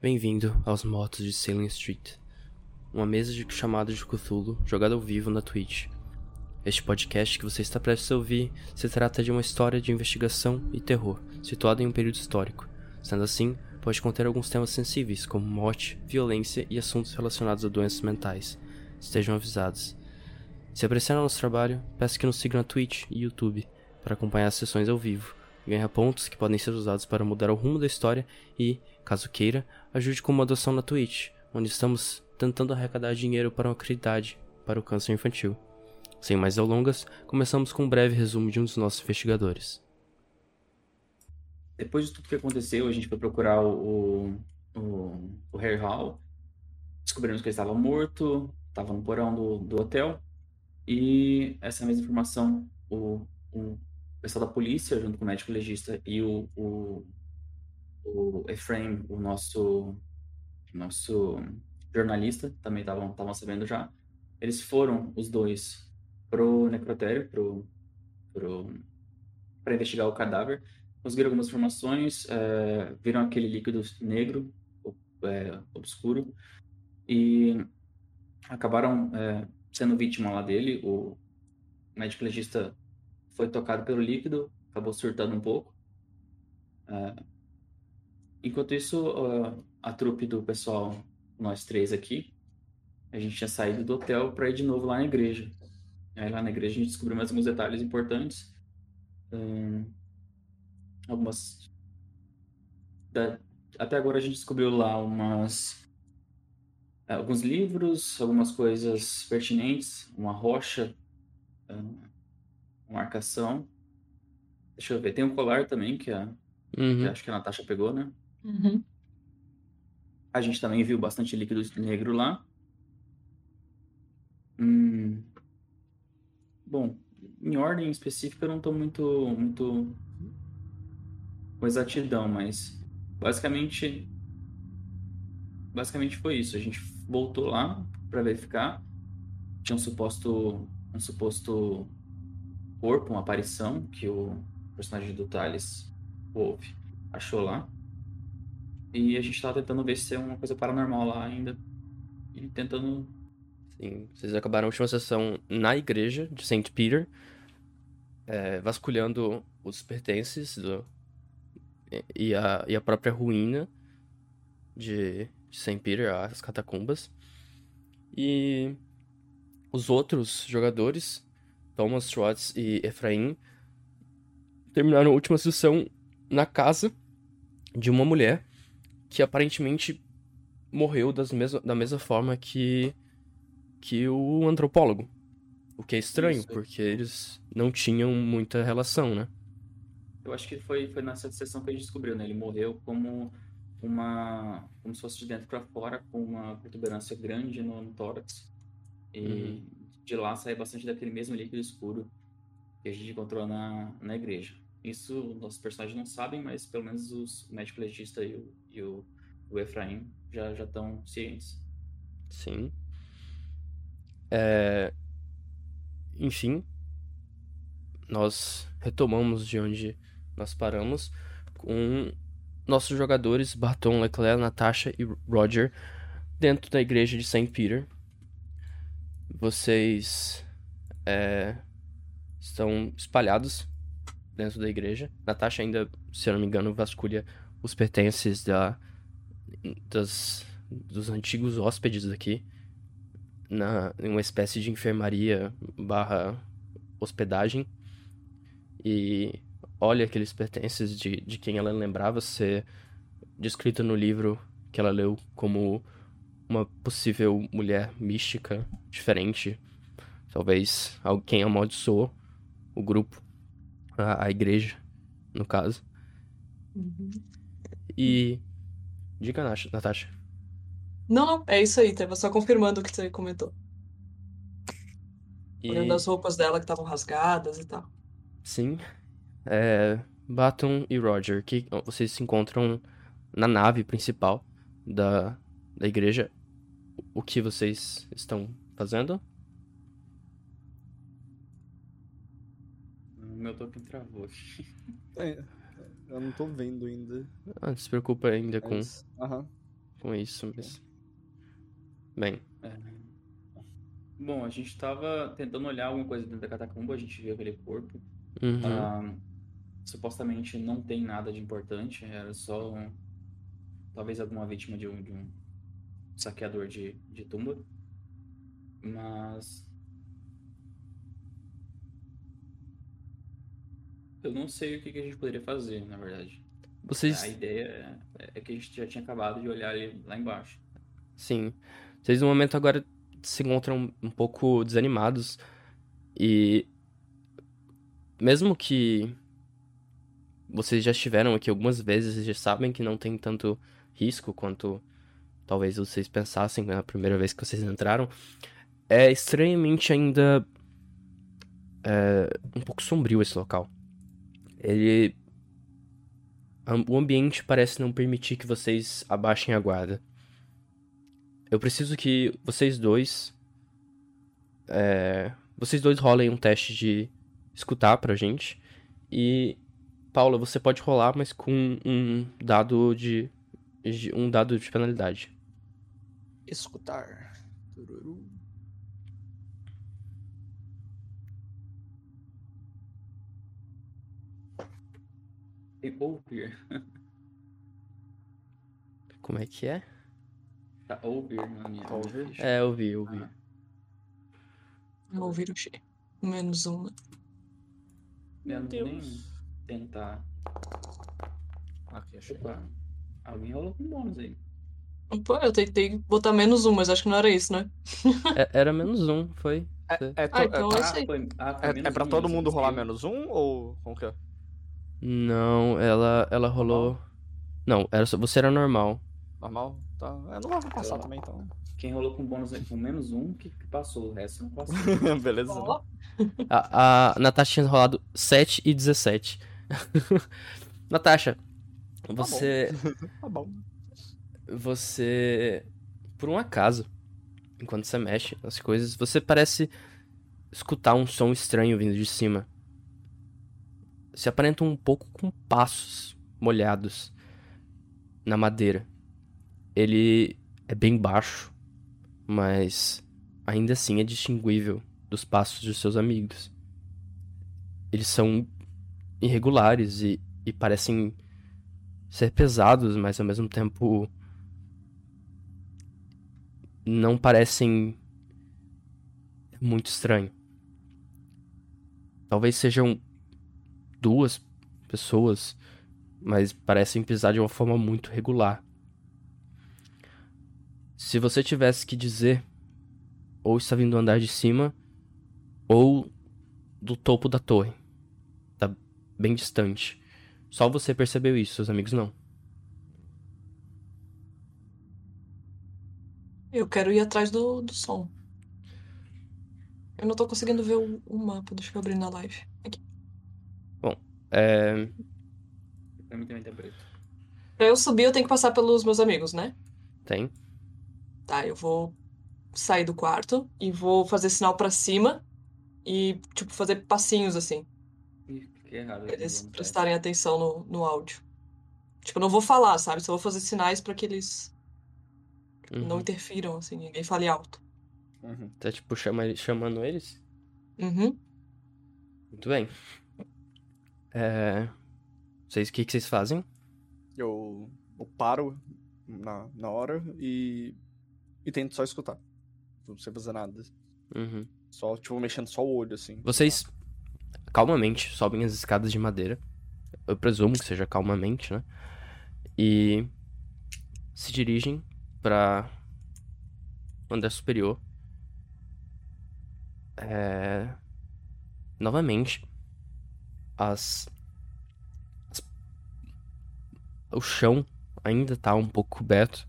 Bem-vindo aos Motos de Salem Street, uma mesa de chamada de Cthulhu jogada ao vivo na Twitch. Este podcast que você está prestes a ouvir se trata de uma história de investigação e terror, situada em um período histórico. Sendo assim, pode conter alguns temas sensíveis, como morte, violência e assuntos relacionados a doenças mentais. Estejam avisados. Se apreciaram nosso trabalho, peço que nos sigam na Twitch e YouTube para acompanhar as sessões ao vivo, ganhar pontos que podem ser usados para mudar o rumo da história e, caso queira, ajude com uma doação na Twitch, onde estamos tentando arrecadar dinheiro para uma caridade para o câncer infantil. Sem mais delongas, começamos com um breve resumo de um dos nossos investigadores. Depois de tudo que aconteceu, a gente foi procurar o, o, o Harry Hall. Descobrimos que ele estava morto, estava no porão do, do hotel. E essa mesma informação, o, o pessoal da polícia, junto com o médico legista e o, o, o Efraim, o nosso, nosso jornalista, também estavam sabendo já. Eles foram, os dois, pro necrotério, pro, pro, para investigar o cadáver. Conseguiram algumas informações, é, viram aquele líquido negro, é, obscuro, e acabaram é, sendo vítima lá dele. O médico legista foi tocado pelo líquido, acabou surtando um pouco. Uh, enquanto isso, uh, a trupe do pessoal, nós três aqui, a gente tinha saído do hotel para ir de novo lá na igreja. Aí lá na igreja a gente descobriu mais alguns detalhes importantes. Um, algumas. Da... Até agora a gente descobriu lá umas. Alguns livros, algumas coisas pertinentes, uma rocha, marcação. Deixa eu ver, tem um colar também que, a, uhum. que acho que a Natasha pegou, né? Uhum. A gente também viu bastante líquido negro lá. Hum. Bom, em ordem específica eu não estou muito, muito com exatidão, mas basicamente basicamente foi isso. A gente voltou lá para verificar. Tinha um suposto um suposto corpo, uma aparição que o personagem do Thales, Wolf, achou lá. E a gente tava tentando ver se é uma coisa paranormal lá ainda. E tentando. Sim, vocês acabaram a última sessão na igreja de St. Peter, é, vasculhando os pertences do, e, a, e a própria ruína de, de St. Peter, as catacumbas. E os outros jogadores Thomas Schwartz e Efraim terminaram a última sessão na casa de uma mulher que aparentemente morreu das mesma, da mesma forma que, que o antropólogo. O que é estranho, Isso. porque eles não tinham muita relação, né? Eu acho que foi, foi nessa sessão que a gente descobriu, né? Ele morreu como uma. como se fosse de dentro para fora, com uma protuberância grande no, no tórax. E uhum de lá sai bastante daquele mesmo líquido escuro que a gente encontrou na, na igreja. Isso nossos personagens não sabem, mas pelo menos os médico legista e o, e o, o Efraim já estão cientes. Sim. É... Enfim, nós retomamos de onde nós paramos com nossos jogadores Barton, Leclerc, Natasha e Roger dentro da igreja de St. Peter vocês é, estão espalhados dentro da igreja. Natasha ainda, se eu não me engano, vasculha os pertences da, das, dos antigos hóspedes aqui. Na, em uma espécie de enfermaria barra hospedagem. E olha aqueles pertences de, de quem ela lembrava ser descrito no livro que ela leu como uma possível mulher mística diferente. Talvez alguém amaldiçoou o grupo, a, a igreja, no caso. Uhum. E. Diga, Natasha. Não, não, é isso aí, tava só confirmando o que você comentou. E... Olhando as roupas dela que estavam rasgadas e tal. Sim. É, Baton e Roger, que vocês se encontram na nave principal da, da igreja o que vocês estão fazendo? Meu token travou. É, eu não tô vendo ainda. Ah, não se preocupa ainda com. Com isso, mas. Bem, É. Bom, a gente tava tentando olhar alguma coisa dentro da catacumba, a gente viu aquele corpo. uhum, Ah, supostamente não tem nada de importante, era só um- talvez alguma vítima de um, de um saqueador de, de tumba. Mas. Eu não sei o que, que a gente poderia fazer, na verdade. vocês. A ideia é, é que a gente já tinha acabado de olhar ali lá embaixo. Sim. Vocês no momento agora se encontram um pouco desanimados. E. Mesmo que. Vocês já estiveram aqui algumas vezes e já sabem que não tem tanto risco quanto talvez vocês pensassem na primeira vez que vocês entraram. É estranhamente ainda. É, um pouco sombrio esse local. Ele. O ambiente parece não permitir que vocês abaixem a guarda. Eu preciso que vocês dois. é, vocês dois rolem um teste de escutar pra gente. E. Paula, você pode rolar, mas com um dado de. de- um dado de penalidade. Escutar. Tururu. Tem ouvir. Como é que é? Tá ouvir na minha, Ouvir? É, eu vi, eu vi. Ah, Eu ouvi o cheio. Menos um, né? eu não vou nem Deus. tentar. Aqui, achei. Opa, alguém rolou com bônus aí. Pô, eu tentei botar menos um, mas acho que não era isso, né? É- era menos um, foi. É, é, to- Ah, então é, isso aí. foi, ah, foi é, é pra um todo mesmo, mundo rolar menos um ou como que é? Não, ela, ela rolou. Não, era só, você era normal. Normal? Tá. É, não vai passar Eu- também, então. Quem rolou com bônus com menos um, que, que passou. O resto não passou. Beleza. né? A, a Natasha tinha rolado 7 e 17. Natasha, você. Tá bom. Você. Por um acaso, enquanto você mexe nas coisas, você parece escutar um som estranho vindo de cima. Se aparenta um pouco com passos molhados na madeira. Ele é bem baixo, mas ainda assim é distinguível dos passos de seus amigos. Eles são irregulares e, e parecem ser pesados, mas ao mesmo tempo não parecem muito estranho. Talvez sejam duas pessoas, mas parecem pisar de uma forma muito regular. Se você tivesse que dizer, ou está vindo do andar de cima, ou do topo da torre. Tá bem distante. Só você percebeu isso, seus amigos não. Eu quero ir atrás do, do som. Eu não tô conseguindo ver o, o mapa. Deixa eu abrir na live. Aqui. É. Pra mim também tá preto. Pra eu subir, eu tenho que passar pelos meus amigos, né? Tem? Tá, eu vou sair do quarto e vou fazer sinal pra cima e, tipo, fazer passinhos assim. Ih, fiquei errado. Pra eles prestarem atenção no, no áudio. Tipo, eu não vou falar, sabe? Só vou fazer sinais pra que eles não Uhum. interfiram, assim, ninguém fale alto. Uhum. Tá, tipo, chama, chamando eles? Uhum. Muito bem. É. Vocês, o que, que vocês fazem? Eu, eu paro na, na hora e, e tento só escutar. Não sei fazer nada. Uhum. Só, tipo, mexendo só o olho, assim. Vocês calmamente sobem as escadas de madeira. Eu presumo que seja calmamente, né? E se dirigem para andar superior. É... Novamente, as... as- o chão ainda tá um pouco coberto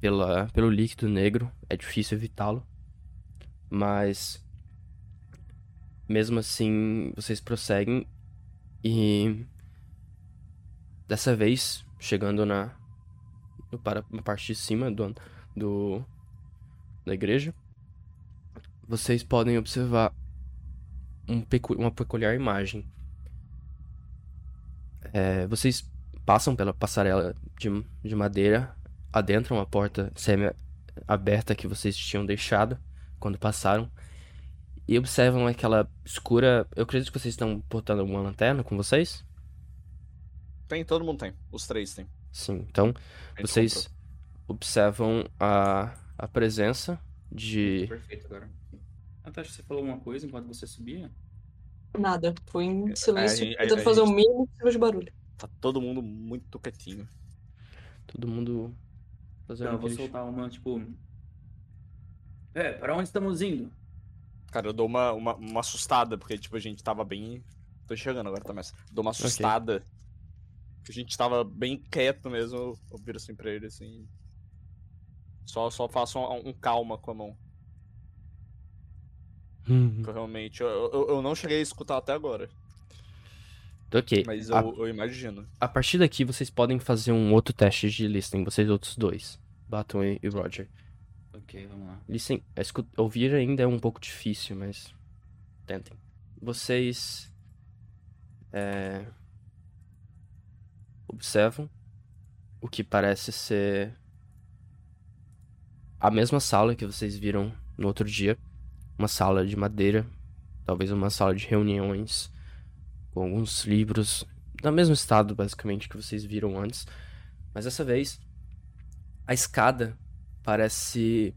pela... pelo líquido negro. É difícil evitá-lo. Mas mesmo assim, vocês prosseguem e dessa vez, chegando na para na parte de cima do do da igreja, vocês podem observar um pecu- uma peculiar imagem. É, vocês passam pela passarela de, de madeira adentram a porta semi-aberta que vocês tinham deixado quando passaram. E observam aquela escura. Eu acredito que vocês estão portando alguma lanterna com vocês? Tem, todo mundo tem. Os três tem. Sim, então vocês comprou. observam a, a presença de. Perfeito agora. Natasha, você falou alguma coisa enquanto você subia? Nada. Fui em silêncio, É, a- a- tentando fazer o gente- mínimo possível de barulho. Tá todo mundo muito quietinho. Todo mundo fazendo Então, eu vou aquele- soltar uma, tipo. É, para onde estamos indo? Cara, eu dou uma, uma, uma assustada, porque, tipo, a gente tava bem. Tô chegando agora, tá, mas. Dou uma assustada. A gente tava bem quieto mesmo. Eu, eu viro assim pra ele, assim. Só, só faço um, um calma com a mão. Hum, Porque eu realmente. Eu, eu, eu não cheguei a escutar até agora. ok. Mas A- eu, eu imagino. A partir daqui, vocês podem fazer um outro teste de listening, vocês outros dois. Baton e e Roger. Ok, vamos lá. Escu- ouvir ainda é um pouco difícil, mas tentem. Vocês é, observam o que parece ser a mesma sala que vocês viram no outro dia. Uma sala de madeira, talvez uma sala de reuniões, com alguns livros, no mesmo estado basicamente que vocês viram antes. Mas dessa vez, a escada parece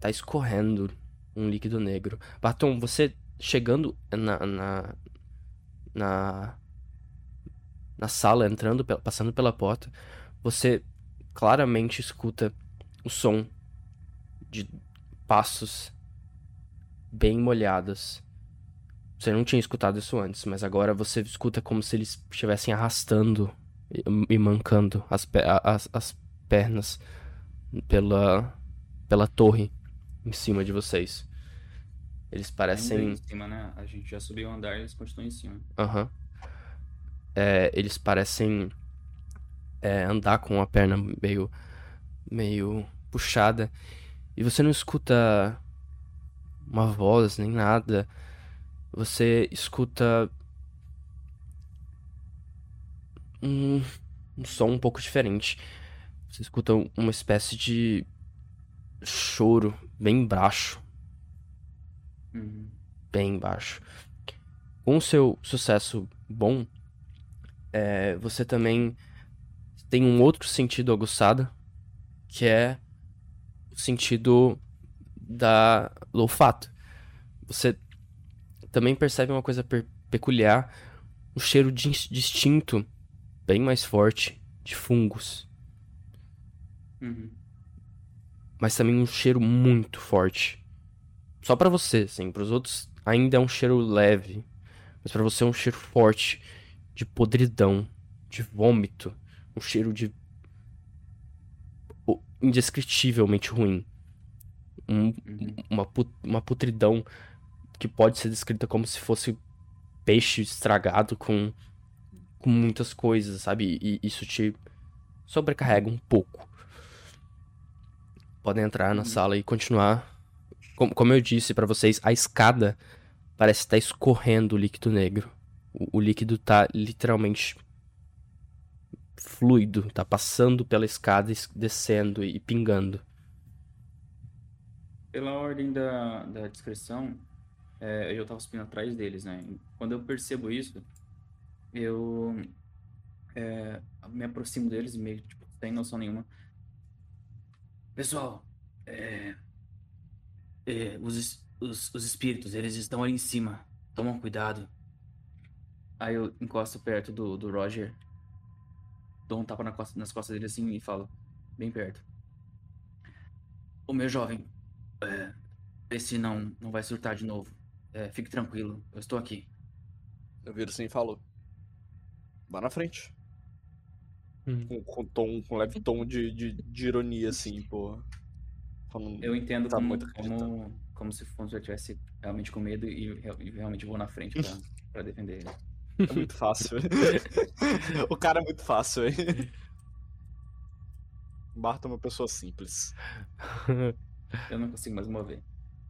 tá escorrendo um líquido negro. Batom, você chegando na na na, na sala, entrando, passando pela porta, você claramente escuta o som de passos bem molhados. Você não tinha escutado isso antes, mas agora você escuta como se eles estivessem arrastando e, mancando as, pe- as, as pernas pela, pela torre em cima de vocês. Eles Ainda parecem. em cima, né? A gente já subiu o andar e eles continuam em cima. Aham. É, eles parecem é, andar com a perna meio, meio puxada. E você não escuta uma voz nem nada. Você escuta um, um som um pouco diferente. Você escuta uma espécie de choro bem baixo Uhum. bem baixo. Com o seu sucesso bom, é, você também tem um outro sentido aguçado, que é o sentido da do olfato. Você também percebe uma coisa peculiar, um cheiro dis- distinto, bem mais forte, de fungos, Uhum. mas também um cheiro muito forte. Só pra você, assim, pros outros ainda é um cheiro leve, mas pra você é um cheiro forte de podridão, de vômito, um cheiro de indescritivelmente ruim. Um- Uhum. uma, pu- uma putridão que pode ser descrita como se fosse peixe estragado com, com muitas coisas, sabe? E isso te sobrecarrega um pouco. Podem entrar na Uhum. sala e continuar. Como, como eu disse pra vocês, a escada parece estar escorrendo o líquido negro. O, líquido tá literalmente fluido, tá passando pela escada, es- descendo e pingando. Pela ordem da, da descrição, é, eu tava subindo atrás deles, né? Quando eu percebo isso, eu é, me aproximo deles, meio tipo, sem noção nenhuma. Pessoal, é, é, os, os, os espíritos, eles estão ali em cima. Tomam cuidado. Aí eu encosto perto do, do Roger, dou um tapa na costa- nas costas dele assim e falo, bem perto. Ô meu jovem, é, esse não, não vai surtar de novo. É, fique tranquilo, eu estou aqui. Eu viro assim e falo. Vá na frente. Hum. Com, com tom, com leve tom de, de, de ironia, assim, porra. Falando, Eu entendo Tá como, como, como se fosse eu estivesse realmente com medo e, e realmente vou na frente pra, pra defender ele. É muito fácil. o cara é muito fácil, hein? Barto é uma pessoa simples. Eu não consigo mais mover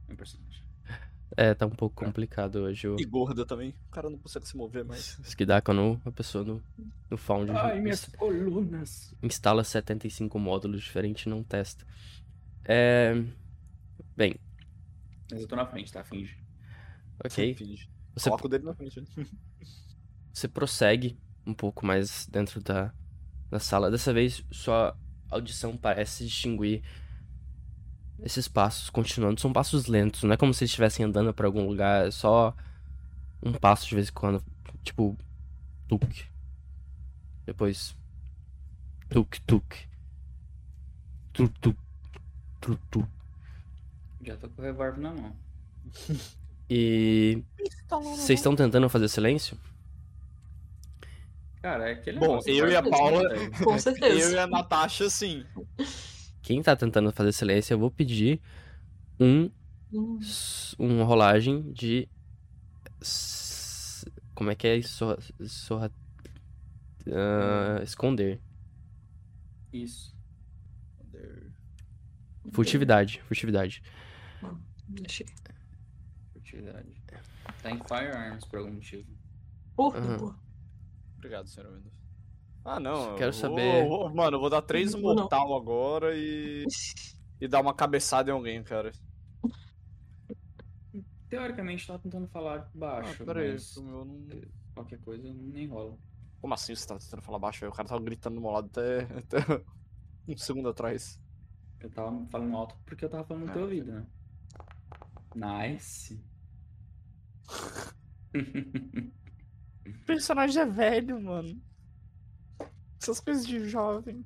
meu personagem. É, tá um pouco complicado hoje. O... E gorda também. O cara não consegue se mover mais. Isso que dá quando a pessoa no, no Found Ai, minhas colunas. instala 75 módulos diferentes e não testa. É... Bem, Mas eu tô na frente, tá? Finge. ok. Finge. Você, Coloca o dele na frente. você prossegue um pouco mais dentro da, da sala. Dessa vez, sua audição parece distinguir esses passos continuando. São passos lentos, não é como se eles estivessem andando pra algum lugar, é só um passo de vez em quando. Tipo, tuk. Depois, tuk, tuk. Tuk, tuk. Tuk, tuk. Já tô com o revólver na mão. E vocês estão tentando fazer silêncio? Cara, é aquele Bom, negócio, eu e a Paula- Com Eu certeza. e a Natasha, sim. Quem tá tentando fazer silêncio, eu vou pedir um Hum, uma rolagem de como é que é isso? Sorra... ah, esconder. Isso. Furtividade, furtividade. Deixei. Furtividade. Tá em firearms por algum motivo. Porra, Aham. porra. Obrigado, senhor Windows. Ah, não. Quero saber- vou- mano, eu vou dar três vou não. mortal agora e. E dar uma cabeçada em alguém, cara. Teoricamente, tava tentando falar baixo, ah, pera aí, mas o meu não. qualquer coisa nem rola. Como assim você tava tentando falar baixo? Aí O cara tava gritando do meu lado até, até um segundo atrás. Eu tava falando alto porque eu tava falando no Ah, teu tá. ouvido, né? Nice. O personagem é velho, mano. Essas coisas de jovem.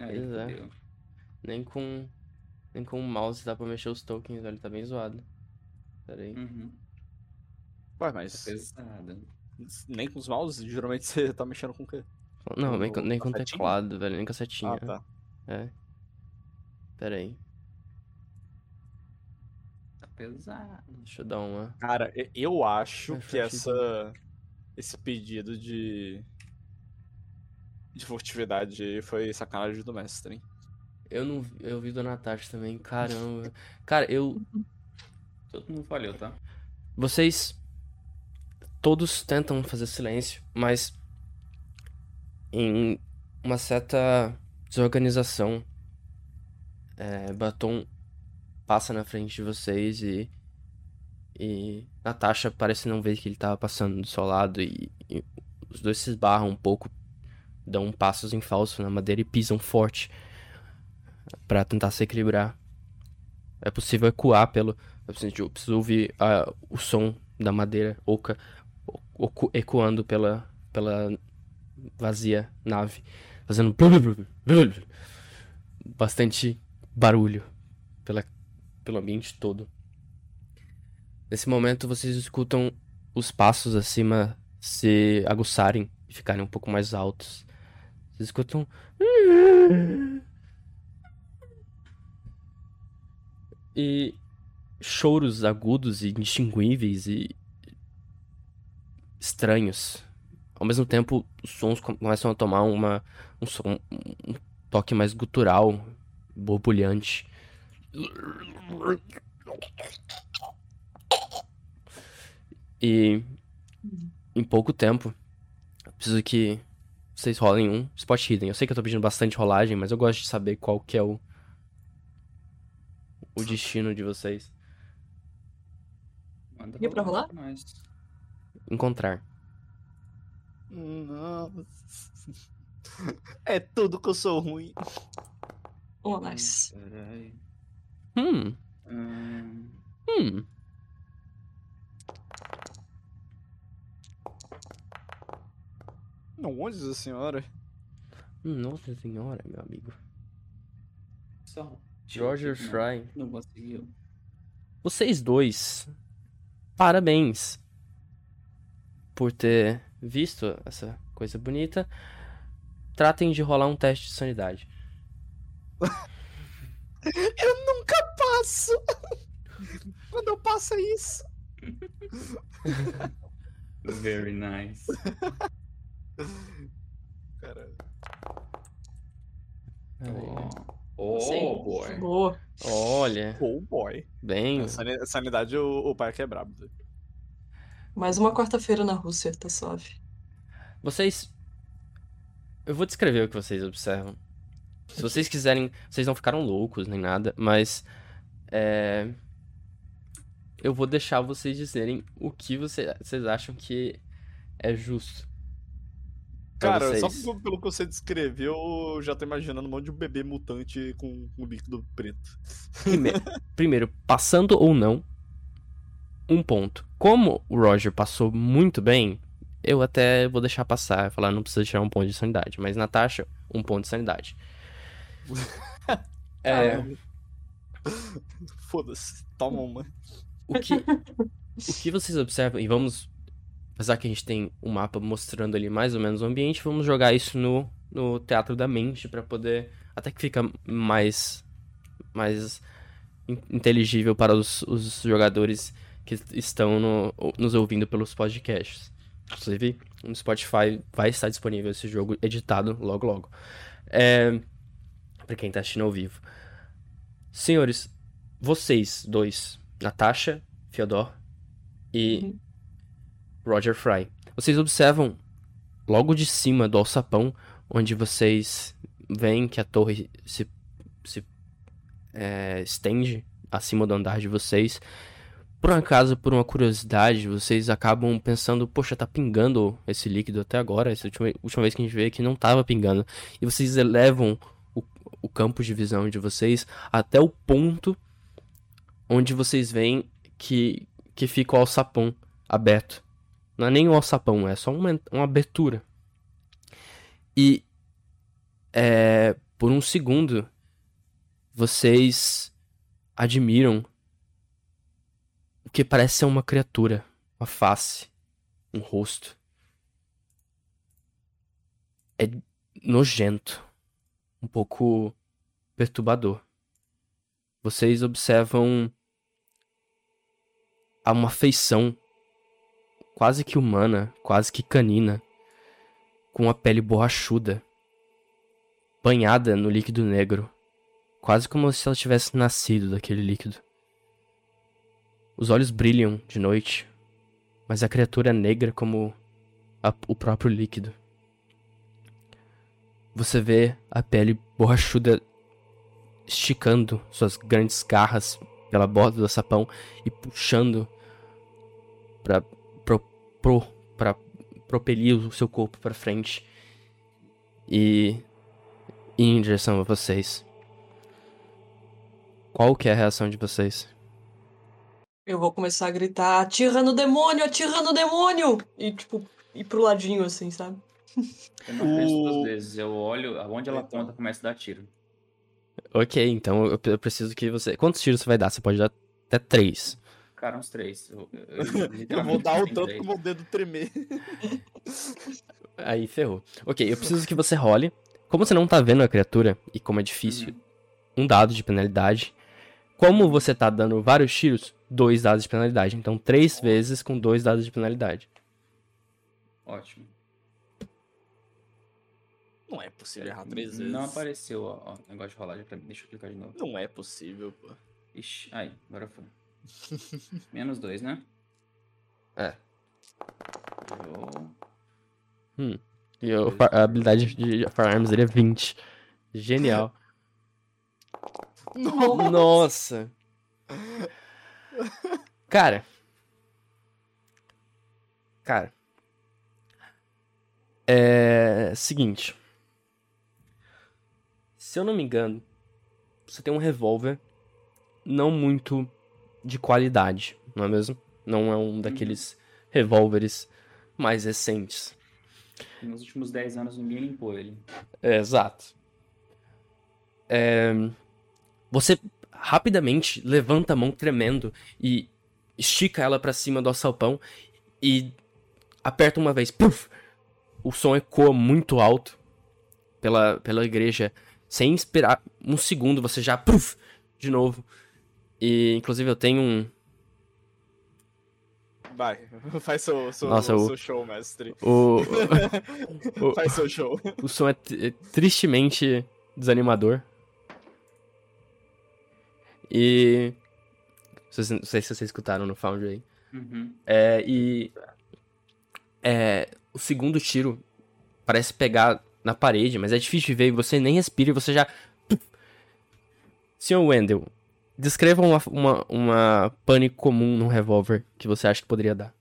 Aí, Pois é. Nem com nem com o mouse dá pra mexer os tokens, ele tá bem zoado. Pera aí. Uhum. Ué, Tá mas pesada. nem com os mouses? Geralmente você tá mexendo com o quê? Não, Com nem com, o nem com teclado, velho, nem com a setinha. Ah, tá. É. Pera aí. Pesado. Deixa eu dar uma. Cara, eu acho É que essa esse pedido de de furtividade foi sacanagem do mestre, hein? Eu não vi- eu vi do Natasha também, caramba. Cara, eu Todo mundo falhou, tá? Vocês todos tentam fazer silêncio, mas em uma certa desorganização, é, Batom passa na frente de vocês e e Natasha parece não ver que ele tava passando do seu lado e, e os dois se esbarram um pouco, dão passos em falso na madeira e pisam forte pra tentar se equilibrar. É possível ecoar pelo eu preciso, eu preciso ouvir ah, o som da madeira oca ecoando pela, pela vazia nave, fazendo bastante barulho pela, pelo ambiente todo. Nesse momento vocês escutam os passos acima se aguçarem e ficarem um pouco mais altos. Vocês escutam. E choros agudos e indistinguíveis e estranhos. Ao mesmo tempo, os sons com- começam a tomar uma, um, som, um toque mais gutural, borbulhante. E em pouco tempo, eu preciso que vocês rolem um spot hidden. Eu sei que eu tô pedindo bastante rolagem, mas eu gosto de saber qual que é o o destino de vocês. Manda E pra rolar? Mas... Encontrar. Nossa. É tudo que eu sou ruim. Oh, nice. Peraí. Hum, Hum, hum. Nossa senhora. Nossa senhora, meu amigo. só. Roger Não, Fry. Não conseguiu. Vocês dois, parabéns por ter visto essa coisa bonita. Tratem de rolar um teste de sanidade. Eu nunca passo. Quando eu passo é isso. Very nice. Cara, Ó, Oh, Sim. boy. Boa. Olha, Oh boy. bem. A sanidade o, o pai é brabo. Mais uma quarta-feira na Rússia, tá suave. Vocês. Eu vou descrever o que vocês observam. Se vocês quiserem. Vocês não ficaram loucos nem nada, mas. É. Eu vou deixar vocês dizerem o que você- vocês acham que é justo. Cara, só vocês. pelo, pelo que você descreveu, eu já tô imaginando um monte de bebê mutante com um líquido preto. Prime- Primeiro, passando ou não, um ponto. Como o Roger passou muito bem, eu até vou deixar passar, falar não precisa tirar um ponto de sanidade. Mas Natasha, um ponto de sanidade. É, Foda-se, toma uma. o que, o que vocês observam, e vamos, apesar que a gente tem um mapa mostrando ali mais ou menos o ambiente, vamos jogar isso no, no teatro da mente pra poder, até que fica mais, mais in- inteligível para os, os jogadores que estão no- nos ouvindo pelos podcasts. Inclusive, no Spotify vai estar disponível esse jogo editado logo logo. É, para quem tá assistindo ao vivo. Senhores, vocês dois, Natasha, Fyodor e Uhum. Roger Fry, vocês observam logo de cima do alçapão, onde vocês veem que a torre se, se é, estende acima do andar de vocês. Por um acaso, por uma curiosidade, vocês acabam pensando, poxa, tá pingando esse líquido até agora. Essa última, última vez que a gente veio aqui não tava pingando. E vocês elevam o, campo de visão de vocês até o ponto onde vocês veem que, que fica o alçapão aberto. Não é nem o alçapão, é só uma, uma abertura. E é, por um segundo vocês admiram o que parece ser uma criatura, uma face, um rosto. É nojento, um pouco perturbador. Vocês observam há uma feição quase que humana, quase que canina, com a pele borrachuda, banhada no líquido negro, quase como se ela tivesse nascido daquele líquido. Os olhos brilham de noite, mas a criatura é negra como a- o próprio líquido. Você vê a pele borrachuda esticando suas grandes garras pela borda do sapão e puxando para pro, pro, pra propelir o seu corpo para frente e ir em direção a vocês. Qual que é a reação de vocês? Eu vou começar a gritar: atira no demônio, atira no demônio! E, tipo, ir pro ladinho, assim, sabe? Eu não penso O- duas vezes. Eu olho, aonde ela Então. aponta, começa a dar tiro. Ok, então eu, preciso que você. Quantos tiros você vai dar? Você pode dar até três. Cara, uns três. Eu, eu, Eu vou dar o tanto três. que o meu dedo tremer. Aí ferrou. Ok, eu preciso que você role. Como você não tá vendo a criatura, e como é difícil, Uhum. um dado de penalidade. Como você tá dando vários tiros, dois dados de penalidade. Então, três vezes com dois dados de penalidade. Ótimo. Não é possível errar três vezes. Não apareceu ó, ó, o negócio de rolagem pra mim. Deixa eu clicar de novo. Não é possível, pô. Ixi, aí, agora foi. Menos dois, né? É. Eu... E o fa- a habilidade de Firearms dele é 20. Genial. Nossa! Cara. Cara. É. Seguinte. Se eu não me engano, você tem um revólver não muito de qualidade, não é mesmo? Não é um daqueles revólveres mais recentes. Nos últimos 10 anos ninguém limpou ele. É, exato. É, Você rapidamente levanta a mão tremendo e estica ela pra cima do alçapão e aperta uma vez. Puf! O som ecoa muito alto pela, pela igreja. Sem esperar um segundo, você já. Puf! De novo. E inclusive eu tenho um. Vai, faz seu, seu, Nossa, o- seu show, mestre. O, o- Faz seu show. o som é, é tristemente desanimador. E. Não sei se vocês escutaram no Foundry aí. Uhum. É, e. É, o segundo tiro parece pegar na parede, mas é difícil de ver e você nem respira e você já. Senhor Wendell, descreva uma, uma, uma pane comum num revólver que você acha que poderia dar.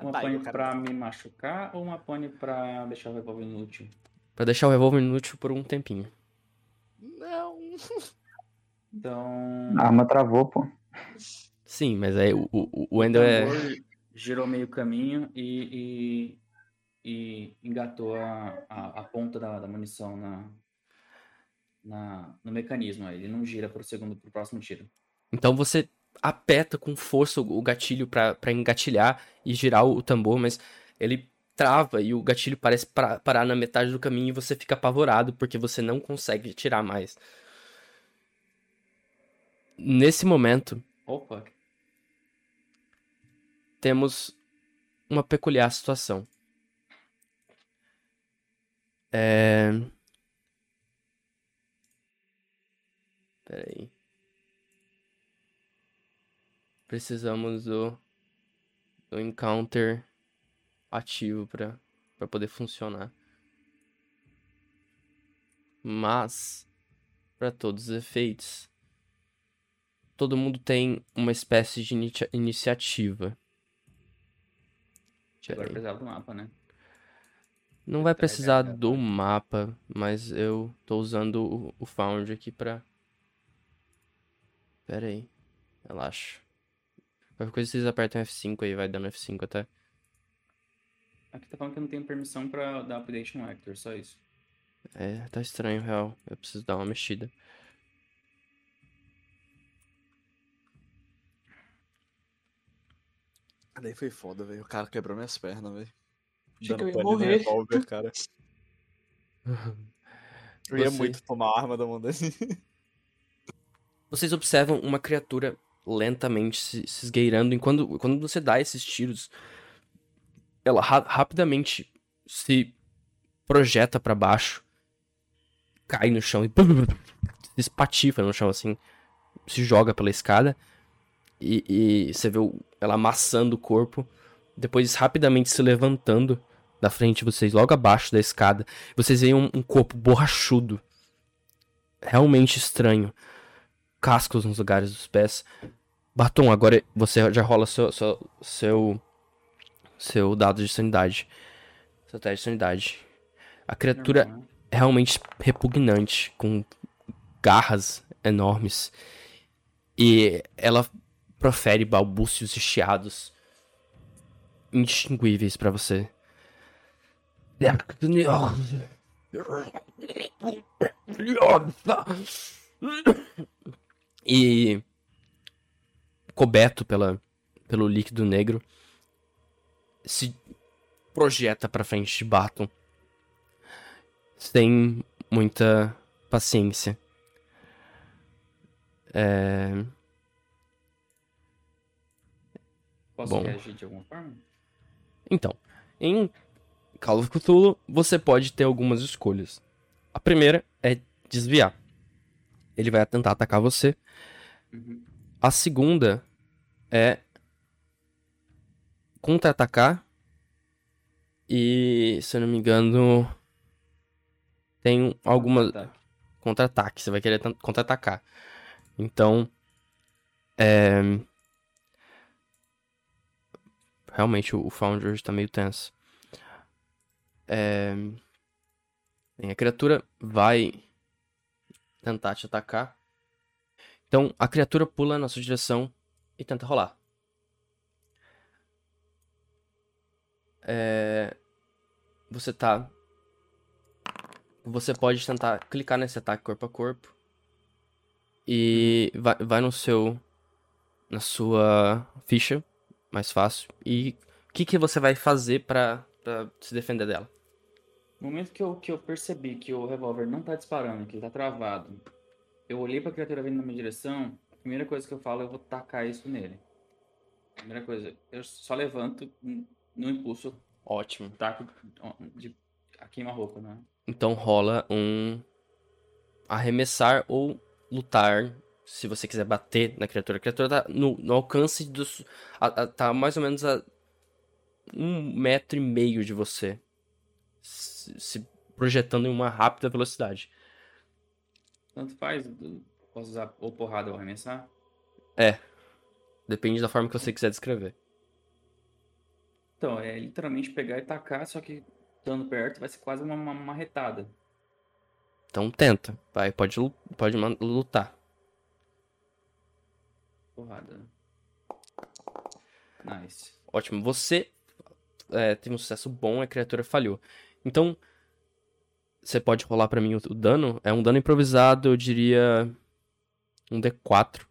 Uma Tá, quero- pra me machucar ou uma pane pra deixar o revólver inútil? Pra deixar o revólver inútil por um tempinho. Não. Então. A arma travou, pô. Sim, mas aí o, o, o o Wendell é. girou meio caminho e, e, engatou a, a, a ponta da, da munição na, na, no mecanismo. Ele não gira pro segundo, pro próximo tiro. Então você aperta com força o o gatilho pra engatilhar e girar o, o tambor, mas ele trava e o gatilho parece pra- parar na metade do caminho e você fica apavorado porque você não consegue tirar mais. Nesse momento, Opa, temos uma peculiar situação. É... Peraí. Precisamos do, do encounter ativo para para poder funcionar. Mas, para todos os efeitos, todo mundo tem uma espécie de inicia- iniciativa. agora precisava do mapa, né? Não vai Atrás precisar dela, do vai. mapa, mas eu tô usando o, o Found aqui pra. Pera aí. Relaxa. Qualquer coisa vocês apertam F5 aí, vai dando F5 até. Aqui tá falando que eu não tenho permissão pra dar update no Hector, só isso. É, tá estranho, real. Eu preciso dar uma mexida. Daí foi foda, velho. O cara quebrou minhas pernas, velho. Achei que eu ia morrer. revólver, cara. Eu ia Você- muito tomar a arma da mão dele. Vocês observam uma criatura lentamente se, se esgueirando. E quando, quando você dá esses tiros, ela ra- rapidamente se projeta pra baixo, cai no chão e se espatifa no chão assim, se joga pela escada. E, e você vê ela amassando o corpo, depois rapidamente se levantando da frente de vocês, logo abaixo da escada. Vocês veem um, um corpo borrachudo, realmente estranho cascos nos lugares dos pés. Batom, agora você já rola seu, seu, seu, seu dado de sanidade. Seu teste de sanidade. A criatura é realmente repugnante, com garras enormes. E ela profere balbúcios e chiados indistinguíveis pra você. E coberto pela, pelo líquido negro, se projeta pra frente de Baton. Sem muita paciência. É... Posso Bom. reagir de alguma forma? Então, em Call of Cthulhu, você pode ter algumas escolhas. A primeira é desviar. Ele vai tentar atacar você. Uhum. A segunda é contra-atacar. E, se eu não me engano, tem alguma contra-ataque. Você vai querer contra-atacar. Então, é... Realmente, o hoje tá meio tenso. É... Bem, a criatura vai tentar te atacar. Então, a criatura pula na sua direção e tenta rolar. É... Você tá... Você pode tentar clicar nesse ataque corpo a corpo. E vai, vai no seu... Na sua ficha, mais fácil. E o que, que você vai fazer pra, pra se defender dela? No momento que eu, que eu percebi que o revólver não tá disparando, que ele tá travado, eu olhei pra criatura vindo na minha direção, a primeira coisa que eu falo, eu vou tacar isso nele. Primeira coisa, eu só levanto no impulso, Ótimo. taco de a queima-roupa, né? Então rola um arremessar ou lutar se você quiser bater na criatura. A criatura tá no, no alcance dos. A, a, tá mais ou menos a um metro e meio de você. Se, projetando em uma rápida velocidade. Tanto faz, posso usar ou porrada ou arremessar? É. Depende da forma que você quiser descrever. Então, é literalmente pegar e tacar, só que estando perto vai ser quase uma, uma marretada. Então tenta. Vai, pode, pode lutar. Porrada. Nice. Ótimo. Você é, teve um sucesso bom, a criatura falhou. Então, você pode rolar para mim o, o, dano. É um dano improvisado, eu diria. Um D4.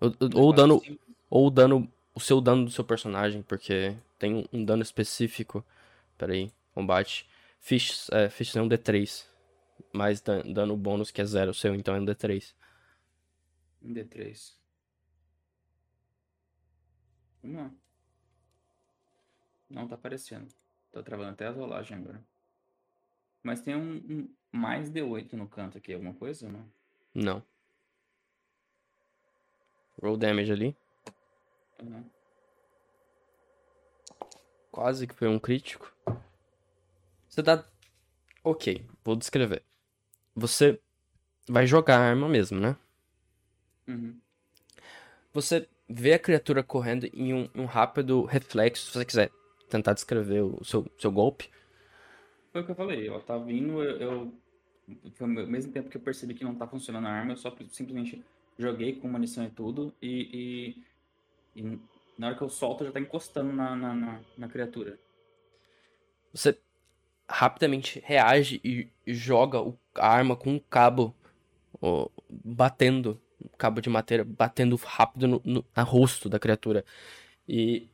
Ou, ou o dano. Ou o dano. O seu dano do seu personagem, porque tem um, um dano específico. Pera aí, combate. Fish, é, Fish é um D3. Mais dan, dano bônus que é zero o seu, então é um D3. Um D3. Vamos lá. Não tá aparecendo. Tô travando até a rolagem agora. Mas tem um, um, mais D8 no canto aqui, alguma coisa ou não? Não. Roll damage ali. Uhum. Quase que foi um crítico. Você dá. Ok, vou descrever. Você vai jogar a arma mesmo, né? Uhum. Você vê a criatura correndo em um, um, rápido reflexo, se você quiser tentar descrever o seu, seu golpe. Foi o que eu falei, ela tá vindo, eu, eu ao mesmo tempo que eu percebi que não tá funcionando a arma, eu só simplesmente joguei com munição e tudo, e, e, e na hora que eu solto já tá encostando na, na, na, na criatura. Você rapidamente reage e joga a arma com um cabo ó, batendo, um cabo de madeira batendo rápido no, no, no rosto da criatura. E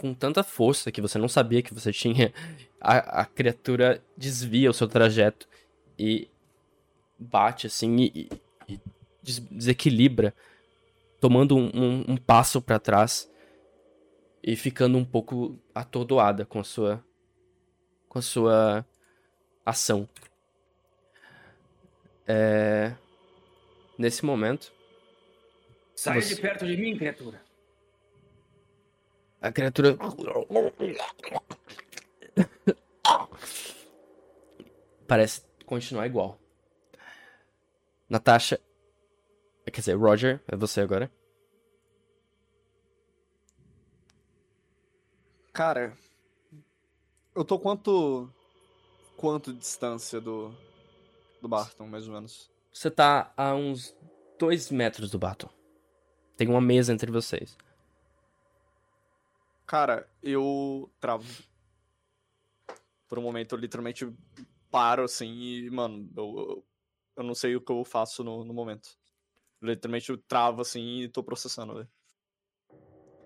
com tanta força que você não sabia que você tinha, a, a criatura desvia o seu trajeto e bate assim e, e desequilibra, tomando um, um, um passo para trás e ficando um pouco atordoada com a sua com a sua ação. É... Nesse momento. Saia você... de perto de mim, criatura. A criatura. Parece continuar igual. Natasha. Quer dizer, Roger, é você agora. Cara, eu tô quanto. Quanto distância do. Do Barton, mais ou menos? Você tá a uns dois metros do Barton. Tem uma mesa entre vocês. Cara, eu travo. Por um momento eu literalmente paro assim e, mano, eu, eu não sei o que eu faço no, no momento. literalmente eu travo assim e tô processando, velho.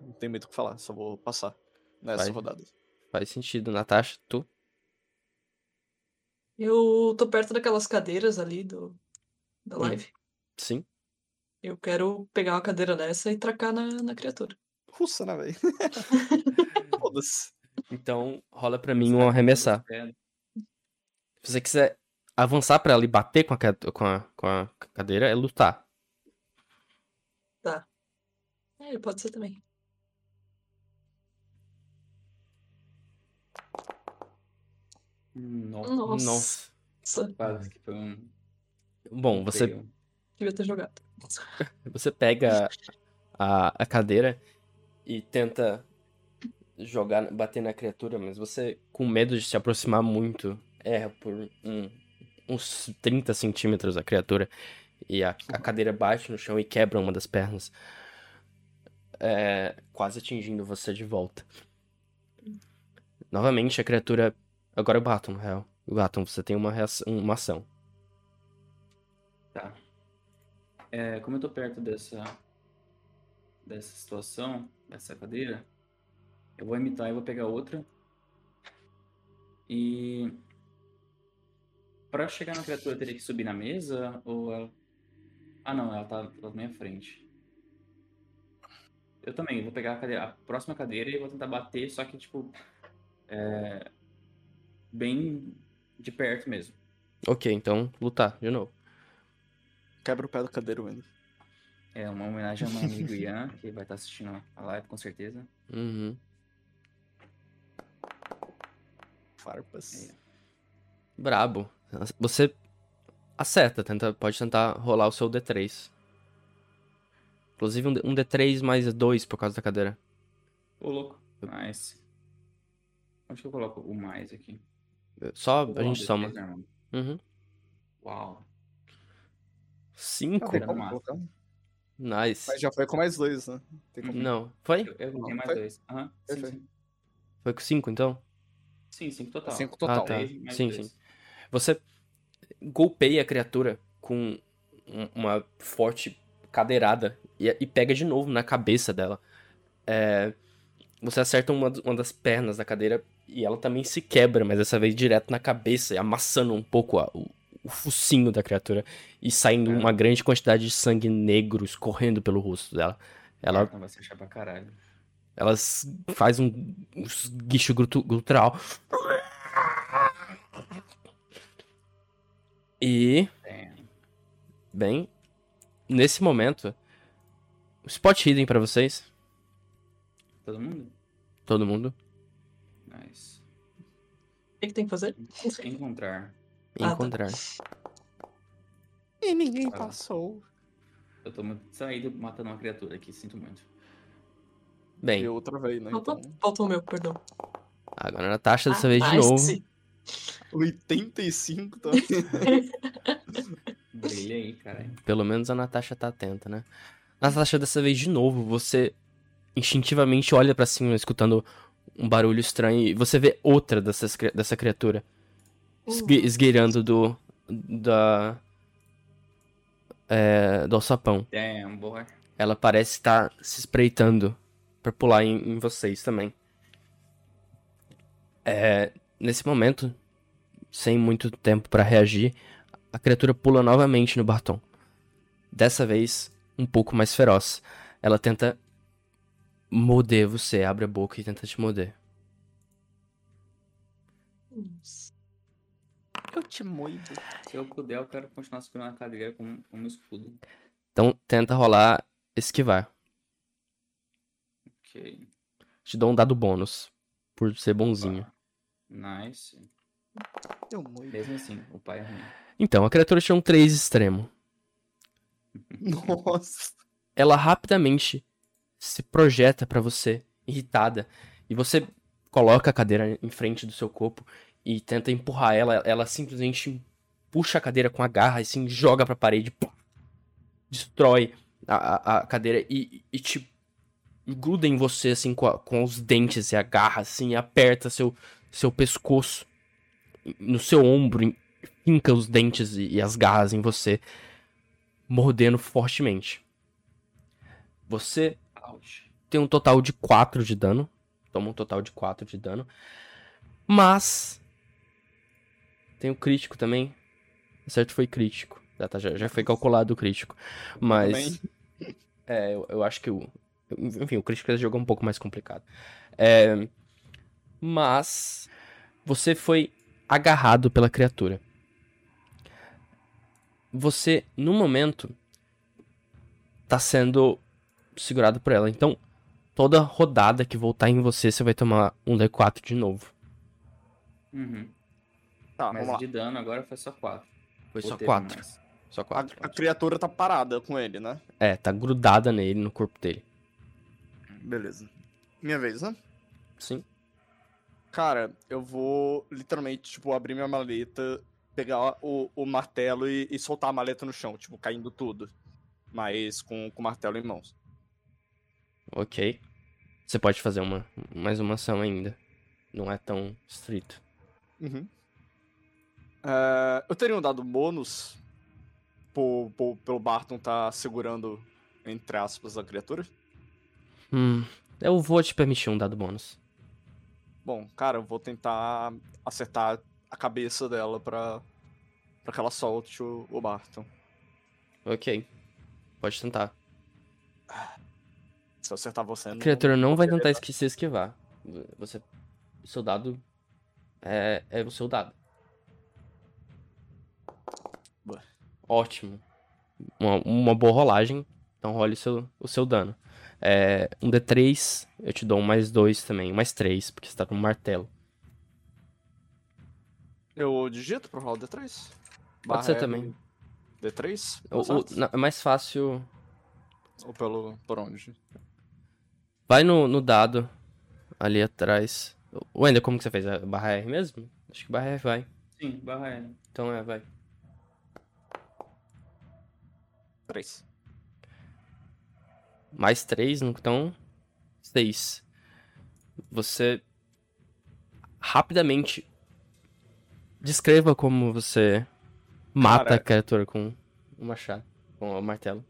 Não tem muito o que falar, só vou passar nessa Vai. rodada. Faz sentido. Natasha, tu? Eu tô perto daquelas cadeiras ali do, da live. Sim. Eu quero pegar uma cadeira dessa e tracar na, na criatura. Russa, né, velho? Foda-se. Então, rola pra mim um arremessar. Se você quiser avançar pra ela e bater com a, com a, com a cadeira, é lutar. Tá. É, pode ser também. Nossa. Nossa. Quase que foi um. Bom, você. Devia ter jogado. você pega a, a cadeira e tenta jogar, bater na criatura, mas você, com medo de se aproximar muito, erra por um- uns 30 centímetros a criatura. E a, a cadeira bate no chão e quebra uma das pernas. É, quase atingindo você de volta. Novamente, a criatura. Agora é o Baton, na real. O Baton, você tem uma, reação, uma ação. Tá. É, como eu tô perto dessa dessa situação, dessa cadeira, eu vou imitar e vou pegar outra. E para chegar na criatura eu teria que subir na mesa ou ela... Ah, não, ela tá na minha frente. Eu também vou pegar a, cadeira, a próxima cadeira e vou tentar bater, só que tipo é, bem de perto mesmo. Ok, então lutar de novo. quebra o pé do cadeiro ainda. É uma homenagem ao meu amigo Ian, que vai estar assistindo a live com certeza. Uhum. Farpas. É. Brabo. Você acerta, tenta, pode tentar rolar o seu D3. Inclusive um, D- um D3 mais 2 por causa da cadeira. Ô, louco. Nice. Onde que eu coloco o mais aqui? Só a gente colocar soma. um D3 normal. Uhum. Uau. 5. Nice. Mas já foi com mais dois, né? Tem como... Não. Foi? Eu, eu coloquei mais Foi? dois. Sim, sim. Foi com 5 então? Sim, cinco total. Cinco total. Ah, tá. Sim, dois. sim. Você golpeia a criatura com um- uma forte cadeirada e, e pega de novo na cabeça dela. É, você acerta uma, uma das pernas da cadeira e ela também se quebra, mas dessa vez direto na cabeça, e amassando um pouco a- o, o focinho da criatura e saindo É. uma grande quantidade de sangue negro escorrendo pelo rosto dela. Ela Então vai se achar pra caralho. elas faz um, um guicho gutural. E, Damn. bem, nesse momento, spot hidden pra vocês, Todo mundo? todo mundo, Nice. O que, que tem que fazer? Encontrar. Ah, tá. encontrar. E ninguém Ah. passou. Eu tô distraído matando uma criatura aqui, sinto muito. Bem, Eu travei, né? Faltou, Então. faltou o meu, perdão. agora a Natasha dessa Ah, vez de novo. 85 tá. Brilha aí, caralho. Pelo menos a Natasha tá atenta, né? Natasha, dessa vez de novo, você instintivamente olha pra cima, escutando um barulho estranho, e você vê outra dessas, dessa criatura. Esgueirando do. da. É, do alçapão. Damn, boy. Ela parece estar se espreitando pra pular em, em vocês também. É, nesse momento, sem muito tempo pra reagir, a criatura pula novamente no Barton. Dessa vez, um pouco mais feroz. Ela tenta morder você, abre a boca e tenta te morder. Eu te moido. Se eu puder, eu quero continuar segurando a cadeira com, um escudo. Então, tenta rolar esquivar. Ok. Te dou um dado bônus por ser bonzinho. Nice. Eu moido. Mesmo assim, o pai é ruim. Então, a criatura tinha um 3 extremo. Nossa. ela rapidamente se projeta pra você, irritada, e você coloca a cadeira em frente do seu corpo e tenta empurrar ela, ela simplesmente puxa a cadeira com a garra e assim joga pra parede, pum, destrói a, a, a cadeira e, e te gruda em você assim com, a- com os dentes e a garra assim, e aperta seu seu pescoço no seu ombro, finca os dentes e, e as garras em você, mordendo fortemente. Você tem um total de 4 de dano. Toma um total de 4 de dano. Mas. Tem o crítico também. Certo foi crítico. Já, tá, já, já foi calculado o crítico. Mas. É, eu, eu acho que o. Enfim, o crítico desse jogo é um pouco mais complicado. É, mas. Você foi agarrado pela criatura. Você, no momento, tá sendo segurado por ela. Então, toda rodada que voltar em você, você vai tomar um D4 de novo. Uhum. Tá, Mas vamos lá. de dano agora foi só 4. Foi só 4. Só A, 4. a criatura tá parada com ele, né? É, tá grudada nele, no corpo dele. Beleza. Minha vez, né? Sim. Cara, eu vou literalmente, tipo, abrir minha maleta, pegar o, o martelo e, e soltar a maleta no chão, tipo, caindo tudo. Mas com, com o martelo em mãos. Ok. Você pode fazer uma, mais uma ação ainda. Não é tão estrito. Uhum. É, eu teria um dado bônus por, por- pelo Barton tá segurando, entre aspas, a criatura? Hum. Eu vou te permitir um dado bônus. Bom, cara, eu vou tentar acertar a cabeça dela pra, pra que ela solte o, o Barton. Ok. Pode tentar. Se eu acertar você, A não... criatura não vai querer, tentar se esquivar. Você. Seu dado. É, é o seu dado. Ótimo. uma, uma boa rolagem. Então role o seu, o seu dano. É, um D3, eu te dou um mais dois também, um mais três, porque você tá com um martelo. Eu digito pra rolar o D3? Pode ser também. D3? O, o, não, é mais fácil. Ou pelo. por onde? Vai no, no dado ali atrás. Wender, como que você fez? A barra R mesmo? Acho que barra R vai. Sim, barra R. Então é, vai. 3. Mais 3, então 6. Você rapidamente descreva como você mata Cara, a criatura com o machado, com o martelo.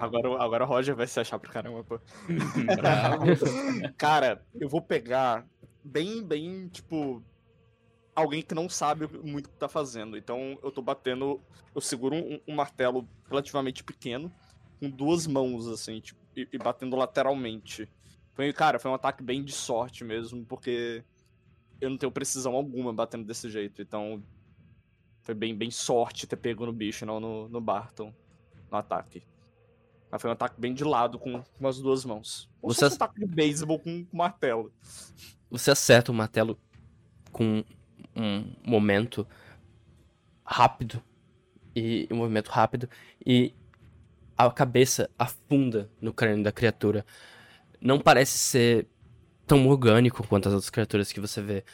Agora, agora o Roger vai se achar pro caramba, pô. Cara, eu vou pegar bem, bem, tipo. Alguém que não sabe muito o que tá fazendo. Então eu tô batendo. Eu seguro um, um martelo relativamente pequeno, com duas mãos, assim, tipo, e, e batendo lateralmente. Foi, cara, foi um ataque bem de sorte mesmo, porque eu não tenho precisão alguma batendo desse jeito. Então. Foi bem, bem sorte ter pego no bicho, não no, no Barton, no ataque. Mas foi um ataque bem de lado, com, com as duas mãos. Ou Você Você... um ataque de beisebol com, com martelo. Você acerta o martelo com um momento rápido e um movimento rápido e a cabeça afunda no crânio da criatura. Não parece ser tão orgânico quanto as outras criaturas que você vê.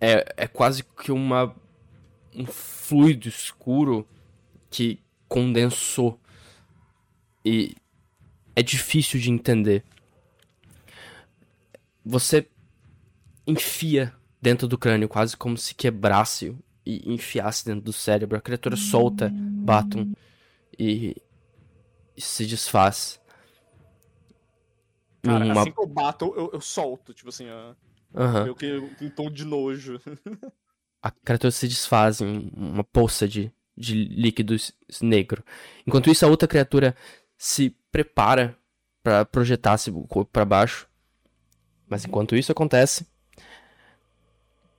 É, é quase que uma um fluido escuro que condensou e é difícil de entender. Você enfia dentro do crânio, quase como se quebrasse e enfiasse dentro do cérebro. A criatura solta Batum e, e se desfaz. Cara, Uma- assim que eu bato, eu, eu solto, tipo assim, ó, Aham. meio que com um tom de nojo. a criatura se desfaz em uma poça de, de líquido negro. Enquanto isso, a outra criatura se prepara para projetar-se o corpo para baixo. Mas enquanto isso acontece,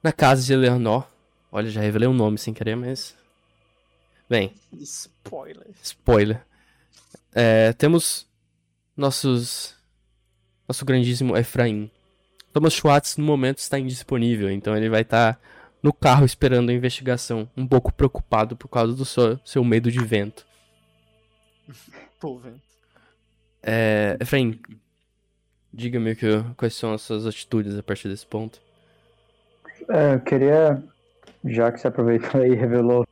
na casa de Eleanor, olha, já revelei um nome sem querer, mas. Bem, Spoiler. spoiler. É, temos nossos. Nosso grandíssimo Efraim. Thomas Schwartz no momento está indisponível, então ele vai estar no carro esperando a investigação, um pouco preocupado por causa do seu, seu medo de vento. Tô vendo. É, Efraim, diga-me que, quais são as suas atitudes a partir desse ponto. É, eu queria, já que você aproveitou aí e revelou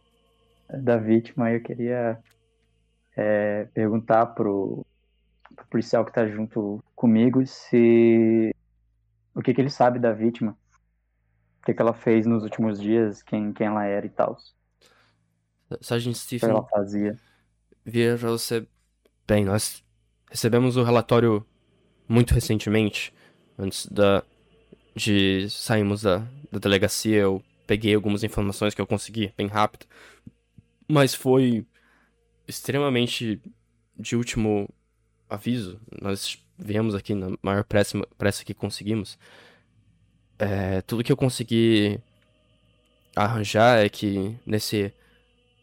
da vítima, eu queria é, perguntar pro, pro policial que tá junto comigo se o que, que ele sabe da vítima, o que, que ela fez nos últimos dias, quem, quem ela era e tal, o Sargent que Stephen, ela fazia. via pra você. Bem, nós recebemos o relatório muito recentemente, antes da de sairmos da, da delegacia. Eu peguei algumas informações que eu consegui bem rápido, mas foi extremamente de último aviso. Nós viemos aqui na maior pressa, pressa que conseguimos. É, tudo que eu consegui arranjar é que nesse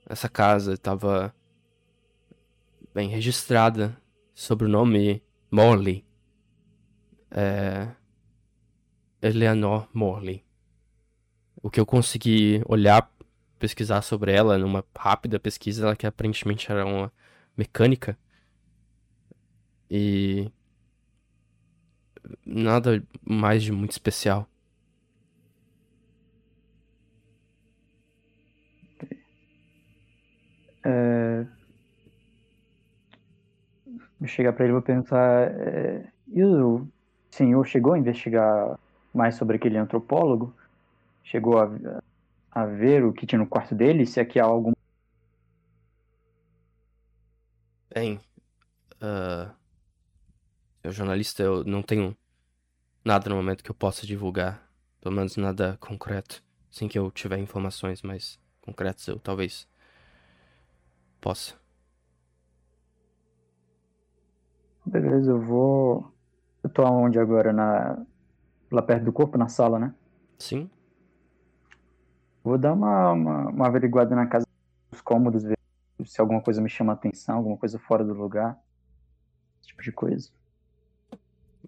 essa casa estava bem registrada sob o nome Morley. É... Eleanor Morley. O que eu consegui olhar, pesquisar sobre ela numa rápida pesquisa, ela que aparentemente era uma mecânica. E nada mais de muito especial. É... Vou chegar pra ele e vou perguntar: é, e o senhor chegou a investigar mais sobre aquele antropólogo? Chegou a, a ver o que tinha no quarto dele? Se aqui há algum. Bem, ah, eu jornalista, eu não tenho nada no momento que eu possa divulgar. Pelo menos nada concreto. Assim que eu tiver informações mais concretas, eu talvez possa. Beleza, eu vou. Eu tô aonde agora? Na... Lá perto do corpo, na sala, né? Sim? Vou dar uma, uma, uma averiguada na casa dos cômodos, ver se alguma coisa me chama a atenção, alguma coisa fora do lugar. Esse tipo de coisa.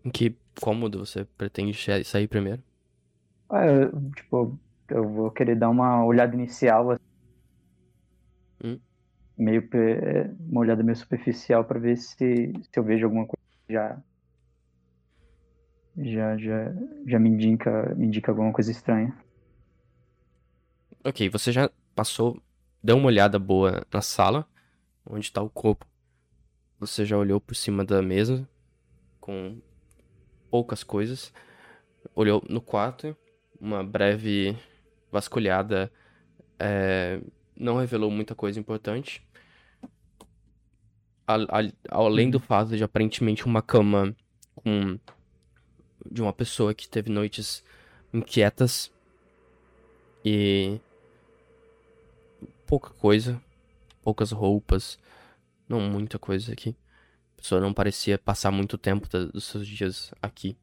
Em que cômodo você pretende sa- sair primeiro? Ah, eu, tipo, eu vou querer dar uma olhada inicial, assim. Hum. meio uma olhada meio superficial pra ver se, se eu vejo alguma coisa já já já já me indica me indica alguma coisa estranha. Ok, você já passou, deu uma olhada boa na sala, onde tá o corpo. Você já olhou por cima da mesa, com poucas coisas. Olhou no quarto, uma breve vasculhada é, não revelou muita coisa importante. A- a- além do fato de aparentemente uma cama com de uma pessoa que teve noites inquietas e pouca coisa, poucas roupas, não muita coisa aqui. A pessoa não parecia passar muito tempo dos seus dias aqui.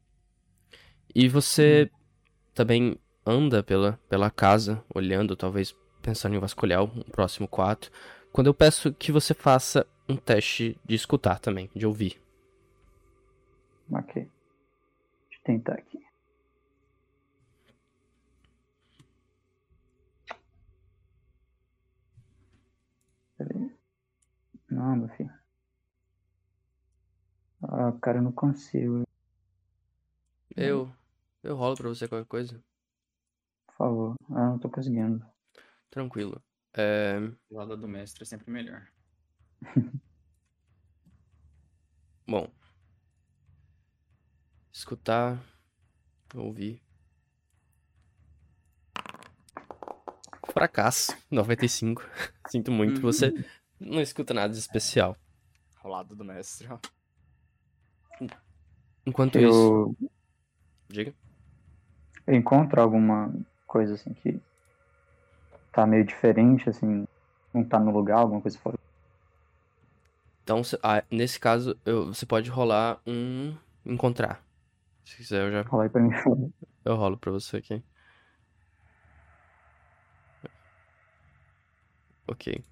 E você também anda pela, pela casa, olhando, talvez pensando em vasculhar um próximo quarto, quando eu peço que você faça um teste de escutar também, de ouvir. Ok. Tentar aqui. Peraí. Não, meu filho. Ah, cara, eu não consigo. Eu, eu rolo pra você qualquer coisa. Por favor. Ah, não tô conseguindo. Tranquilo. É, O lado do mestre é sempre melhor. bom. Escutar, ouvir. Fracasso, 95. Sinto muito, Uhum. você não escuta nada de especial. Ao lado do mestre, ó. Enquanto isso, Eu, diga. eu encontro alguma coisa assim que tá meio diferente, assim, não tá no lugar, alguma coisa fora. Então, ah, nesse caso, eu- você pode rolar um encontrar. Se quiser, eu já Rola aí pra mim. eu rolo pra você aqui. Ok.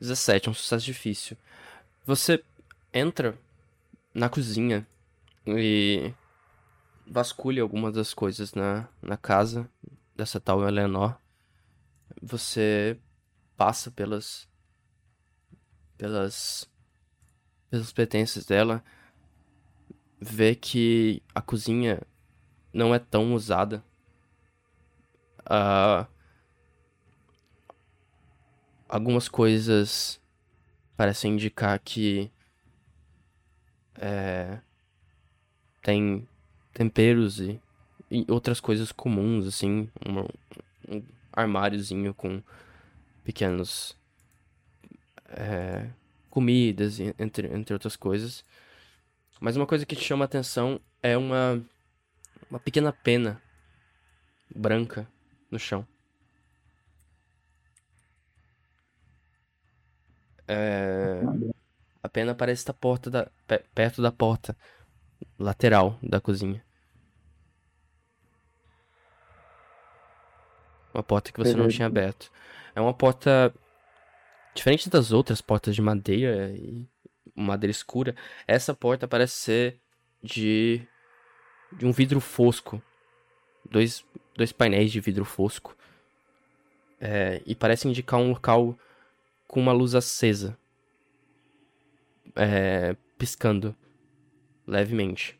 17, é um sucesso difícil. Você entra na cozinha e vasculha algumas das coisas na, na casa dessa tal Eleanor. Você passa pelas pelas pelos pertences dela, vê que a cozinha não é tão usada. Ah, algumas coisas parecem indicar que é, tem temperos e, e outras coisas comuns, assim, um, um armáriozinho com pequenos é, comidas, entre, entre outras coisas. Mas uma coisa que te chama a atenção é uma, uma pequena pena branca no chão. É, a pena parece estar porta da, pe- perto da porta lateral da cozinha. Uma porta que você não Beleza. tinha aberto. É uma porta diferente das outras portas de madeira e madeira escura. Essa porta parece ser de de um vidro fosco. Dois, dois painéis de vidro fosco. É, e parece indicar um local com uma luz acesa. É, piscando levemente.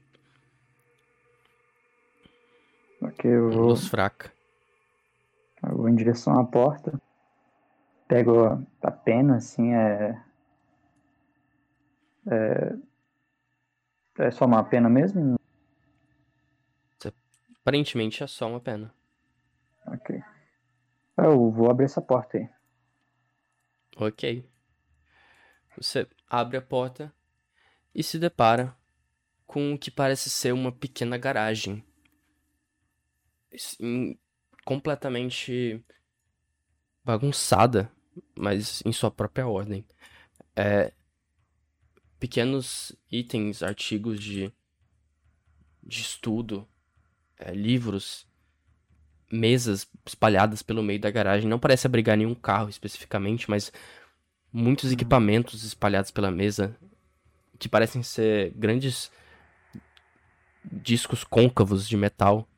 Ok, eu vou, luz fraca. eu vou em direção à porta. Pego a- a pena, assim, é. É, é só uma pena mesmo? Aparentemente é só uma pena. Ok. Eu vou abrir essa porta aí. Ok. Você abre a porta e se depara com o que parece ser uma pequena garagem. Assim, completamente bagunçada, mas em sua própria ordem. É, pequenos itens, artigos de, de estudo, é, livros mesas espalhadas pelo meio da garagem. Não parece abrigar nenhum carro especificamente, mas muitos equipamentos espalhados pela mesa que parecem ser grandes discos côncavos de metal,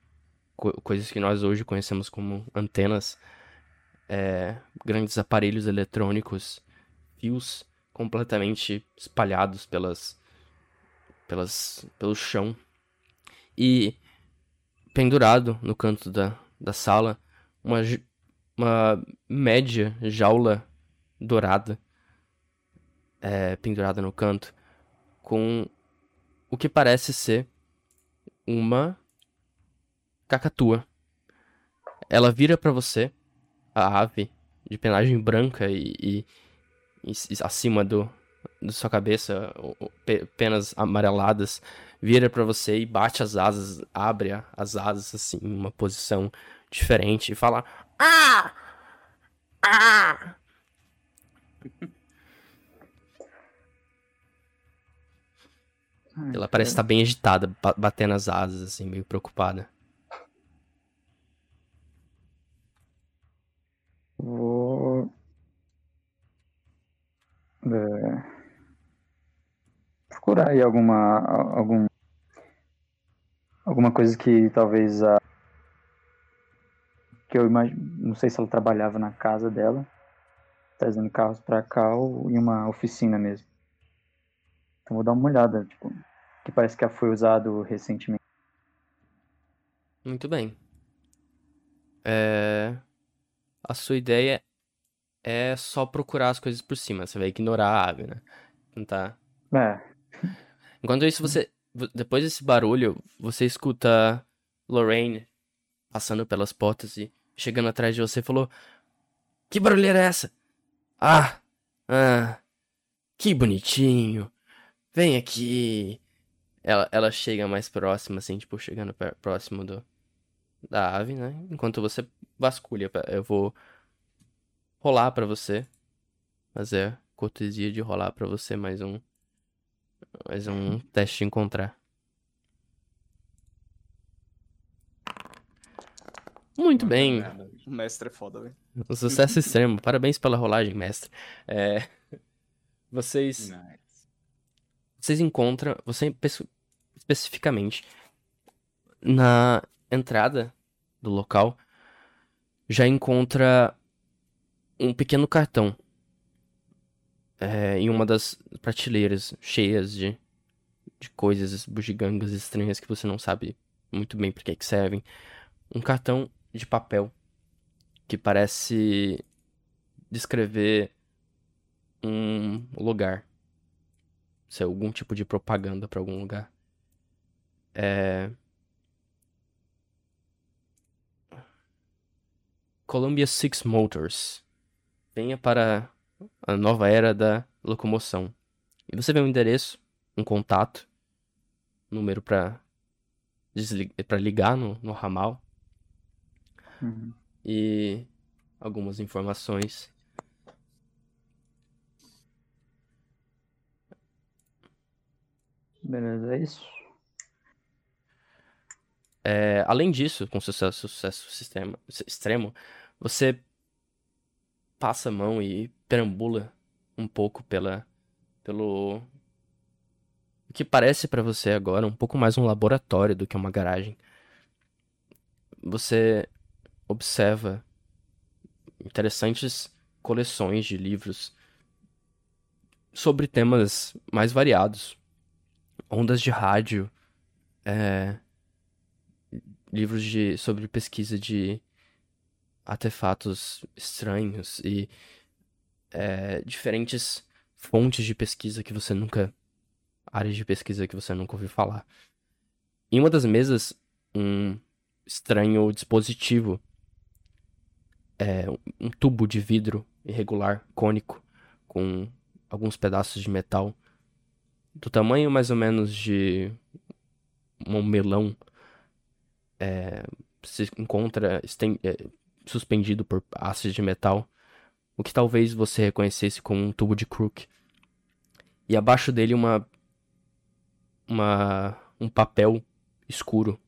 co coisas que nós hoje conhecemos como antenas, é, grandes aparelhos eletrônicos, fios completamente espalhados pelas, pelas, pelo chão e pendurado no canto da, da sala uma, uma média jaula dourada é, pendurada no canto com o que parece ser uma cacatua. Ela vira para você, a ave de penagem branca e, e, e acima do, do sua cabeça, penas amareladas, vira para você e bate as asas, abre as asas assim, em uma posição diferente e fala: Ah! Ah! Ela parece estar bem agitada, batendo as asas, assim, meio preocupada. Vou. É... Procurar aí alguma. Algum... Alguma coisa que talvez a. Que eu imagino. Não sei se ela trabalhava na casa dela, trazendo carros pra cá ou em uma oficina mesmo. Então vou dar uma olhada, tipo, que parece que foi usado recentemente. Muito bem. É... A sua ideia é só procurar as coisas por cima. Você vai ignorar a ave, né? Não tá. É. Enquanto isso, você. Depois desse barulho, você escuta Lorraine passando pelas portas e chegando atrás de você falou: Que barulheira é essa? Ah! Ah! Que bonitinho! Vem aqui. Ela, ela chega mais próxima, assim, tipo, chegando próximo do, da ave, né? Enquanto você vasculha, eu vou rolar para você. Fazer cortesia de rolar para você mais um. Mais um teste de encontrar. Muito bem. O mestre é foda, velho. Um sucesso extremo. Parabéns pela rolagem, mestre. É... Vocês. Nice vocês encontram, você especificamente na entrada do local já encontra um pequeno cartão é, em uma das prateleiras cheias de, de coisas bugigangas estranhas que você não sabe muito bem para que, que servem. Um cartão de papel que parece descrever um lugar se é algum tipo de propaganda para algum lugar. É... Columbia Six Motors. Venha para a nova era da locomoção. E você vê um endereço, um contato, número para para ligar no, no ramal. Uhum. E algumas informações Beleza, é isso. É, além disso, com sucesso, sucesso sistema, extremo, você passa a mão e perambula um pouco pela pelo o que parece para você agora um pouco mais um laboratório do que uma garagem. Você observa interessantes coleções de livros sobre temas mais variados, ondas de rádio, é, livros de, sobre pesquisa de artefatos estranhos e é, diferentes fontes de pesquisa que você nunca. áreas de pesquisa que você nunca ouviu falar. Em uma das mesas, um estranho dispositivo. É, um tubo de vidro irregular, cônico, com alguns pedaços de metal do tamanho mais ou menos de um melão é, se encontra é, suspendido por hastes de metal, o que talvez você reconhecesse como um tubo de Crook. E abaixo dele uma, uma um papel escuro,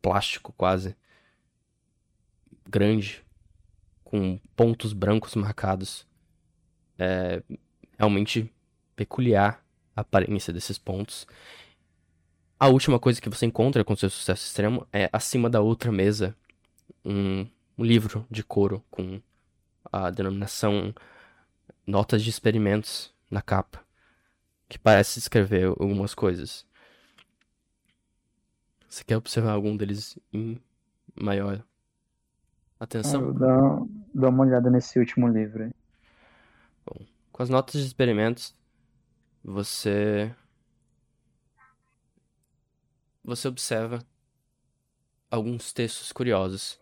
plástico quase, grande, com pontos brancos marcados. É realmente peculiar a aparência desses pontos. A última coisa que você encontra com seu sucesso extremo é acima da outra mesa um, um livro de couro com a denominação Notas de Experimentos na capa, que parece escrever algumas coisas. Você quer observar algum deles em maior atenção? Dou, dou uma olhada nesse último livro aí. Bom, com as notas de experimentos, você você observa alguns textos curiosos.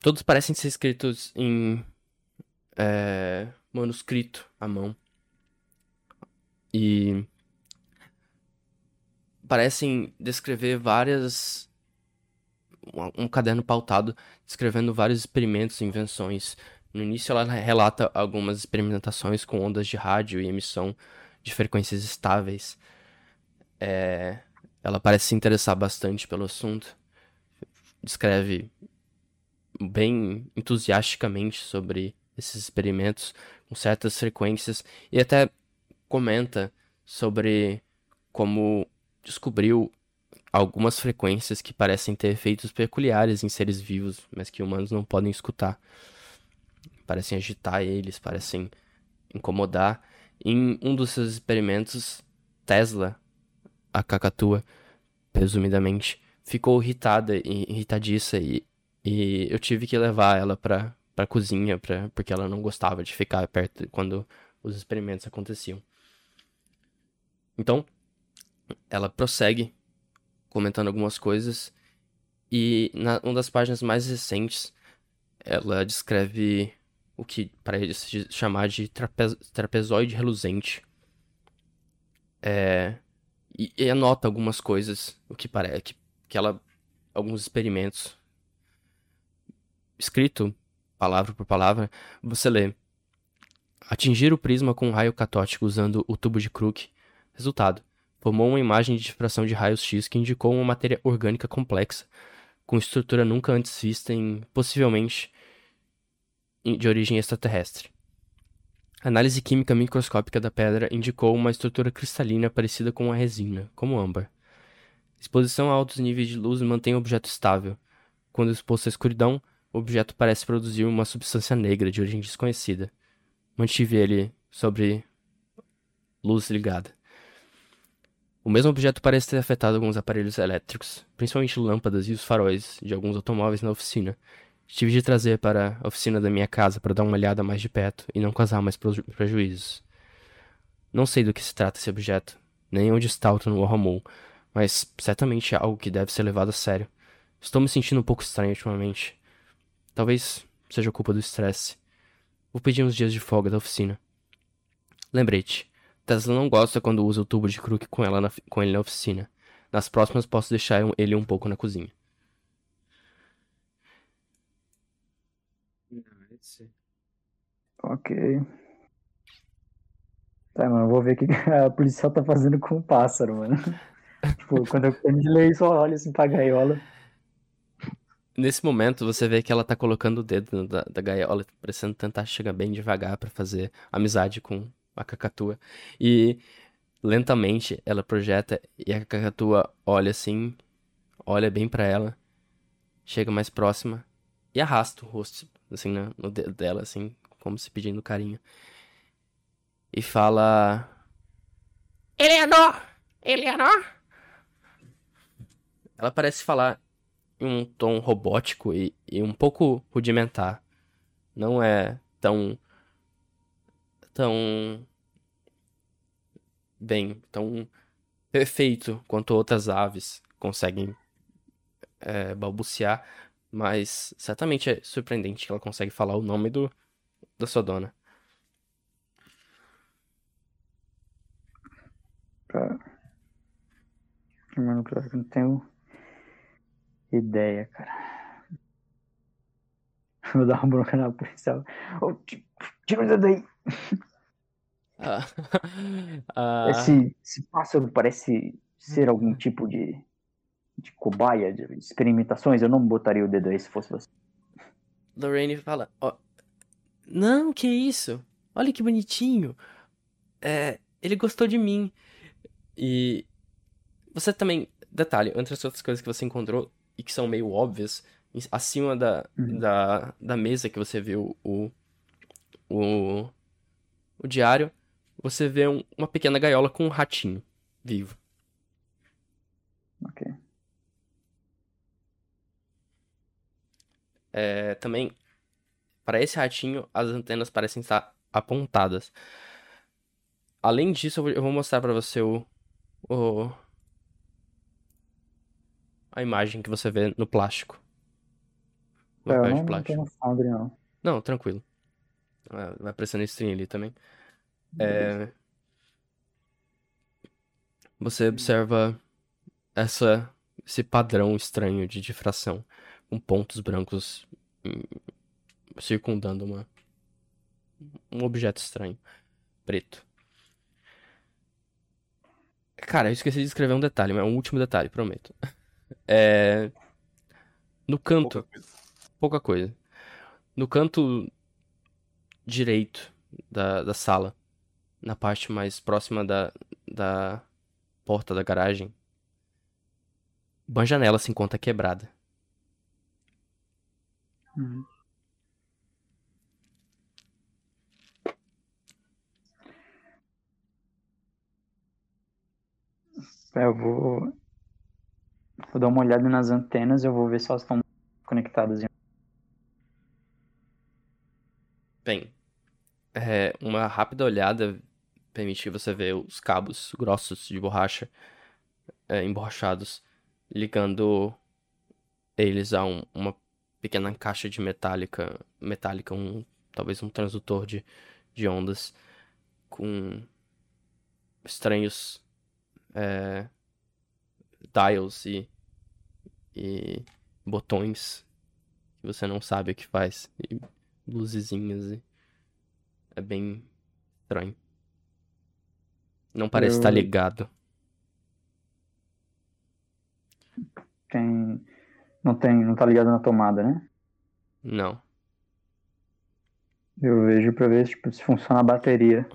Todos parecem ser escritos em é, manuscrito à mão. E parecem descrever várias. Um, caderno pautado descrevendo vários experimentos e invenções. No início, ela relata algumas experimentações com ondas de rádio e emissão de frequências estáveis. É, ela parece se interessar bastante pelo assunto. Descreve bem entusiasticamente sobre esses experimentos com certas frequências e até comenta sobre como descobriu algumas frequências que parecem ter efeitos peculiares em seres vivos, mas que humanos não podem escutar. Parecem agitar eles, parecem incomodar. Em um dos seus experimentos, Tesla, a cacatua, presumidamente, ficou irritada e irritadiça e, e eu tive que levar ela para para cozinha, pra, porque ela não gostava de ficar perto quando os experimentos aconteciam. Então, ela prossegue comentando algumas coisas e na uma das páginas mais recentes ela descreve o que para eles chamar de trape trapezoide reluzente. É, e, e, anota algumas coisas, o que parece que, que ela alguns experimentos escrito palavra por palavra, você lê: atingir o prisma com um raio catótico usando o tubo de Crook. Resultado: formou uma imagem de difração de raios X que indicou uma matéria orgânica complexa, com estrutura nunca antes vista em possivelmente de origem extraterrestre. A análise química microscópica da pedra indicou uma estrutura cristalina parecida com uma resina, como âmbar. Exposição a altos níveis de luz mantém o objeto estável. Quando exposto à escuridão, o objeto parece produzir uma substância negra de origem desconhecida. Mantive ele sobre luz ligada. O mesmo objeto parece ter afetado alguns aparelhos elétricos, principalmente lâmpadas e os faróis de alguns automóveis na oficina. Tive de trazer para a oficina da minha casa para dar uma olhada mais de perto e não causar mais prejuízos. Não sei do que se trata esse objeto, nem onde está o Warhamon, mas certamente é algo que deve ser levado a sério. Estou me sentindo um pouco estranho ultimamente. Talvez seja culpa do estresse. Vou pedir uns dias de folga da oficina. Lembrete, Tesla não gosta quando usa o tubo de crook com, ela na, com ele na oficina. Nas próximas posso deixar ele um pouco na cozinha. Ok. Tá, mano, vou ver o que a policial tá fazendo com o pássaro, mano. tipo, quando eu termino de ler isso, eu olho assim pra gaiola. Nesse momento, você vê que ela tá colocando o dedo da, da gaiola, parecendo tentar chegar bem devagar para fazer amizade com a cacatua. E lentamente ela projeta e a cacatua olha assim, olha bem para ela, chega mais próxima e arrasta o rosto assim no, no dedo dela, assim, como se pedindo carinho. E fala: Eleanor! Eleanor! Ela parece falar um tom robótico e, e um pouco rudimentar. Não é tão. tão. bem, tão perfeito quanto outras aves conseguem é, balbuciar, mas certamente é surpreendente que ela consegue falar o nome do, da sua dona. Pra... Mano, pior que não tenho ideia, cara. Vou dar uma bronca na policial. Oh, tira o dedo aí. Ah, ah, esse, esse pássaro parece ser algum tipo de, de cobaia de experimentações. Eu não botaria o dedo aí se fosse você. Lorraine fala: Ó, Não, que isso? Olha que bonitinho. É, ele gostou de mim. E você também. Detalhe, entre as outras coisas que você encontrou e que são meio óbvias, acima da, Uhum. da, da mesa que você viu o, o, o diário, você vê um- uma pequena gaiola com um ratinho vivo. Ok. É, também, para esse ratinho, as antenas parecem estar apontadas. Além disso, eu vou, eu vou mostrar para você o, o- a imagem que você vê no plástico. No É, papel não, de não plástico. tenho Foundry, não. Não, tranquilo. Vai aparecendo stream ali também. É, Você observa essa, esse padrão estranho de difração, com pontos brancos hum, circundando uma, um objeto estranho, preto. Cara, eu esqueci de escrever um detalhe, mas é um último detalhe, prometo. É, no canto, Pouca coisa. pouca coisa. No canto direito da, da sala, na parte mais próxima da, da porta da garagem, uma janela se encontra quebrada. É, eu vou, vou dar uma olhada nas antenas, eu vou ver se elas estão conectadas. em- Bem, é, uma rápida olhada permite você ver os cabos grossos de borracha é, emborrachados, ligando eles a um- uma pequena caixa de metálica, metálica, um, talvez um transdutor de, de ondas com estranhos é, dials e, e botões que você não sabe o que faz. E luzezinhas e é bem estranho. Não parece estar Eu- ligado. Tem, não tem, não tá ligado na tomada, né? Não. Eu vejo pra ver tipo, se funciona a bateria.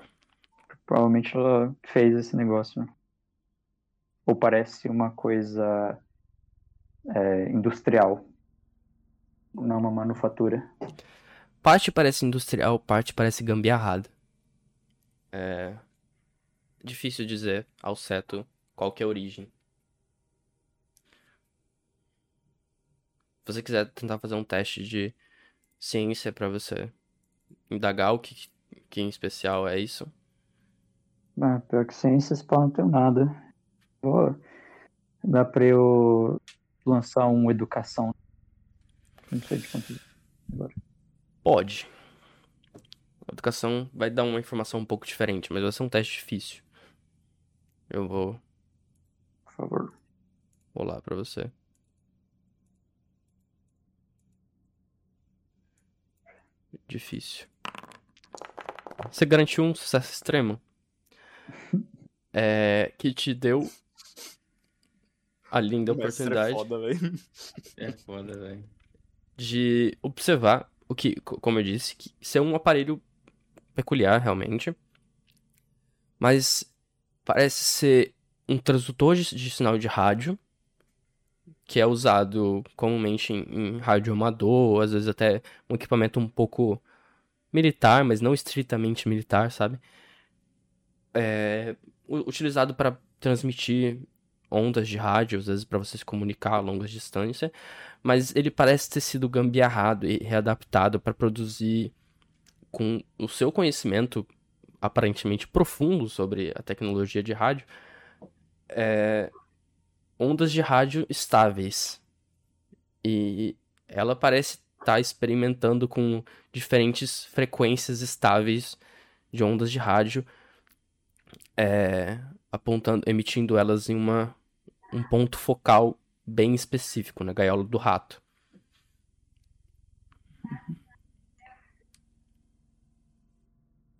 Provavelmente ela fez esse negócio, né? Ou parece uma coisa é, industrial, não uma manufatura. Parte parece industrial, parte parece gambiarrada. É difícil dizer ao certo qual que é a origem. Se você quiser tentar fazer um teste de ciência pra você indagar o que, que em especial é isso. Ah, pior que ciências, pá, não tenho nada. Vou... Dá pra eu lançar um educação. Não sei de quanto. Pode. A educação vai dar uma informação um pouco diferente, mas vai ser um teste difícil. Eu vou Por favor. rolar pra você. Difícil. Você garantiu um sucesso extremo. É, que te deu a linda Mestre é oportunidade foda, velho. É foda, velho. de observar o que, co- como eu disse, que ser um aparelho peculiar realmente, mas parece ser um transdutor de, de sinal de rádio que é usado comumente em, em rádio amador, às vezes até um equipamento um pouco militar, mas não estritamente militar, sabe? É, utilizado para transmitir ondas de rádio, às vezes para você se comunicar a longas distâncias, mas ele parece ter sido gambiarrado e readaptado para produzir com o seu conhecimento aparentemente profundo sobre a tecnologia de rádio, é, ondas de rádio estáveis. E ela parece estar experimentando com diferentes frequências estáveis de ondas de rádio, é, apontando, emitindo elas em uma, um ponto focal bem específico, na gaiola do rato.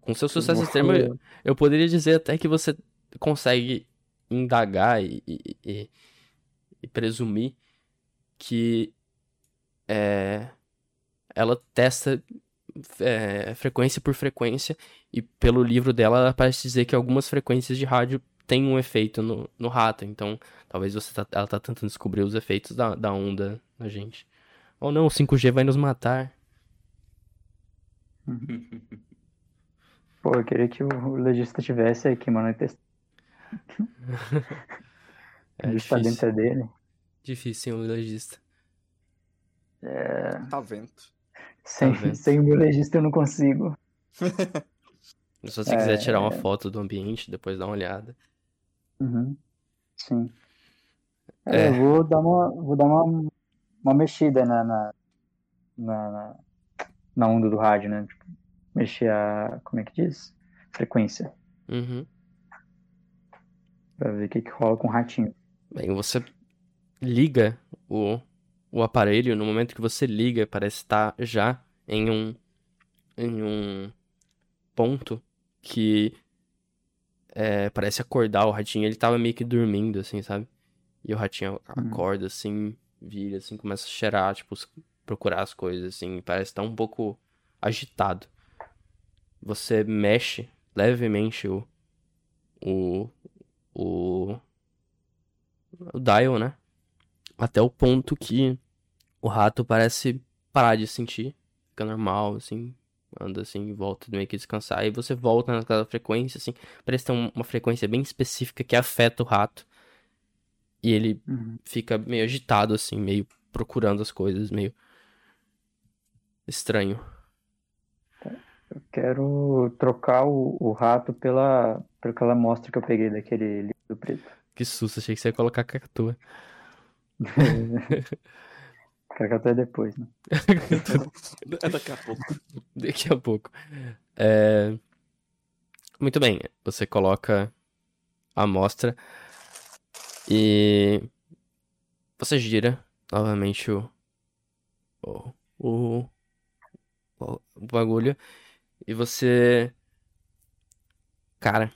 Com seu sucesso vou- extremo, eu- eu poderia dizer até que você consegue indagar e, e- e- e presumir que é, ela testa é, frequência por frequência e pelo livro dela ela parece dizer que algumas frequências de rádio têm um efeito no, no rato. Então, talvez você tá, ela tá tentando descobrir os efeitos da, da onda na gente. Ou não, o 5G vai nos matar. Pô, eu queria que o legista tivesse aqui, mano. e test- É está difícil. dentro dele. Difícil, hein, o legista. Tá vendo? Sem, vendo? sem o meu legista eu não consigo. Se você quiser tirar É. uma foto do ambiente, depois dá uma olhada. Uhum. Sim. É, É. eu vou dar uma, vou dar uma, uma mexida na, na, na, na- na onda do rádio, né? Tipo, mexer a, como é que diz? Frequência. Uhum. Pra ver o que que rola com o ratinho. Bem, você liga o, o aparelho, no momento que você liga, parece estar já em um, em um ponto que é, parece acordar o ratinho. Ele tava meio que dormindo, assim, sabe? E o ratinho Hum. acorda, assim, vira, assim, começa a cheirar, tipo, procurar as coisas, assim, parece estar um pouco agitado. Você mexe levemente o, o, o, o dial, né? Até o ponto que o rato parece parar de sentir, fica normal, assim, anda assim, volta meio que descansar. E você volta naquela frequência, assim, parece ter um- uma frequência bem específica que afeta o rato. E ele Uhum. fica meio agitado, assim, meio procurando as coisas, meio estranho. Eu quero trocar o, o rato pela, pela aquela amostra que eu peguei daquele líquido preto. Que susto, achei que você ia colocar cacatua. Que até depois, né? É daqui a pouco. Daqui a pouco. É, Muito bem, você coloca a amostra e você gira novamente o, o, o, o bagulho e você. Cara.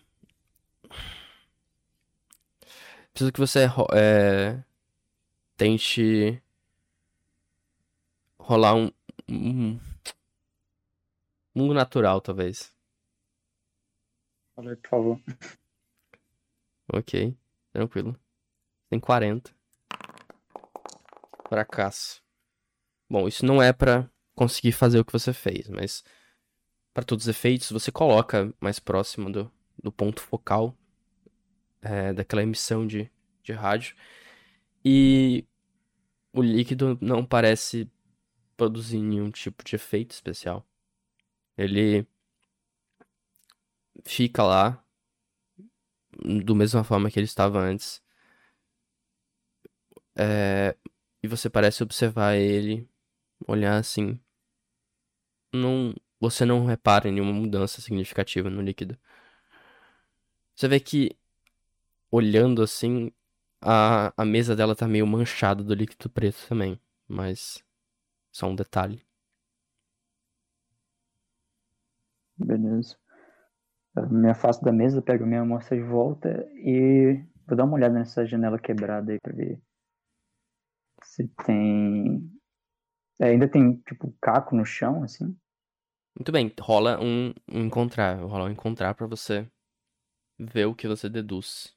Preciso que você é, tente rolar um, um, um natural, talvez. Fala aí, por favor. Ok, tranquilo. Tem 40. Fracasso. Bom, isso não é pra conseguir fazer o que você fez, mas para todos os efeitos, você coloca mais próximo do, do ponto focal é, daquela emissão de, de rádio e o líquido não parece produzir nenhum tipo de efeito especial. Ele fica lá do mesma forma que ele estava antes. É, e você parece observar ele, olhar assim. Não, você não repara em nenhuma mudança significativa no líquido. Você vê que, olhando assim, a, a mesa dela tá meio manchada do líquido preto também. Mas, só um detalhe. Beleza. Eu me afasto da mesa, pego minha amostra de volta e vou dar uma olhada nessa janela quebrada aí pra ver se tem. É, ainda tem, tipo, caco no chão, assim. Muito bem, rola um, um encontrar. Rola um encontrar pra você ver o que você deduz.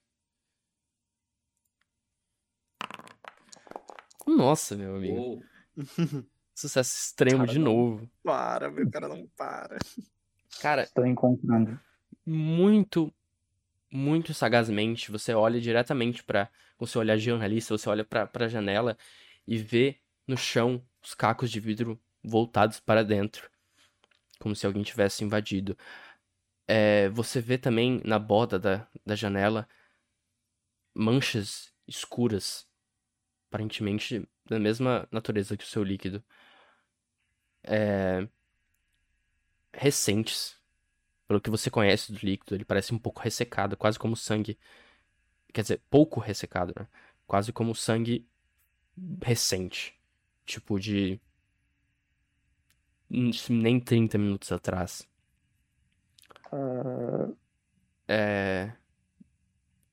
Nossa, meu amigo. Uou. Sucesso extremo Cara, de não. novo. Para, meu cara não para. Cara, Estou encontrando. muito, muito sagazmente, você olha diretamente pra. Com seu olhar de jornalista, você olha pra, pra janela e vê no chão os cacos de vidro voltados para dentro. Como se alguém tivesse invadido. É, você vê também na borda da, da janela manchas escuras, aparentemente da mesma natureza que o seu líquido. É, recentes. Pelo que você conhece do líquido, ele parece um pouco ressecado, quase como sangue. Quer dizer, pouco ressecado, né? Quase como sangue recente. Tipo de. Nem 30 minutos atrás. Ah, É.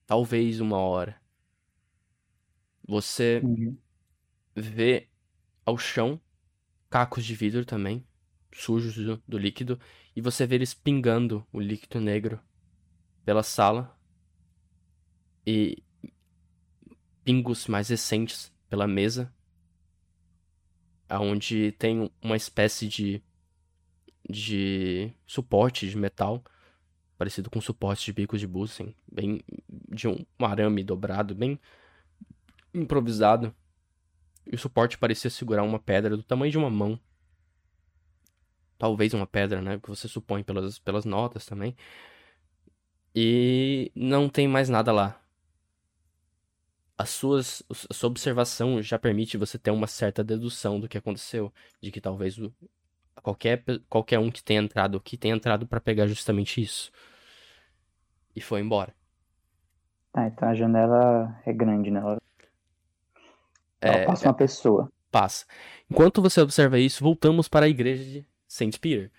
Talvez uma hora. Você entendi. vê ao chão cacos de vidro também, sujos do, do líquido, e você vê eles pingando o líquido negro pela sala e pingos mais recentes pela mesa, aonde tem uma espécie de de suporte de metal parecido com suporte de bicos de Bussen, bem de um, um arame dobrado, bem improvisado. E o suporte parecia segurar uma pedra do tamanho de uma mão. Talvez uma pedra, né? Que você supõe pelas, pelas notas também. E não tem mais nada lá. As suas, a sua observação já permite você ter uma certa dedução do que aconteceu. De que talvez o, qualquer, qualquer um que tenha entrado aqui tenha entrado para pegar justamente isso. E foi embora. Ah, então a janela é grande, né? Ela, ela É, passa uma pessoa. passa. Enquanto você observa isso, voltamos para a igreja de Saint Peter.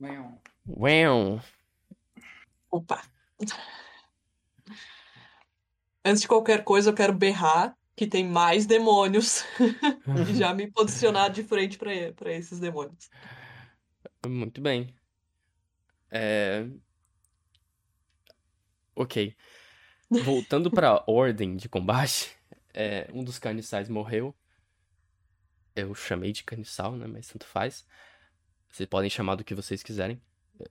Well, Uau! Opa. Antes de qualquer coisa, eu quero berrar que tem mais demônios e já me posicionar de frente pra pra esses demônios. Muito bem. É... Ok. Voltando para a ordem de combate, é, um dos carniçais morreu. Eu chamei de carniçal, né? Mas tanto faz. Vocês podem chamar do que vocês quiserem.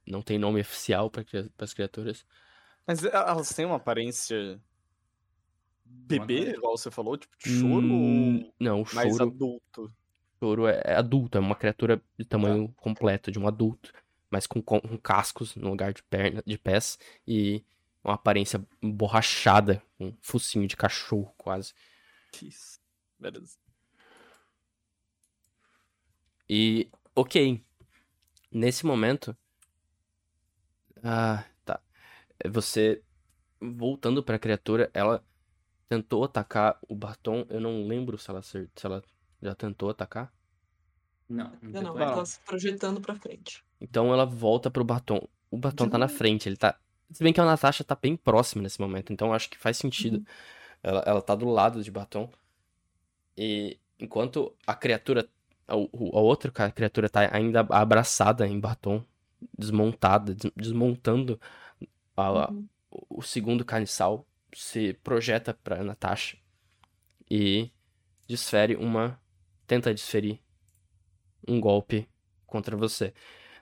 Não tem nome oficial para as criaturas. Mas e- elas têm uma aparência bebê, igual você falou, tipo de choro Hum, ou Não, o mais choro, adulto? choro é, é adulto, é uma criatura de tamanho completo, de um adulto, mas com, com- com cascos no lugar de, perna, de pés e uma aparência borrachada, um focinho de cachorro quase. Isso. Beleza. E, ok, nesse momento, ah, tá, você voltando pra criatura, ela tentou atacar o batom, eu não lembro se ela, se ela já tentou atacar. não, Não, não, ela tá se projetando pra frente. Então ela volta pro batom. O batom tá na frente, ele tá. Se bem que a Natasha tá bem próxima nesse momento, então acho que faz sentido. Uhum. Ela, ela tá do lado de batom. E enquanto a criatura. A, o- a outra criatura tá ainda abraçada em batom, desmontada, des- desmontando a- Uhum. o segundo carniçal, se projeta pra Natasha e desfere uma. Tenta desferir um golpe contra você.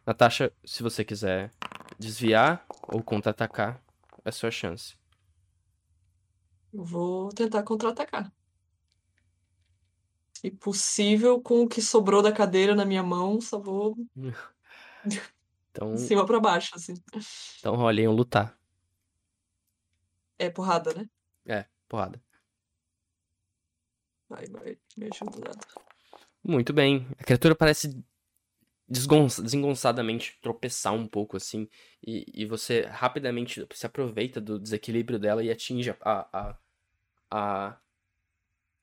Natasha, se você quiser desviar ou contra-atacar, é sua chance. Eu vou tentar contra-atacar. Se possível, com o que sobrou da cadeira na minha mão, só vou Então, de cima pra baixo, assim. então rolem um lutar. É porrada, né? É, porrada. Vai, vai, me ajuda. Muito bem. A criatura parece desengonçadamente tropeçar um pouco assim. E, e você rapidamente se aproveita do desequilíbrio dela e atinge a, a, a,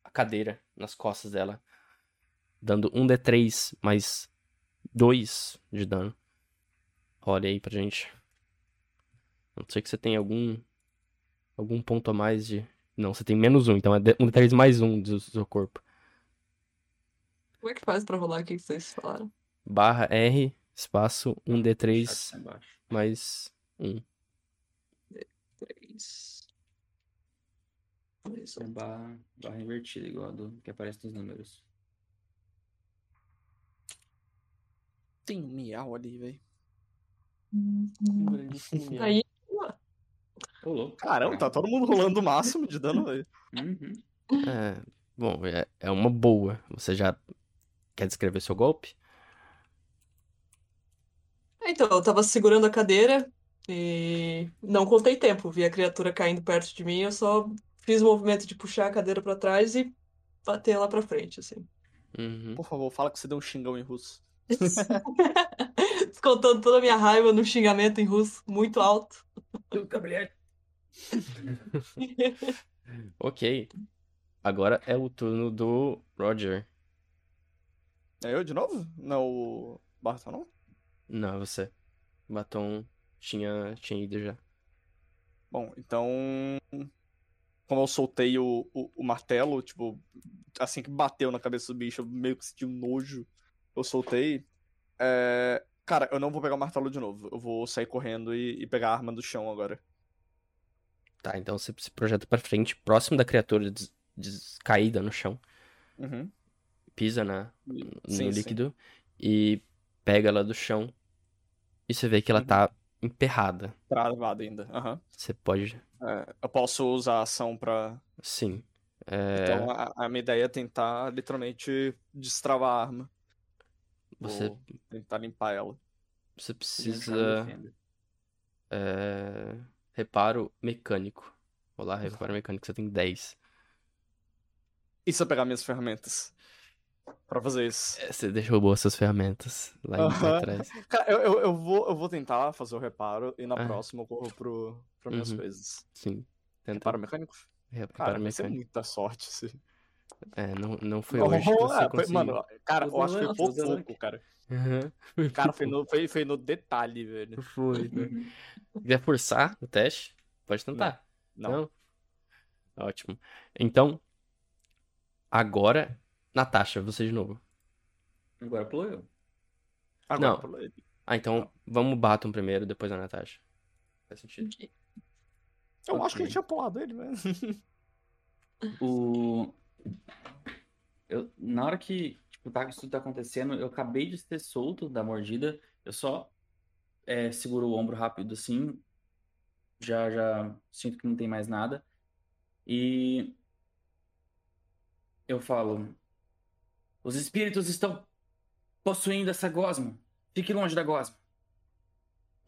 a cadeira nas costas dela. Dando um D3 mais 2 de dano. Olha aí pra gente. Não sei que você tem algum. Algum ponto a mais de. Não, você tem menos um, então é um D3 mais um do seu corpo. Como é que faz pra rolar o que vocês falaram? Barra R, espaço chat 1D3 tá embaixo. mais 1. Três. Mais É um. barra, barra invertida, igual a do que aparece nos números. Tem um miau ali, velho. Aí, Ô, louco. Caramba, tá todo mundo rolando o máximo de dano, velho. Uhum. É, bom, é, é uma boa. Você já quer descrever seu golpe? Então, eu tava segurando a cadeira e não contei tempo. Vi a criatura caindo perto de mim, eu só fiz o movimento de puxar a cadeira pra trás e bater lá pra frente, assim. Uhum. Por favor, fala que você deu um xingão em russo. Descontando toda a minha raiva no xingamento em russo, muito alto. Ok. Agora é o turno do Roger. É eu de novo? Não, o Barton não? Não, é você. O batom tinha, tinha ido já. Bom, então. como eu soltei o, o, o martelo, tipo, assim que bateu na cabeça do bicho, eu meio que senti um nojo. Eu soltei. É, Cara, eu não vou pegar o martelo de novo. Eu vou sair correndo e, e pegar a arma do chão agora. Tá, então você se projeta pra frente, próximo da criatura des, des- caída no chão. Uhum. Pisa na, no sim, sim. líquido e pega ela do chão. E você vê que ela Uhum. tá emperrada. Travado ainda. Aham. Você pode. É, eu posso usar a ação pra. Sim. É, Então a, a minha ideia é tentar literalmente destravar a arma. você, Ou tentar limpar ela. você precisa. É, reparo mecânico. Vou lá, reparo mecânico, você tem 10. E se eu pegar minhas ferramentas? Pra fazer isso. É, Você deixou boas suas ferramentas lá em- lá Aham. atrás. Cara, eu, eu, eu, vou, eu vou tentar fazer o reparo e na Ah. próxima eu corro pro, pra minhas Uhum. coisas. Sim. Tenta Reparo mecânico? reparo Cara, vai ser mecânico. muita sorte se. É, não, não foi Não, hoje que você foi- conseguiu. Mano, cara, eu acho que foi por pouco, cara. Aham. Cara, foi no, foi, foi no detalhe, velho. Foi. né? Quer forçar o teste? Pode tentar. Não. Ótimo. Então, agora, Natasha, você de novo. Agora pulou eu. Agora, Não. pulou ele. Ah, então vamos Baton primeiro, depois a Natasha. Faz sentido? Eu acho que eu tinha pulado ele, velho. O... Eu, na hora que tipo, tá, isso tudo tá acontecendo, eu acabei de ser solto da mordida, eu só é, seguro o ombro rápido assim, já, já sinto que não tem mais nada, e eu falo, os espíritos estão possuindo essa gosma, fique longe da gosma.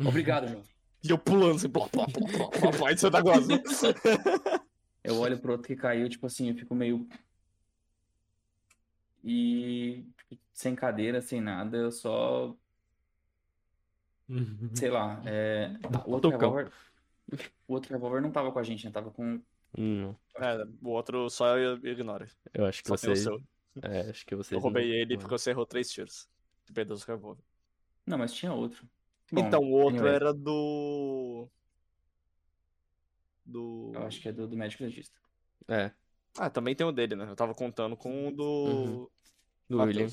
Obrigado, jovem. E eu pulando assim, plá, plá, plá, plá, plá, e você tá gozando. Eu olho pro outro que caiu, tipo assim, eu fico meio. E. tipo, sem cadeira, sem nada, eu só. Sei lá. É... O outro Tocão. revólver. O outro revólver não tava com a gente, né? Tava com. Hum, É, o outro só ignora. eu acho que Só tem você. O. É, acho que você. Eu roubei ele porque você errou três tiros. Você perdeu os revólver. Não, mas tinha outro. Bom, Então, o outro anyway, era do. Do. Eu acho que é do, do médico legista. É, Ah, também tem o dele, né? Eu tava contando com o do. Uhum. do. William.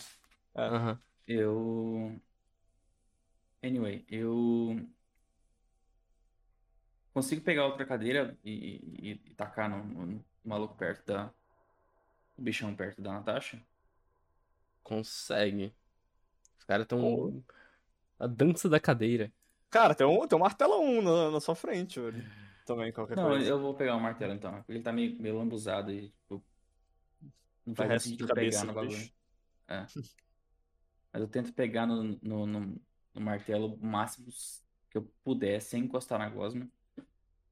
É. Aham. Eu. Anyway, eu. Consigo pegar outra cadeira e, e, e tacar no, no- no maluco perto da. O bichão perto da Natasha? Consegue. Os caras tão. A dança da cadeira. Cara, tem um, tem um martelão na, na sua frente, velho. Também, qualquer Não, coisa. eu vou pegar o martelo então, porque ele tá meio, meio lambuzado e tipo. Não faz resto de sentido pegar no bagulho. É. Mas eu tento pegar no, no, no, no martelo o máximo que eu puder, sem encostar na gosma.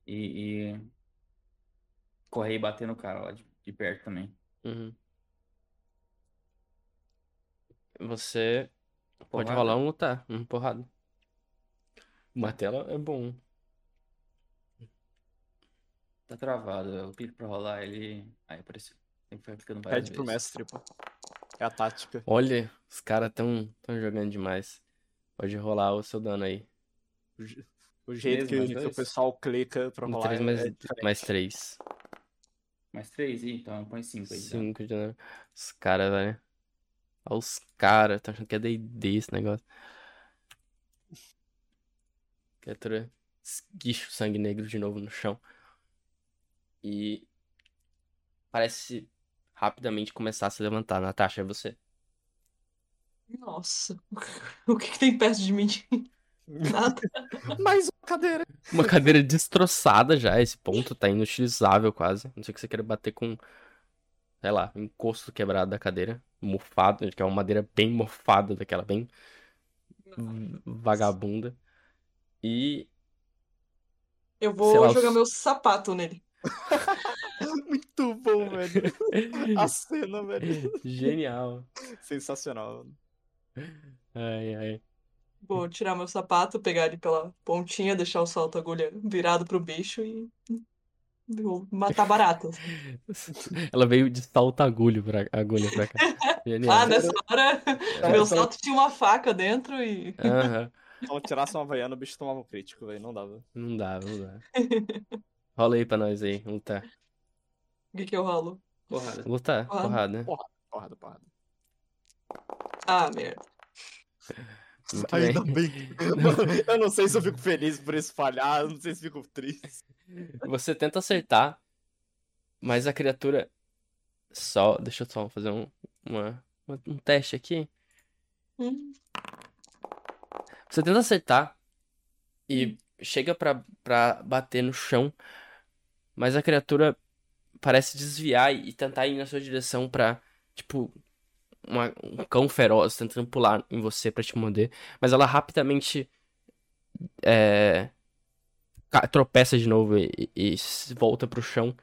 E, e correr e bater no cara lá de, de perto também. Uhum. Você pode Porrada? rolar um lutar. Um porrada. O martelo é bom. Tá travado, eu clico pra rolar ele. Aí apareceu. Tem que ficar clicando várias Pede pro vezes. mestre, pô. É a tática. Olha, os caras tão, tão jogando demais. Pode rolar o seu dano aí. O, je- o jeito mais que, que o pessoal clica pra Um rolar três é, mais, é diferente. mais três. Mais três? Ih, então põe cinco aí. Cinco de dano. Os caras, velho. Olha os caras, tá achando que é D&D esse negócio. Criatura esguicha o sangue negro de novo no chão. E parece rapidamente começar a se levantar. Natasha, é você. Nossa, o que que tem perto de mim? Nada. Mais cadeira. Uma cadeira destroçada já, esse ponto tá inutilizável quase. Não sei que você queira bater com, sei lá, um encosto quebrado da cadeira. Mofado, que é uma madeira bem mofada, daquela bem vagabunda. E Eu vou lá, os- jogar meu sapato nele. Muito bom, velho. A cena, velho. genial. Sensacional. Ai, ai. Vou tirar meu sapato, pegar ele pela pontinha, deixar o salto agulha virado pro bicho e vou matar baratas. Ela veio de salto agulho pra, agulha pra cá. Genial. Ah, nessa hora, Não, meu salto tinha uma faca dentro e. Aham. Se ela tirasse uma havaiana, o bicho tomava um crítico, velho. Não dava. Não dá, não dá. Rola aí pra nós aí, vamos lutar. O que que eu rolo? Porrada. Lutar, Porrada. porrada. Porrada, porrada. Ah, merda. Muito Ainda bem. bem. Mano, eu não sei se eu fico feliz por isso falhar, eu não sei se fico triste. Você tenta acertar, mas a criatura só. Deixa eu só fazer um, uma, uma- um teste aqui. Hum, Você tenta acertar e chega pra, pra bater no chão, mas a criatura parece desviar e tentar ir na sua direção pra, tipo, uma- um cão feroz tentando pular em você pra te morder. Mas ela rapidamente é, tropeça de novo e, e- se volta pro chão,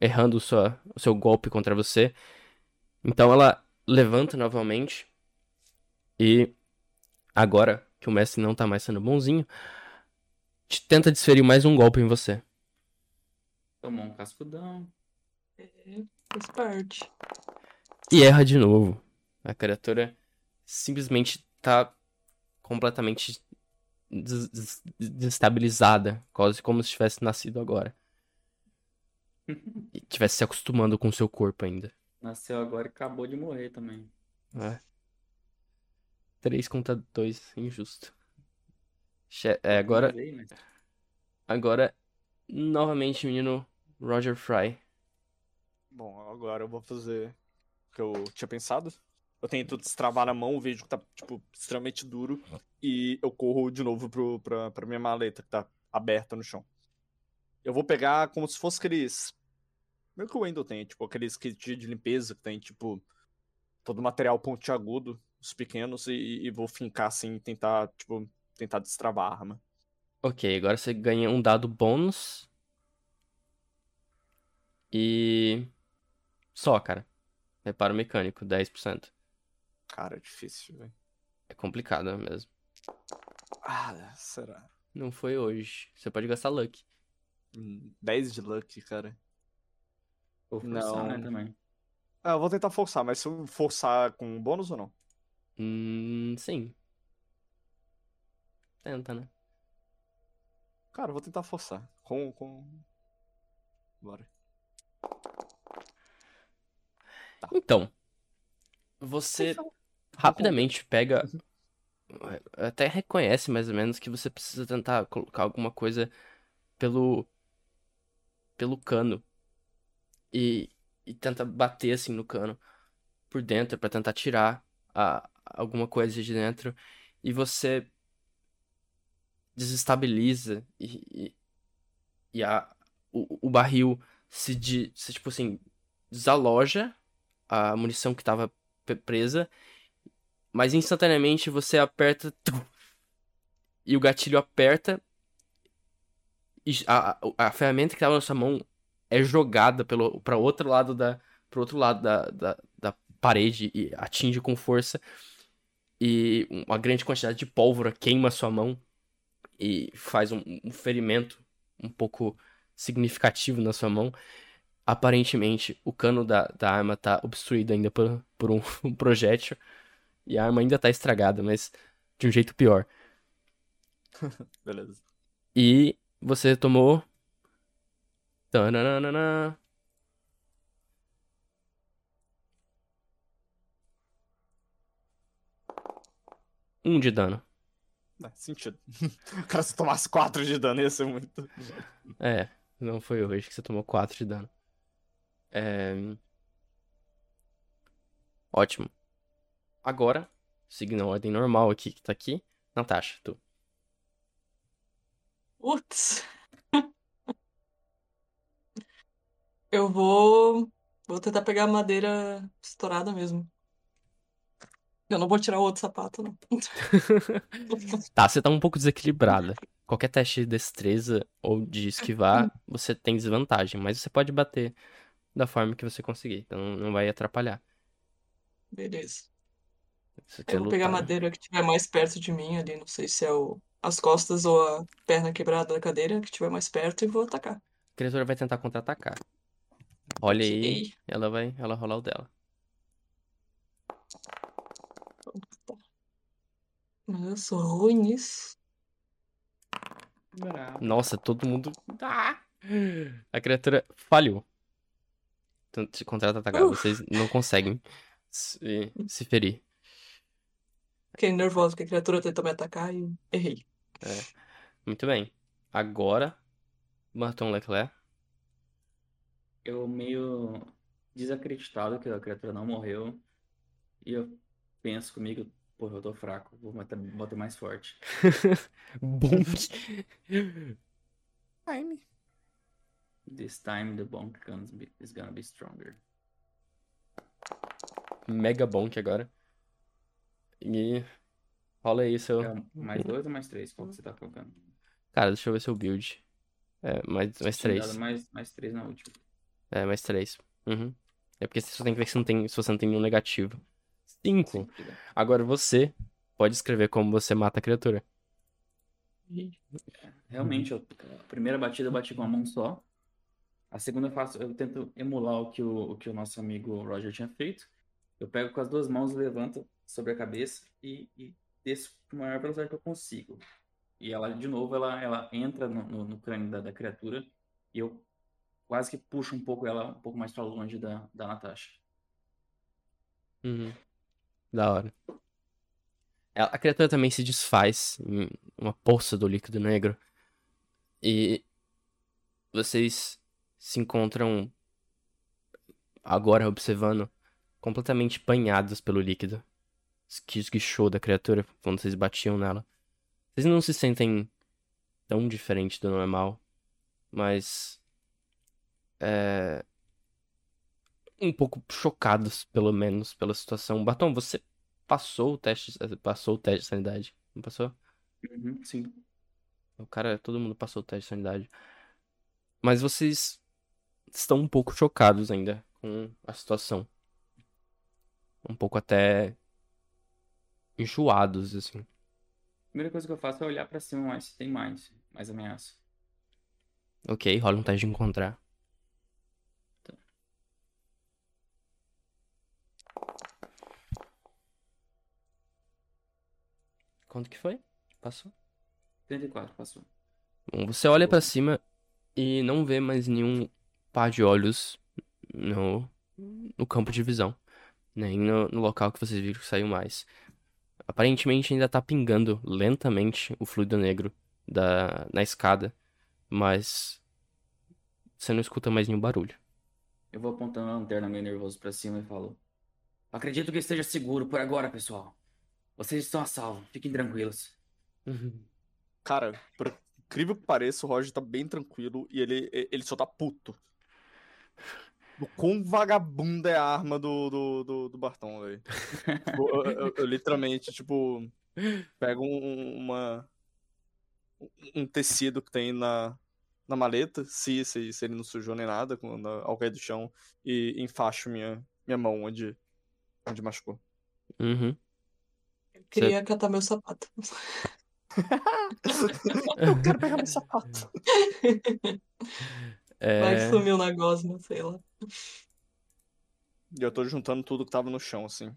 errando sua, o seu golpe contra você. Então ela levanta novamente e agora que o mestre não tá mais sendo bonzinho, te tenta desferir mais um golpe em você. Tomou um cascudão. faz parte. E erra de novo. A criatura simplesmente tá completamente des- des- desestabilizada, quase como se tivesse nascido agora. E tivesse se acostumando com o seu corpo ainda. Nasceu agora e acabou de morrer também. É. 3 contra 2, injusto. Che- é, agora, agora, novamente, menino Roger Fry. Bom, agora eu vou fazer que eu tinha pensado. Eu tento destravar na mão, vejo que tá, tipo, extremamente duro. E eu corro de novo pro, pra, pra minha maleta, que tá aberta no chão. Eu vou pegar como se fosse aqueles. Meio que o Wendel tem, tipo, aqueles kits de limpeza que tem, tipo, todo o material pontiagudo, os pequenos, e, e vou fincar assim, tentar, tipo, tentar destravar a arma. Ok, agora você ganha um dado bônus. E. Só, cara. Reparo mecânico, 10%. Cara, é difícil, velho. É complicado mesmo. Ah, será? Não foi hoje. Você pode gastar luck. Hum, 10 de luck, cara. Vou forçar, Não. né, também. Ah, eu vou tentar forçar, mas se eu forçar com bônus ou não? Hum, sim. Tenta, né? Cara, eu vou tentar forçar. Com. com... Bora. Então, você rapidamente pega. Até reconhece mais ou menos que você precisa tentar colocar alguma coisa pelo. pelo cano. E, e tenta bater assim no cano por dentro pra tentar tirar a, alguma coisa de dentro. E você desestabiliza e, e, e a, o, o barril se, de, se, tipo assim, desaloja a munição que tava pe- presa, mas instantaneamente você aperta e o gatilho aperta e a, a, ferramenta que tava na sua mão é jogada pelo para outro lado da pro outro lado da, da, da parede e atinge com força e uma grande quantidade de pólvora queima sua mão e faz um, um ferimento um pouco significativo na sua mão aparentemente o cano da, da arma tá obstruído ainda por, por um, um projétil. E a arma ainda tá estragada, mas de um jeito pior. Beleza. E você tomou. Tananana. Um de dano. Faz sentido. Cara, se tomasse 4 de dano ia ser muito. É, não foi hoje que você tomou 4 de dano. É... Ótimo. Agora, seguindo a ordem normal aqui que tá aqui, Natasha, tu. Putz. Eu vou. Vou tentar pegar a madeira estourada mesmo. Eu não vou tirar o outro sapato, não. Tá, você tá um pouco desequilibrada. Qualquer teste de destreza ou de esquivar, você tem desvantagem, mas você pode bater da forma que você conseguir, então não vai atrapalhar. Beleza. Você quer Eu vou pegar a madeira que estiver mais perto de mim ali. Não sei se é o... as costas ou a perna quebrada da cadeira que estiver mais perto e vou atacar. A criatura vai tentar contra-atacar. Olha aí, Ok. ela vai, ela rolar o dela. Mas eu sou ruim nisso. Nossa, todo mundo. Ah! A criatura falhou. Contra-atacar. Vocês não conseguem se, se ferir. Fiquei nervoso que a criatura tentou me atacar e errei. É. Muito bem. Agora, Martin Leclerc. Eu meio desacreditado que a criatura não morreu. E eu penso comigo, porra, eu tô fraco, vou bater, bater mais forte. Bum. Time. This time the bonk is gonna be stronger. Mega bonk agora. E rola aí seu. É mais dois ou mais três? Qual que você tá colocando? Cara, deixa eu ver seu build. É, mais, mais três. Mais, mais três na última. É, mais três. Uhum. É porque você só tem que ver se, não tem, se você não tem nenhum negativo. Cinco. Agora você pode escrever como você mata a criatura. Realmente, eu, a primeira batida eu bati com uma mão só. A segunda eu faço, eu tento emular o que o, o que o nosso amigo Roger tinha feito. Eu pego com as duas mãos, levanto sobre a cabeça e, e desço com a maior velocidade que eu consigo. E ela, de novo, ela, ela entra no, no, no crânio da, da criatura e eu quase que puxo um pouco ela um pouco mais para longe da, da Natasha. Uhum. Da hora. Ela- A criatura também se desfaz em uma poça do líquido negro. E vocês se encontram agora observando completamente banhados pelo líquido que esguichou da criatura quando vocês batiam nela. Vocês não se sentem tão diferente do normal, mas é um pouco chocados, pelo menos, pela situação. Batom, você passou o teste, eh, passou o teste de sanidade, não passou? Uhum, sim. O cara, todo mundo passou o teste de sanidade. Mas vocês estão um pouco chocados ainda com a situação. Um pouco até enjoados, assim. A primeira coisa que eu faço é olhar para cima mais se tem mais, mais ameaça. Ok, rola um teste de encontrar. Quanto que foi? Passou? 34, passou. Bom, você olha pra cima e não vê mais nenhum par de olhos no, no campo de visão, nem no, no local que vocês viram que saiu mais. Aparentemente ainda tá pingando lentamente o fluido negro da, na escada, mas você não escuta mais nenhum barulho. Eu vou apontando a lanterna meio nervoso pra cima e falo: Acredito que esteja seguro por agora, pessoal. Vocês estão a salvo, fiquem tranquilos. Cara, por incrível que pareça, o Roger tá bem tranquilo e ele, ele só tá puto. O quão vagabunda é a arma do, do, do, do Barton, velho. Tipo, eu, eu- eu literalmente, tipo, pego um, uma, um tecido que tem na, na maleta, se, se, se ele não sujou nem nada, quando, ao cair do chão, e enfaixo minha, minha mão onde, onde machucou. Uhum. Queria catar meu sapato. Eu quero pegar meu sapato. Vai que É, sumiu na gosma, sei lá. E eu tô juntando tudo que tava no chão, assim.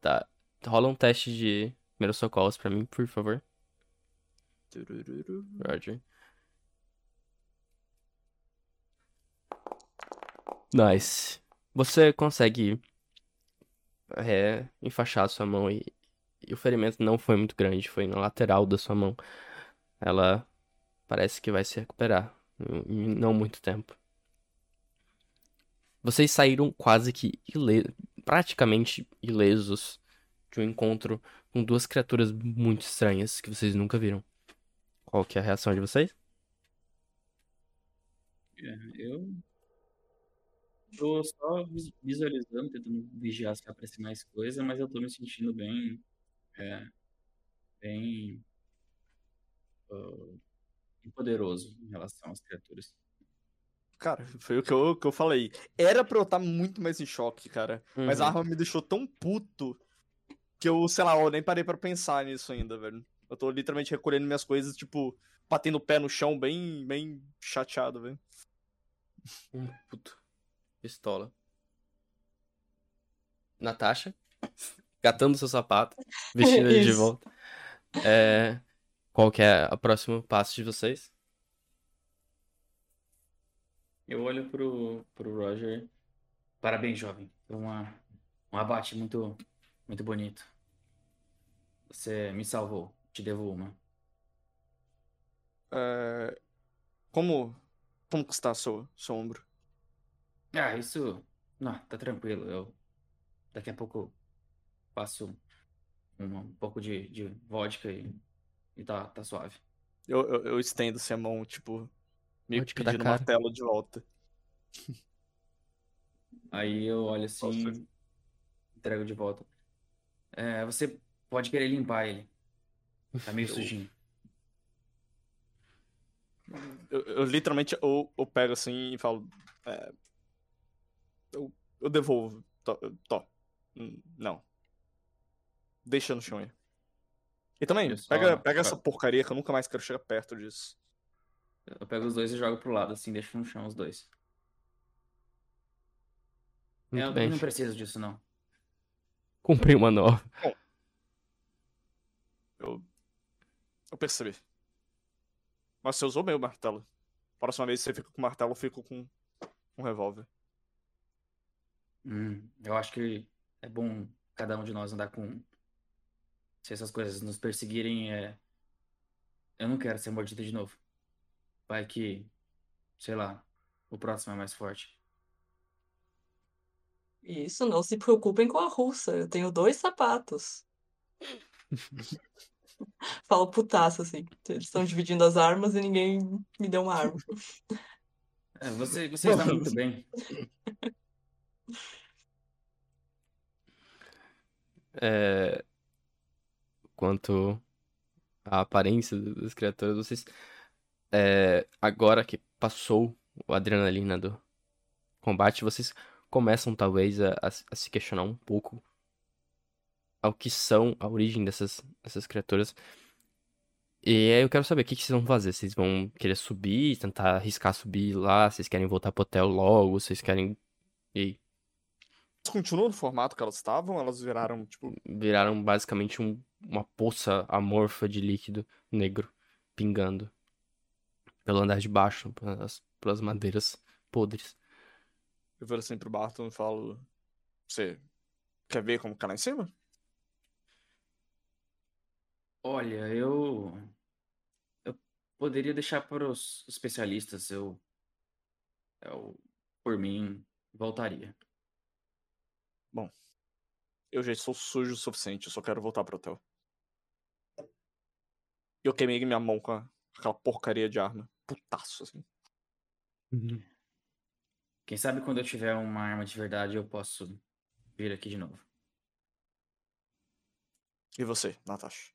tá. Rola um teste de primeiros socorros pra mim, por favor. Roger. Nice. Você consegue é, enfaixar a sua mão e, e o ferimento não foi muito grande, foi na lateral da sua mão. Ela parece que vai se recuperar em não muito tempo. Vocês saíram quase que ile praticamente ilesos de um encontro com duas criaturas muito estranhas que vocês nunca viram. Qual que é a reação de vocês? É, eu tô só vis- visualizando, tentando vigiar se aparecer mais coisa, mas eu tô me sentindo bem, é, bem, ah, bem poderoso em relação às criaturas. Cara, foi o que eu, que eu falei. Era pra eu estar muito mais em choque, cara. Mas a Uhum. arma me deixou tão puto que eu, sei lá, eu nem parei pra pensar nisso ainda, velho. Eu tô literalmente recolhendo minhas coisas, tipo, batendo o pé no chão, bem, bem chateado, velho. Um puto. Pistola. Natasha. Catando seu sapato. Vestindo ele de volta. É... Qual que é o próximo passo de vocês? Eu olho pro, pro Roger. Parabéns, jovem. Foi uma, um abate muito, muito bonito. Você me salvou. Te devo uma. É... Como. Como que está seu, seu ombro? Ah, isso. Não, tá tranquilo. Eu. Daqui a pouco passo um, um pouco de, de vodka e, e tá, tá suave. Eu, eu, eu estendo assim a mão, tipo, meio que pedindo cara. martelo de volta. Aí eu olho assim, Nossa. entrego de volta. É, você pode querer limpar ele. Tá meio Eu- sujinho. Eu, eu literalmente eu, eu pego assim e falo. é, eu, eu devolvo. Tó, tó. Hum, Não. Deixa no chão aí. E também, só- pega, pega essa porcaria que eu nunca mais quero chegar perto disso. Eu pego os dois e jogo pro lado, assim, deixo no chão os dois. Muito eu bem. não preciso disso, não. Comprei uma nova. Eu. Eu percebi. Mas você usou bem o martelo. Próxima vez que você fica com o martelo, eu fico com um revólver. Hum, eu acho que é bom cada um de nós andar com. Se essas coisas nos perseguirem, é. Eu não quero ser mordido de novo. Vai que. Sei lá. O próximo é mais forte. Isso, não se preocupem com a russa. Eu tenho dois sapatos. Falo putaço, assim. Eles estão dividindo as armas e ninguém me deu uma arma. É, você, você está muito bem. É... Quanto à aparência das criaturas, vocês. é, Agora que passou a adrenalina do combate, vocês começam talvez a, a se- a se questionar um pouco ao que são a origem dessas, dessas criaturas. E aí eu quero saber o que, que vocês vão fazer. Vocês vão querer subir, tentar arriscar subir lá? Vocês querem voltar pro hotel logo? Vocês querem. E aí? Elas continuam no formato que elas estavam? Elas viraram, tipo. viraram basicamente um- uma poça amorfa de líquido negro pingando pelo andar de baixo, pelas, pelas madeiras podres. Eu viro assim pro Barton e falo. Você quer ver como que é lá em cima? Olha, eu. Eu poderia deixar para os especialistas. Eu. Eu, por mim, voltaria. Eu já sou sujo o suficiente, eu só quero voltar pro hotel. E eu queimei minha mão com a- aquela porcaria de arma. Putaço, assim. Quem sabe quando eu tiver uma arma de verdade eu posso vir aqui de novo. E você, Natasha?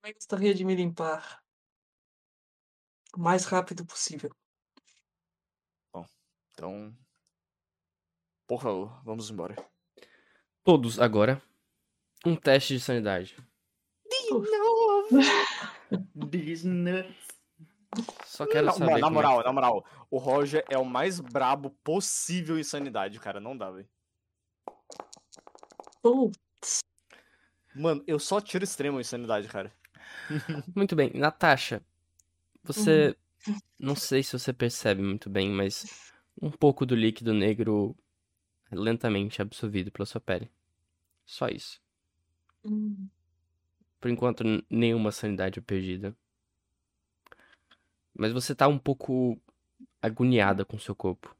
Também gostaria de me limpar o mais rápido possível. Então. Por favor, vamos embora. Todos agora. Um teste de sanidade. These nuts. Só quero Não, saber. na é moral, que- na moral, o Roger é o mais brabo possível em sanidade, cara. Não dá, velho. Hum. Mano, eu só tiro extremo em sanidade, cara. Muito bem, Natasha. Você. Não sei se você percebe muito bem, mas um pouco do líquido negro é lentamente absorvido pela sua pele. Só isso. hum, Por enquanto, nenhuma sanidade é perdida. Mas você tá um pouco agoniada com seu corpo.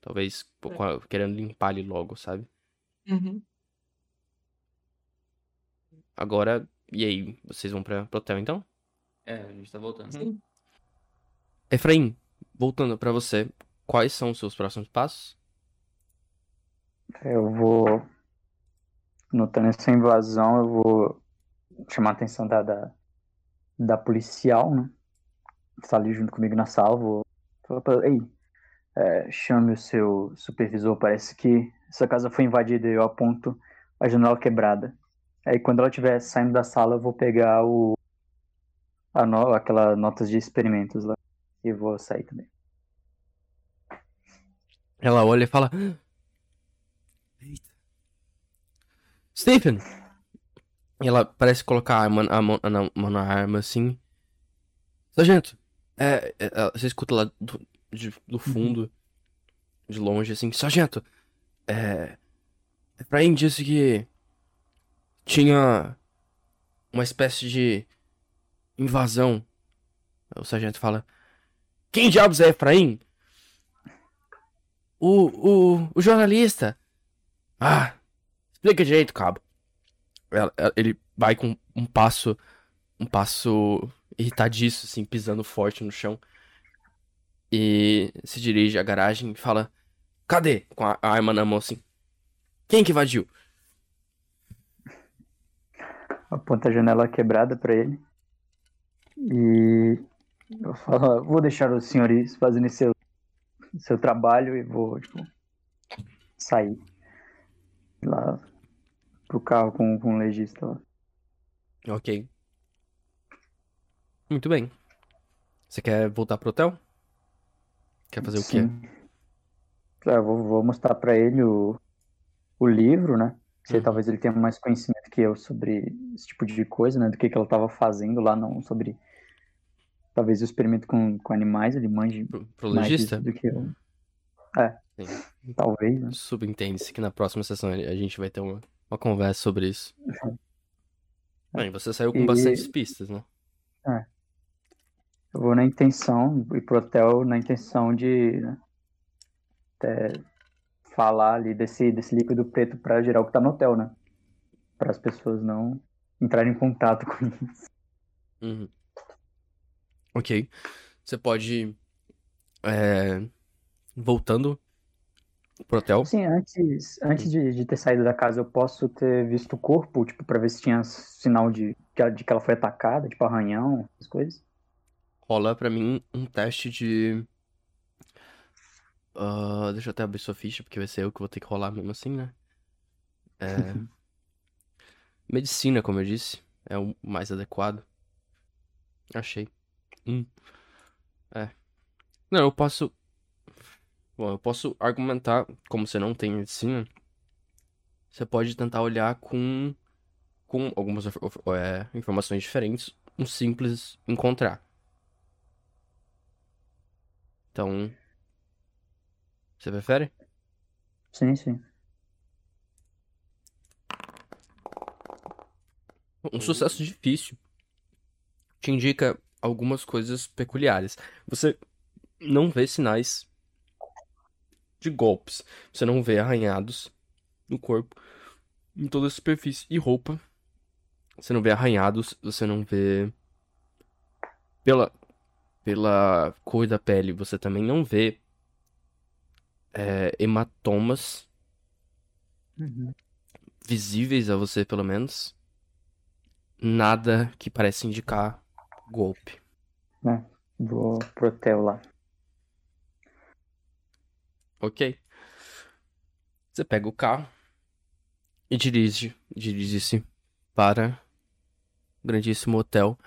Talvez É. querendo limpar ele logo, sabe? uhum. Agora, e aí? Vocês vão pra, pro hotel então? É, a gente tá voltando. Sim. Efraim, voltando pra você, quais são os seus próximos passos? Eu vou. Notando essa invasão, eu vou chamar a atenção da, da, da policial, né? Que tá ali junto comigo na sala. Vou falar pra ei, é, chame o seu supervisor. Parece que essa casa foi invadida e eu aponto a janela quebrada. Aí quando ela estiver saindo da sala, eu vou pegar o. A no, aquela notas de experimentos lá. E vou sair também. Ela olha e fala. "Ah, Eita. Stephen! E ela parece colocar a, arma, a mão, a mão na arma assim. Sargento! É, é, você escuta lá do- de, do fundo, de longe, assim, sargento, é. Efraim disse que tinha uma espécie de invasão. O sargento fala: Quem diabos é Efraim? O, o, o jornalista. Ah, explica direito, cabo. Ele vai com um passo, um passo irritadiço, assim, pisando forte no chão. E se dirige à garagem e fala: Cadê? Com a arma na mão, assim. Quem que invadiu? Aponta a janela quebrada pra ele. E eu falo, vou deixar os senhores fazendo seu, seu trabalho e vou, tipo, sair lá pro carro com, com o legista lá. Ok. Muito bem. Você quer voltar pro hotel? Quer fazer o quê? Sim. É, eu vou, vou mostrar pra ele o, o livro, né? Se Uhum. talvez ele tenha mais conhecimento que eu sobre esse tipo de coisa, né? Do que, que ela estava fazendo lá, não sobre. Talvez o experimento com, com animais, ele manje Pro, pro do que eu. É, Sim. talvez, né? Subentende-se que na próxima sessão a gente vai ter uma, uma conversa sobre isso. Bem, você saiu com E- bastantes pistas, né? Eu vou na intenção, ir pro hotel na intenção de né, até falar ali desse, desse líquido preto pra geral que tá no hotel, né? Para as pessoas não entrarem em contato com isso. Uhum. Ok. Você pode. É, voltando pro hotel. Sim, antes, antes de, de ter saído da casa, eu posso ter visto o corpo, tipo, pra ver se tinha sinal de, que ela- de que ela foi atacada, tipo arranhão, essas coisas. Rola pra mim um teste de. Ah, deixa eu até abrir sua ficha, porque vai ser eu que vou ter que rolar mesmo assim, né? É... Medicina, como eu disse, é o mais adequado. Achei. Hum. É. Não, eu posso. Bom, eu posso argumentar, como você não tem medicina, você pode tentar olhar com, com algumas é, informações diferentes, um simples encontrar. Então. Você prefere? Sim, sim. Um sucesso difícil te indica algumas coisas peculiares. Você não vê sinais de golpes. Você não vê arranhados no corpo, em toda a superfície e roupa. Você não vê arranhados, você não vê pela pela cor da pele, você também não vê é, hematomas Uhum. visíveis a você, pelo menos. Nada que parece indicar golpe. Vou pro hotel lá. Ok. Você pega o carro e dirige, dirige-se para o grandíssimo hotel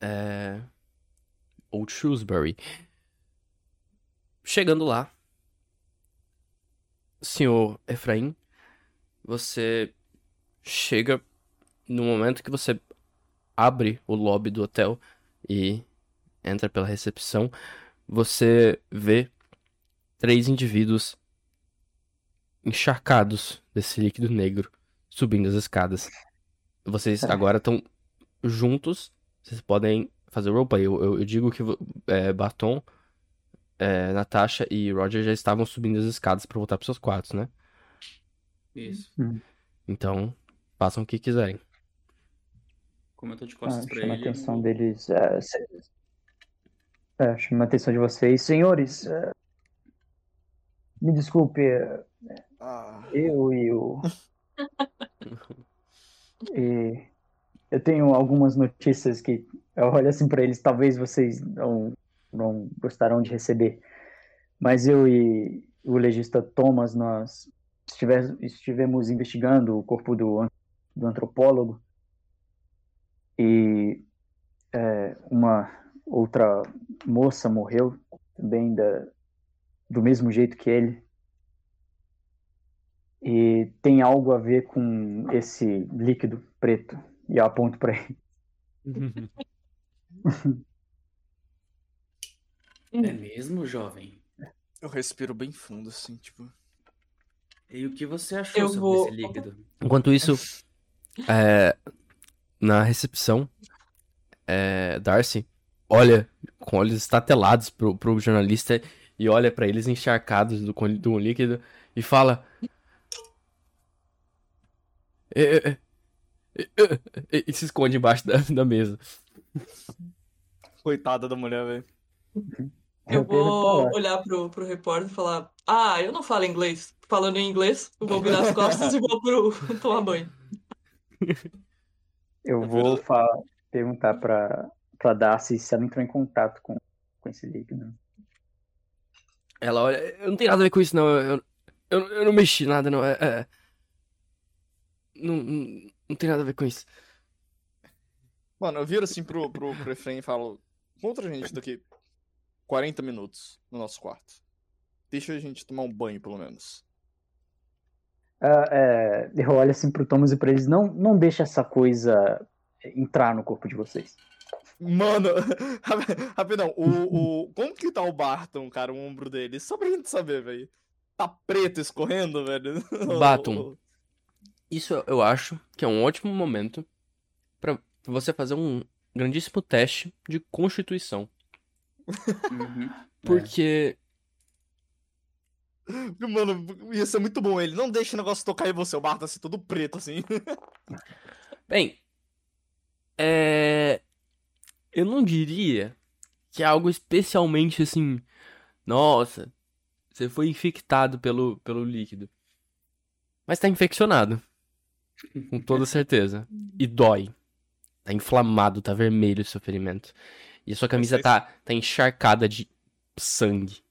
é, Old Shrewsbury. Chegando lá, senhor Efraim, você chega no momento que você abre o lobby do hotel e entra pela recepção, você vê três indivíduos encharcados desse líquido negro subindo as escadas. Vocês É. agora estão juntos, vocês podem fazer roleplay. Eu, eu, eu digo que é, Baton, é, Natasha e Roger já estavam subindo as escadas para voltar para seus quartos, né? Isso. Então, façam o que quiserem. Como eu tô de Ah, costas pra chama a ele. eu atenção deles. É, se- é, chama a atenção de vocês. Senhores, é, me desculpe, Ah, eu e o. e eu tenho algumas notícias que eu olho assim para eles, talvez vocês não, não gostarão de receber. Mas eu e o legista Thomas, nós estiver, estivemos investigando o corpo do, do antropólogo e é, uma outra moça morreu também da, do mesmo jeito que ele. E tem algo a ver com esse líquido preto. E eu aponto para ele. É mesmo, jovem? Eu respiro bem fundo, assim, tipo. E o que você achou Eu sobre vou- esse líquido? Enquanto isso, é, na recepção, é, Darcy olha com olhos estatelados pro, pro jornalista e olha pra eles encharcados do, do líquido e fala. "É, é, é, é, é", E se esconde embaixo da, da mesa. Coitada da mulher, velho. Eu vou falar. olhar pro, pro repórter e falar: Ah, eu não falo inglês. Falando em inglês, eu vou virar as costas e vou pro tomar banho. Eu vou verdade. fa- perguntar pra, pra Darcy se ela entrou em contato com, com esse líquido. Ela olha. Eu não tenho nada a ver com isso, não. Eu, eu, eu não mexi nada, não. É. é- não, não, não tem nada a ver com isso. Mano, eu viro assim pro, pro, pro Efraim e falo: Contra a gente daqui 40 minutos no nosso quarto. Deixa a gente tomar um banho, pelo menos. Ah, é, eu olho assim pro Thomas e pra eles, não, não deixa essa coisa entrar no corpo de vocês. Mano, rapidão, o, o. Como que tá o Barton, cara, o ombro dele? Só pra gente saber, velho. Tá preto escorrendo, velho? Barton. Isso eu- acho que é um ótimo momento pra você fazer um grandíssimo teste de constituição. Uhum. Porque. Mano, ia ser muito bom ele. Não deixa o negócio tocar em você, o Barton assim, todo preto, assim. Bem. É. Eu não diria que é algo especialmente assim. Nossa, você foi infectado pelo, pelo líquido. Mas tá infeccionado. Com toda certeza. E dói. Tá inflamado, tá vermelho o seu ferimento. E a sua camisa sei. tá, tá encharcada de sangue.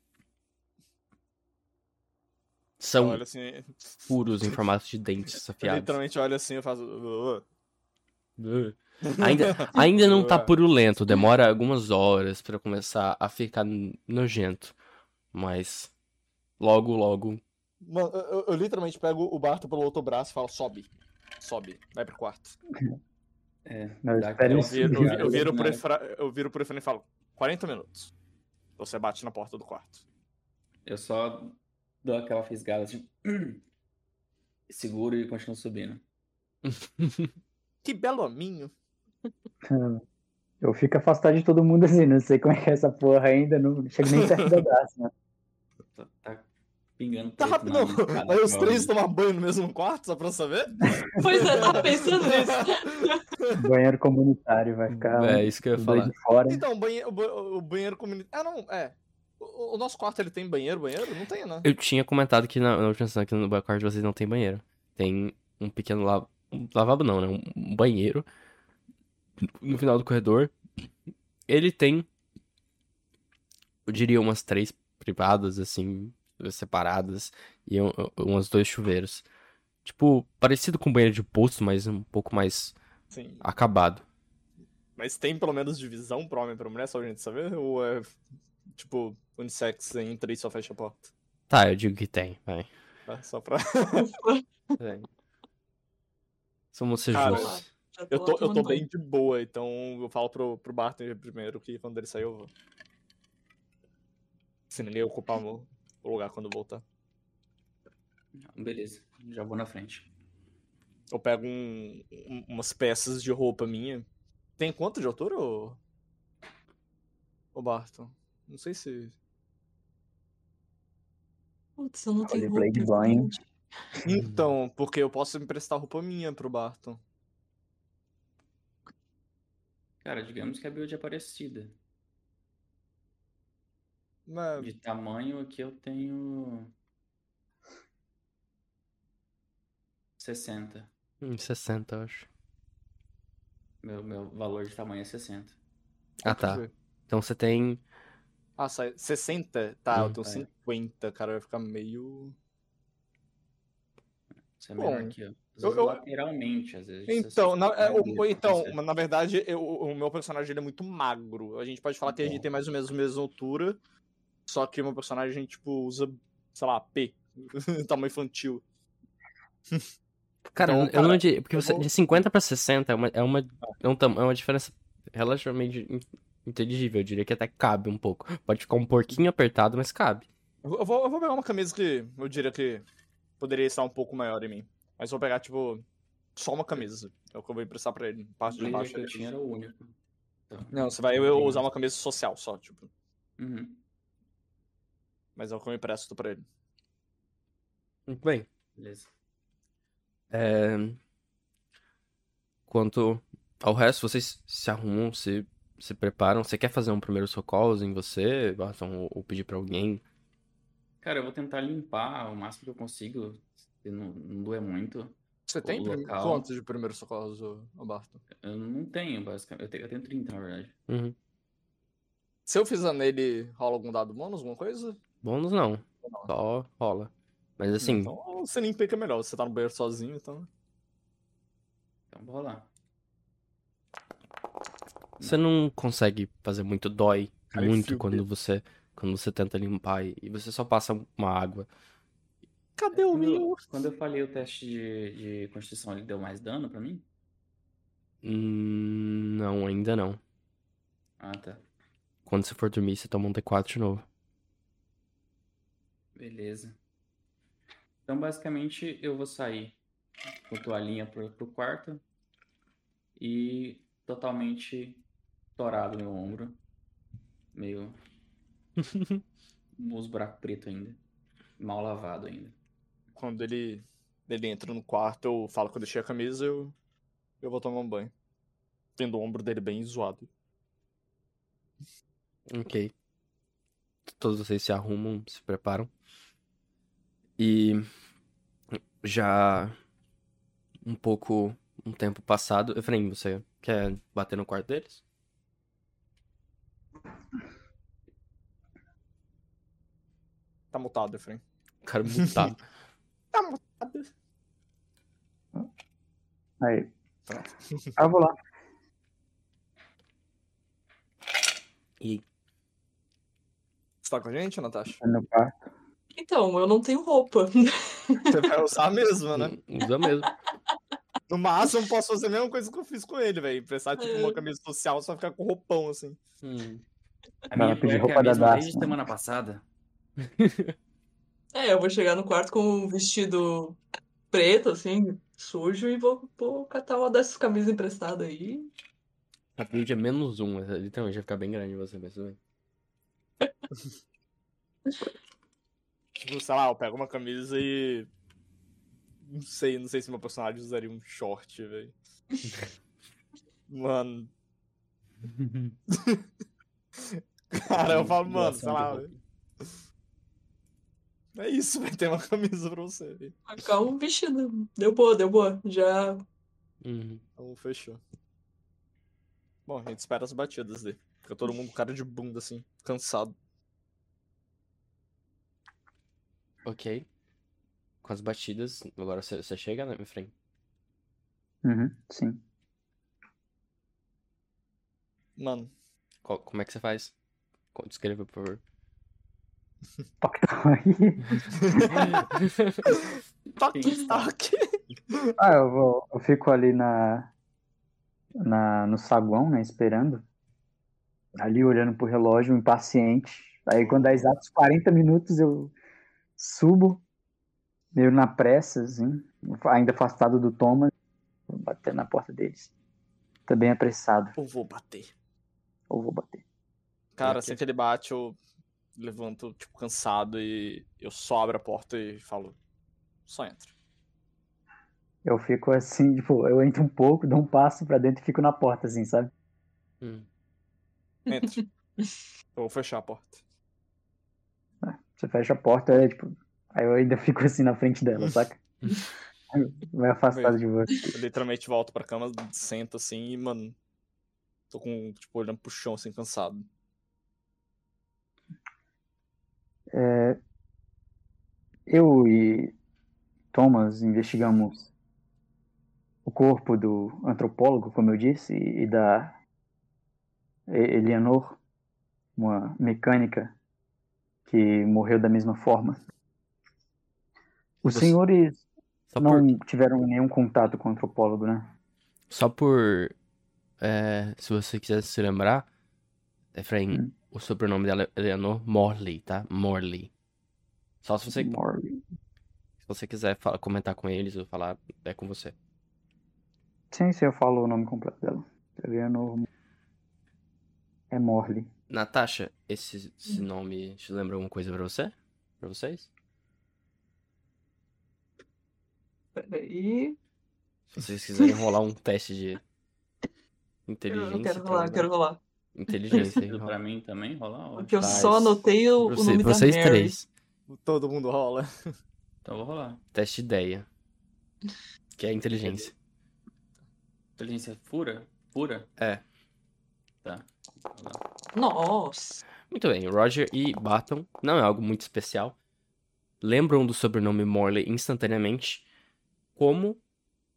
São assim, furos em formato de dentes eu afiados. literalmente olha assim eu faço. Ainda, ainda não tá purulento, demora algumas horas pra começar a ficar nojento. Mas logo, logo. Mano, eu, eu- eu literalmente pego o Barton pelo outro braço e falo: sobe. Sobe, vai pro quarto. É, Não, Eu viro, eu, vi- eu viro Né? pro Efra, eu viro pro Efraim e falo: 40 minutos. Você bate na porta do quarto. Eu só dou aquela fisgada assim. Seguro e continuo subindo. Que belo aminho. Eu fico afastado de todo mundo assim, não sei como é que é essa porra ainda, não chego nem perto da Darcy, né? Tá, tá pingando Tá rápido, não. Vai os três tomar banho no mesmo quarto, só pra saber? Pois é, tava pensando nisso. Banheiro comunitário vai ficar É isso que eu ia falar. de fora. Então, o banheiro, o ba- o banheiro comunitário. Ah, não, é. O, o nosso quarto ele tem banheiro, banheiro? Não tem, né? Eu tinha comentado que na, na última sessão que no quarto de vocês não tem banheiro. Tem um pequeno la... um lavabo não, né? Um banheiro no final do corredor. Ele tem, eu diria umas três privadas assim, separadas e um, umas dois chuveiros. Tipo, parecido com banheiro de posto, mas um pouco mais Sim. acabado. Mas tem pelo menos divisão pra homem e pra mulher, só pra gente saber? Ou é, tipo, unissex entra e só fecha a porta? Tá, eu digo que tem, vai. Tá? Só pra. Tem. Somos ser justos. Já Eu tô, eu tô bem de boa, então eu falo pro, pro Barton primeiro que quando ele sair eu vou. Se ninguém ocupar o lugar quando voltar. Beleza, já vou na frente. Eu pego um- um- umas peças de roupa minha. Tem quanto de altura, ô... Ô Barton? Não sei se... Putz, eu não tenho roupa. Então, porque eu posso emprestar roupa minha pro Barton. Cara, digamos que a build é parecida. Mas... De tamanho aqui eu tenho. 60. Hum, 60, eu acho. Meu, meu valor de tamanho é 60. Ah, tá. Então você tem. Ah, sai 60? Tá, eu Hum, tenho é. 50, cara, vai ficar meio... Isso é Bom, menor que eu. Às eu- vezes eu- lateralmente, às vezes. Então, na, é, o- o- então na verdade, eu- o meu personagem ele é muito magro. A gente pode falar que a gente Então. tem mais ou menos a mesma altura, só que o meu personagem, tipo, usa, sei lá, P. tamanho infantil. Cara, Então, eu não cara, diria. Porque eu você, vou- de 50 pra 60 é uma, é uma, é um é uma diferença relativamente in- inteligível. Eu diria que até cabe um pouco. Pode ficar um pouquinho apertado, mas cabe. Eu vou, eu vou pegar uma camisa que eu diria que poderia estar um pouco maior em mim. Mas vou pegar, tipo, só uma camisa. É o que eu vou emprestar pra ele. Parte de baixo. que eu ali. tinha era o único. Então, Não, você vai eu usar uma camisa social só, tipo. Uhum. Mas é o que eu empresto pra ele. Muito bem. Beleza. É... Quanto ao resto, vocês se arrumam, se, se preparam. Você quer fazer um primeiro socorro em você? Ou, ou pedir pra alguém? Cara, eu vou tentar limpar o máximo que eu consigo, não, não doer muito. Você tem local. quantos de primeiros socorros, Barton? Eu não tenho, basicamente. Eu tenho, eu tenho 30, na verdade. Uhum. Se eu fizer nele, rola algum dado bônus, alguma coisa? Bônus não. Não? Só rola. Mas assim, Então você limpa que é melhor. Você tá no banheiro sozinho, então. Então, vou lá. você não consegue fazer muito, dói Cara, muito quando você quando você tenta limpar e, e você só passa uma água. Cadê o Quando meu? eu, quando eu falei o teste de, de constituição, ele deu mais dano pra mim? Hum, não, ainda não. Ah, tá. Quando você for dormir, você toma um D4 de novo. Beleza. Então, basicamente, eu vou sair com a toalhinha pro, pro quarto e totalmente torado meu ombro. Meio. os buracos pretos ainda. Mal lavado ainda. Quando ele, ele entra no quarto, eu falo que eu deixei a camisa, eu, eu vou tomar um banho. Tendo o ombro dele bem zoado. Ok. Todos vocês se arrumam, se preparam. E já um pouco, um tempo passado. Efraim, você quer bater no quarto deles? Tá mutado, Efraim. Cara mutado. Tá mutado. Aí. Pronto. Ah, eu vou lá. E Você tá com a gente, Natasha? No quarto. Então, eu não tenho roupa. Você vai usar a mesma, né? usa mesmo. No máximo, eu posso fazer a mesma coisa que eu fiz com ele, velho. Emprestar, tipo, É. uma camisa social, só ficar com roupão, assim. Hum. A minha pedir cueca é roupa a da mesma desde semana passada. É, eu vou chegar no quarto com um vestido preto, assim, sujo, e vou, vou catar uma dessas camisas emprestadas aí. A build é menos um, mas literalmente vai ficar bem grande você, mas tudo bem. Tipo, sei lá, eu pego uma camisa e. Não sei, não sei se meu personagem usaria um short, velho. Mano. Cara, eu falo, mano, sei lá. Velho. É isso, vai ter uma camisa pra você. Marcar um vestido. Deu boa, deu boa. Já. Uhum. Então, fechou. Bom, a gente espera as batidas dele. Fica todo mundo com cara de bunda, assim, cansado. Ok. Com as batidas, agora você, chega, né, Efraim? Uhum, sim. Mano, Qual- como é que você faz? Descreva, por favor. Toque, toque. toque, toque. Ah, eu vou. Eu fico ali na. na no saguão, né? Esperando. Ali olhando pro relógio, impaciente. Aí quando dá exatos 40 minutos eu subo, meio na pressa, assim, ainda afastado do Thomas, vou bater na porta deles. Também apressado, Eu vou bater. ou vou bater. Cara, assim que ele bate, eu levanto, tipo, cansado e eu só abro a porta e falo, só entra. Eu fico assim, tipo, eu entro um pouco, dou um passo pra dentro e fico na porta, assim, sabe? Hum. Entra. eu vou fechar a porta. Você fecha a porta, é tipo. Aí eu ainda fico assim na frente dela, saca? Vai afastado de você. Eu literalmente volto pra cama, sento assim e, mano, tô com, tipo, olhando pro chão, assim, cansado. Eu e Thomas investigamos o corpo do antropólogo, como eu disse, e da Eleanor, uma mecânica que morreu da mesma forma. Os Você- senhores Só não por, tiveram nenhum contato com o antropólogo, né? só por é, se você quiser se lembrar, Efraim, Hum. O sobrenome dela é Eleanor Morley, tá? Morley. Só se você, Morley. se você quiser fala- comentar com eles ou falar, é com você. Sim, sim, eu falo o nome completo dela. Eleanor. É Morley. Natasha, esse, esse nome te lembra alguma coisa pra você? Pra vocês? Peraí. Se vocês quiserem rolar um teste de inteligência. eu quero rolar, eu quero rolar. Inteligência, hein? Tudo pra mim também rolar? Porque eu só anotei o, o nome vocês da Mary. três. Todo mundo rola. Então vou rolar. Teste de ideia. Que é inteligência. Inteligência pura? Pura? É. Tá. Nossa. Muito bem, Roger e Baton não é algo muito especial. Lembram do sobrenome Morley instantaneamente como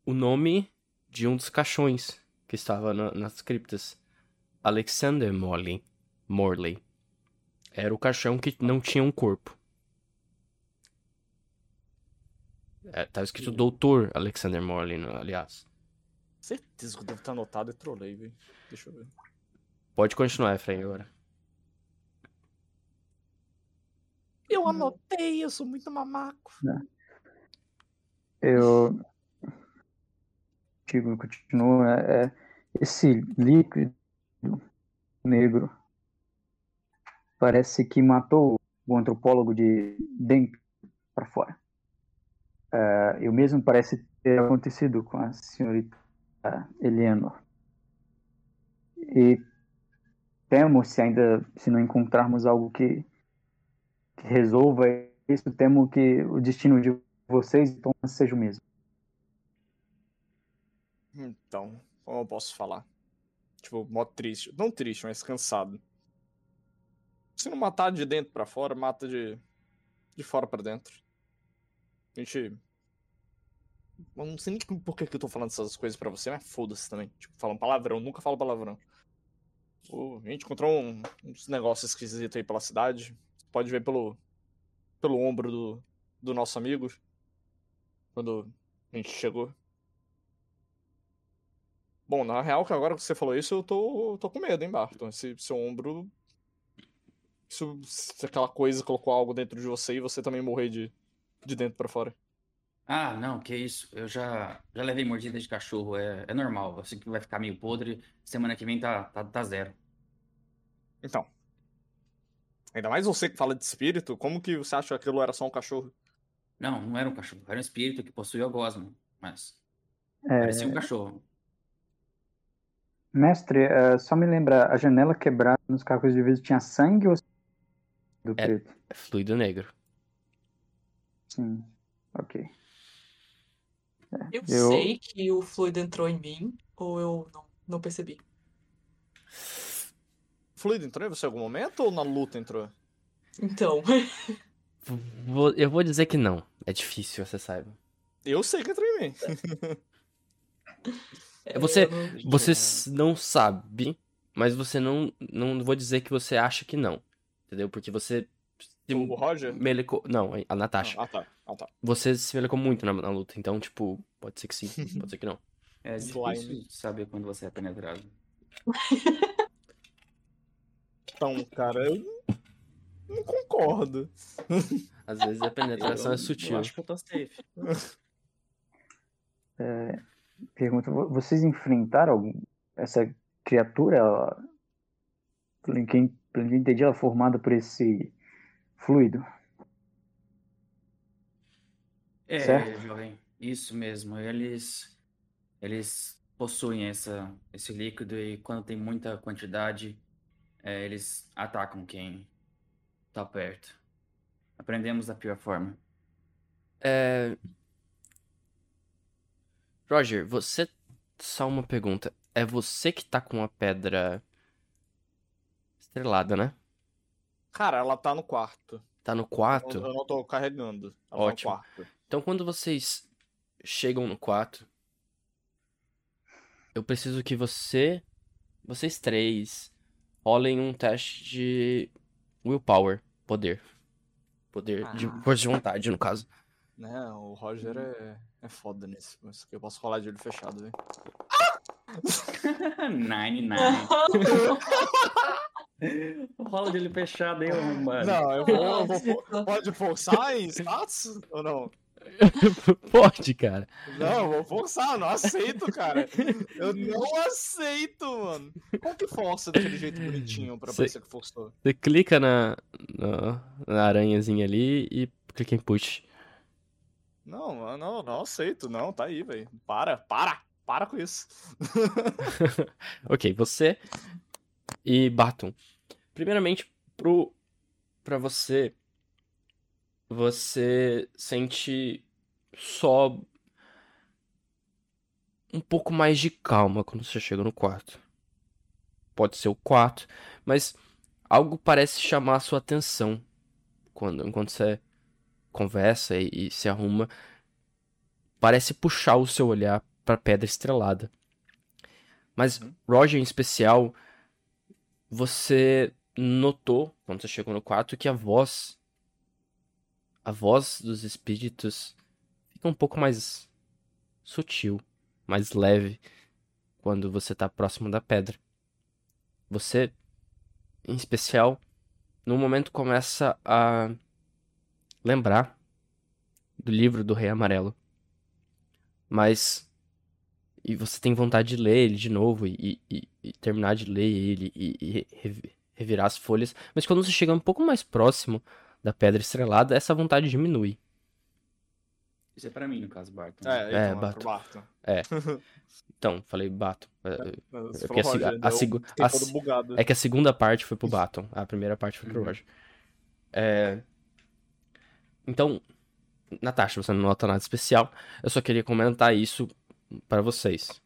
o nome de um dos caixões que estava na- nas criptas. Alexander Morley. Morley. Era o caixão que não tinha um corpo. É, tava escrito Doutor Alexander Morley, aliás. Certeza que eu devo estar anotado e trolei, velho. Deixa eu ver. Pode continuar, Efraim, agora. Eu anotei, eu sou muito mamaco. Eu. Digo, continuo. É, é, esse líquido negro parece que matou o antropólogo de dentro para fora. É, e o mesmo parece ter acontecido com a senhorita Eleanor. E temo, se ainda se não encontrarmos algo que, que resolva isso, temo que o destino de vocês então seja o mesmo. Então, como eu posso falar? Tipo, mó triste. Não triste, mas cansado. Se não matar de dentro pra fora, mata de, de fora pra dentro. A gente. Eu não sei nem por que que eu tô falando essas coisas pra você, mas foda-se também. Tipo, falando palavrão, nunca falo palavrão. A gente encontrou um- uns negócios esquisitos aí pela cidade. Pode ver pelo, pelo ombro do, do nosso amigo. Quando a gente chegou. Bom, na real, que agora que você falou isso, eu tô, tô com medo, hein, Barton? Esse seu ombro. Isso, se aquela coisa colocou algo dentro de você e você também morrer de, de dentro pra fora. Ah, não, que isso. Eu já, já levei mordida de cachorro. É, é normal. Eu sei que vai ficar meio podre. Semana que vem tá, tá, tá zero. Então. Ainda mais você que fala de espírito, como que você acha que aquilo era só um cachorro? Não, não era um cachorro. Era um espírito que possuía a gosma. Mas É, parecia um cachorro. Mestre, é, só me lembra, a janela quebrada nos cacos de vidro tinha sangue ou do É. preto? É fluido negro. Sim, ok. Eu, Eu- sei que o fluido entrou em mim, ou eu não, não percebi. Fluido entrou em você em algum momento ou na luta entrou? Então, Vou- eu vou dizer que não. É difícil, você saiba. Eu sei que entrou em mim. é, Você- eu não- Você não sabe, mas você não. Não vou dizer que você acha que não. Entendeu? Porque você. se O Roger? melecou. Não, a Natasha. Ah, tá. Ah, tá. Você se melecou muito na, na luta, então, tipo, pode ser que sim, pode ser que não. É Slime. difícil saber quando você é penetrado. Então, cara, eu não concordo. Às vezes a penetração Eu- é sutil. Eu acho que eu tô safe. Pergunta, vo- vocês enfrentaram algum, essa criatura? Ela, pelo que, eu entendi, ela é formada por esse fluido. É, Certo. jovem. Isso mesmo. Eles, eles possuem essa, esse líquido e quando tem muita quantidade, é, eles atacam quem tá perto. Aprendemos da pior forma. É... Roger, você. Só uma pergunta. É você que tá com a pedra estrelada, né? Cara, ela tá no quarto. Tá no Eu, quarto? eu não tô carregando. Ela Ótimo. tá no quarto. Então, quando vocês chegam no quarto, eu preciso que você, vocês três, rolem um teste de willpower, poder. Poder de Ah. força de vontade, no caso. Né, o Roger é, é foda nisso. Isso aqui eu posso falar de olho fechado, velho. Nine, nine. Rola de ele fechado aí, mano. Não, eu vou, eu vou- Pode forçar em status ou não? Pode, cara. Não, eu vou forçar, eu não aceito, cara. Eu não aceito, mano. Como que força daquele jeito bonitinho pra parecer que forçou? Você clica na, na, na aranhazinha ali e clica em push. Não, não, não aceito. Não, tá aí, velho. Para, para, para com isso. Ok, você e Baton. Primeiramente, pro, pra você, você sente só um pouco mais de calma quando você chega no quarto. Pode ser o quarto, mas algo parece chamar a sua atenção quando enquanto você conversa e, e se arruma. Parece puxar o seu olhar pra pedra estrelada. Mas Uhum. Roger em especial, você notou quando você chegou no quarto que a voz a voz dos espíritos fica um pouco mais sutil, mais leve quando você tá próximo da pedra. Você, em especial, no momento começa a lembrar do livro do Rei Amarelo. Mas e você tem vontade de ler ele de novo e, e- e terminar de ler ele e, e revi- revirar as folhas. Mas quando você chega um pouco mais próximo da pedra estrelada, essa vontade diminui. Isso é pra mim, no caso, Barton. É, É, então, pro Barton. Então, falei Bato. É, É falou porque a Roger, a a se- bugado. É que a segunda parte foi pro Baton, a primeira parte foi pro Uhum. Roger. É... Então, Natasha, você não nota nada especial. Eu só queria comentar isso para vocês.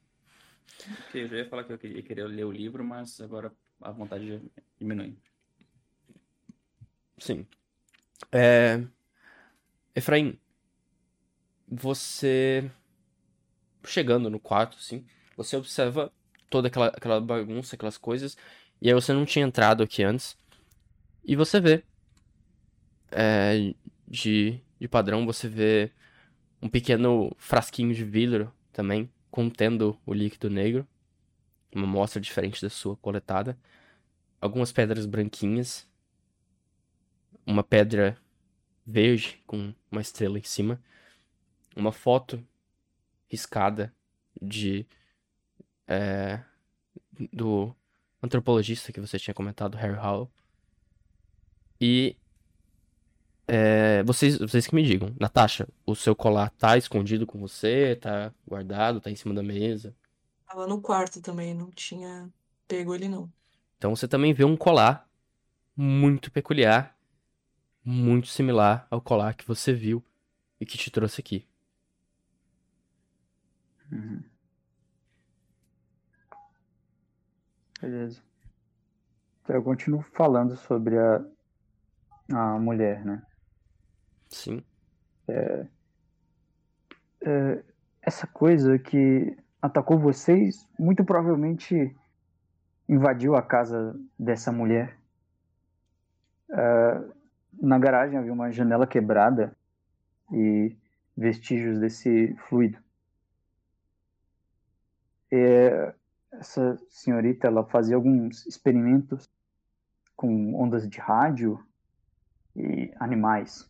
Porque eu já ia falar que eu queria, ler o livro, mas agora a vontade diminui. Sim. É... Efraim, você chegando no quarto, assim, você observa toda aquela, aquela bagunça, aquelas coisas, e aí você não tinha entrado aqui antes, e você vê, é, de, de padrão, você vê um pequeno frasquinho de vidro também, contendo o líquido negro, uma amostra diferente da sua coletada, algumas pedras branquinhas, uma pedra verde com uma estrela em cima, uma foto riscada de é, do antropologista que você tinha comentado, Harry Howell. E é, vocês, vocês que me digam, Natasha, o seu colar tá escondido com você, tá guardado, tá em cima da mesa. Tava no quarto também, não tinha pego ele não. Então você também vê um colar muito peculiar, muito similar ao colar que você viu e que te trouxe aqui. Uhum. Beleza. Então eu continuo falando sobre a, a mulher, né? Sim. É, essa coisa que atacou vocês, muito provavelmente invadiu a casa dessa mulher. É, na garagem havia uma janela quebrada e vestígios desse fluido. É, essa senhorita, ela fazia alguns experimentos com ondas de rádio e animais.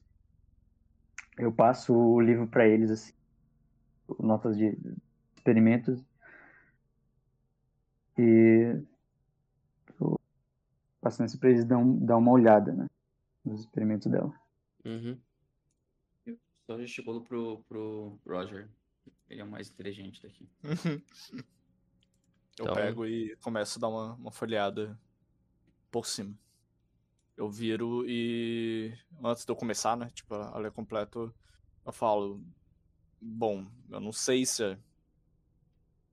Eu passo o livro para eles, assim, notas de experimentos. E eu passando isso para eles dar, um, dar uma olhada, né? Nos experimentos dela. Uhum. Só gesticulo pro, pro Roger. Ele é o mais inteligente daqui. Eu Então- pego e começo a dar uma, uma folheada por cima. Eu viro e. Antes de eu começar, né? Tipo, a ler completo, eu falo. Bom, eu não sei se.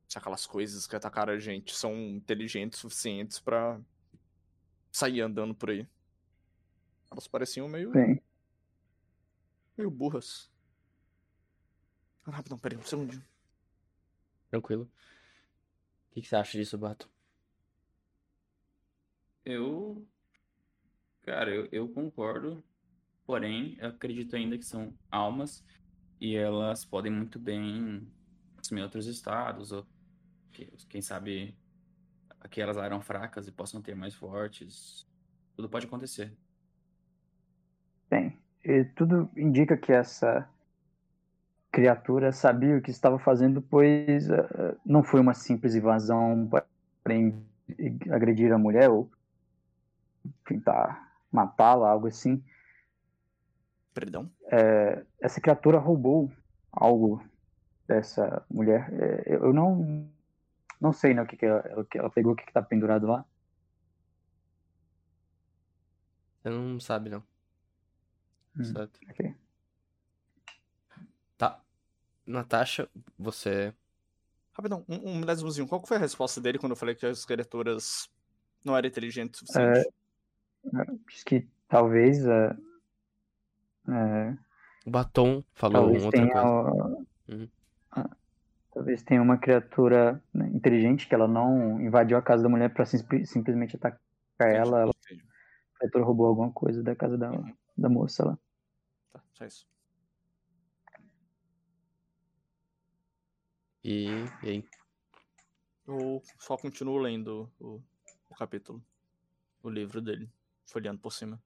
Se aquelas coisas que atacaram a gente são inteligentes suficientes pra sair andando por aí. Elas pareciam meio, Bem, meio burras. Ah, Rapidão, peraí, um segundinho. Tranquilo. O que, que você acha disso, Bato? Eu. Cara, eu, eu concordo. Porém, eu acredito ainda que são almas e elas podem muito bem assumir outros estados, ou que- quem sabe aquelas lá eram fracas e possam ter mais fortes. Tudo pode acontecer. Bem, tudo indica que essa criatura sabia o que estava fazendo, pois uh, não foi uma simples invasão para agredir a mulher ou tentar matá-la, algo assim. Perdão? É, essa criatura roubou algo dessa mulher. É, eu não não sei né, o que, que, ela, que ela pegou, o que, que tá pendurado lá. Você não sabe, não. Hum, certo. ok. Tá. Natasha, você. Rapidão, um, um milésimoszinho. Qual que foi a resposta dele quando eu falei que as criaturas não eram inteligentes o suficiente? Acho que talvez. é, é, O batom falou talvez, outra tenha, coisa. Uhum. talvez tenha uma criatura né, inteligente que ela não invadiu a casa da mulher para simplesmente atacar ela. ela a criatura roubou alguma coisa da casa da, Uhum. da moça lá. Tá, só isso. E, e aí? Eu só continuo lendo o, o capítulo. O livro dele. Folheando por cima.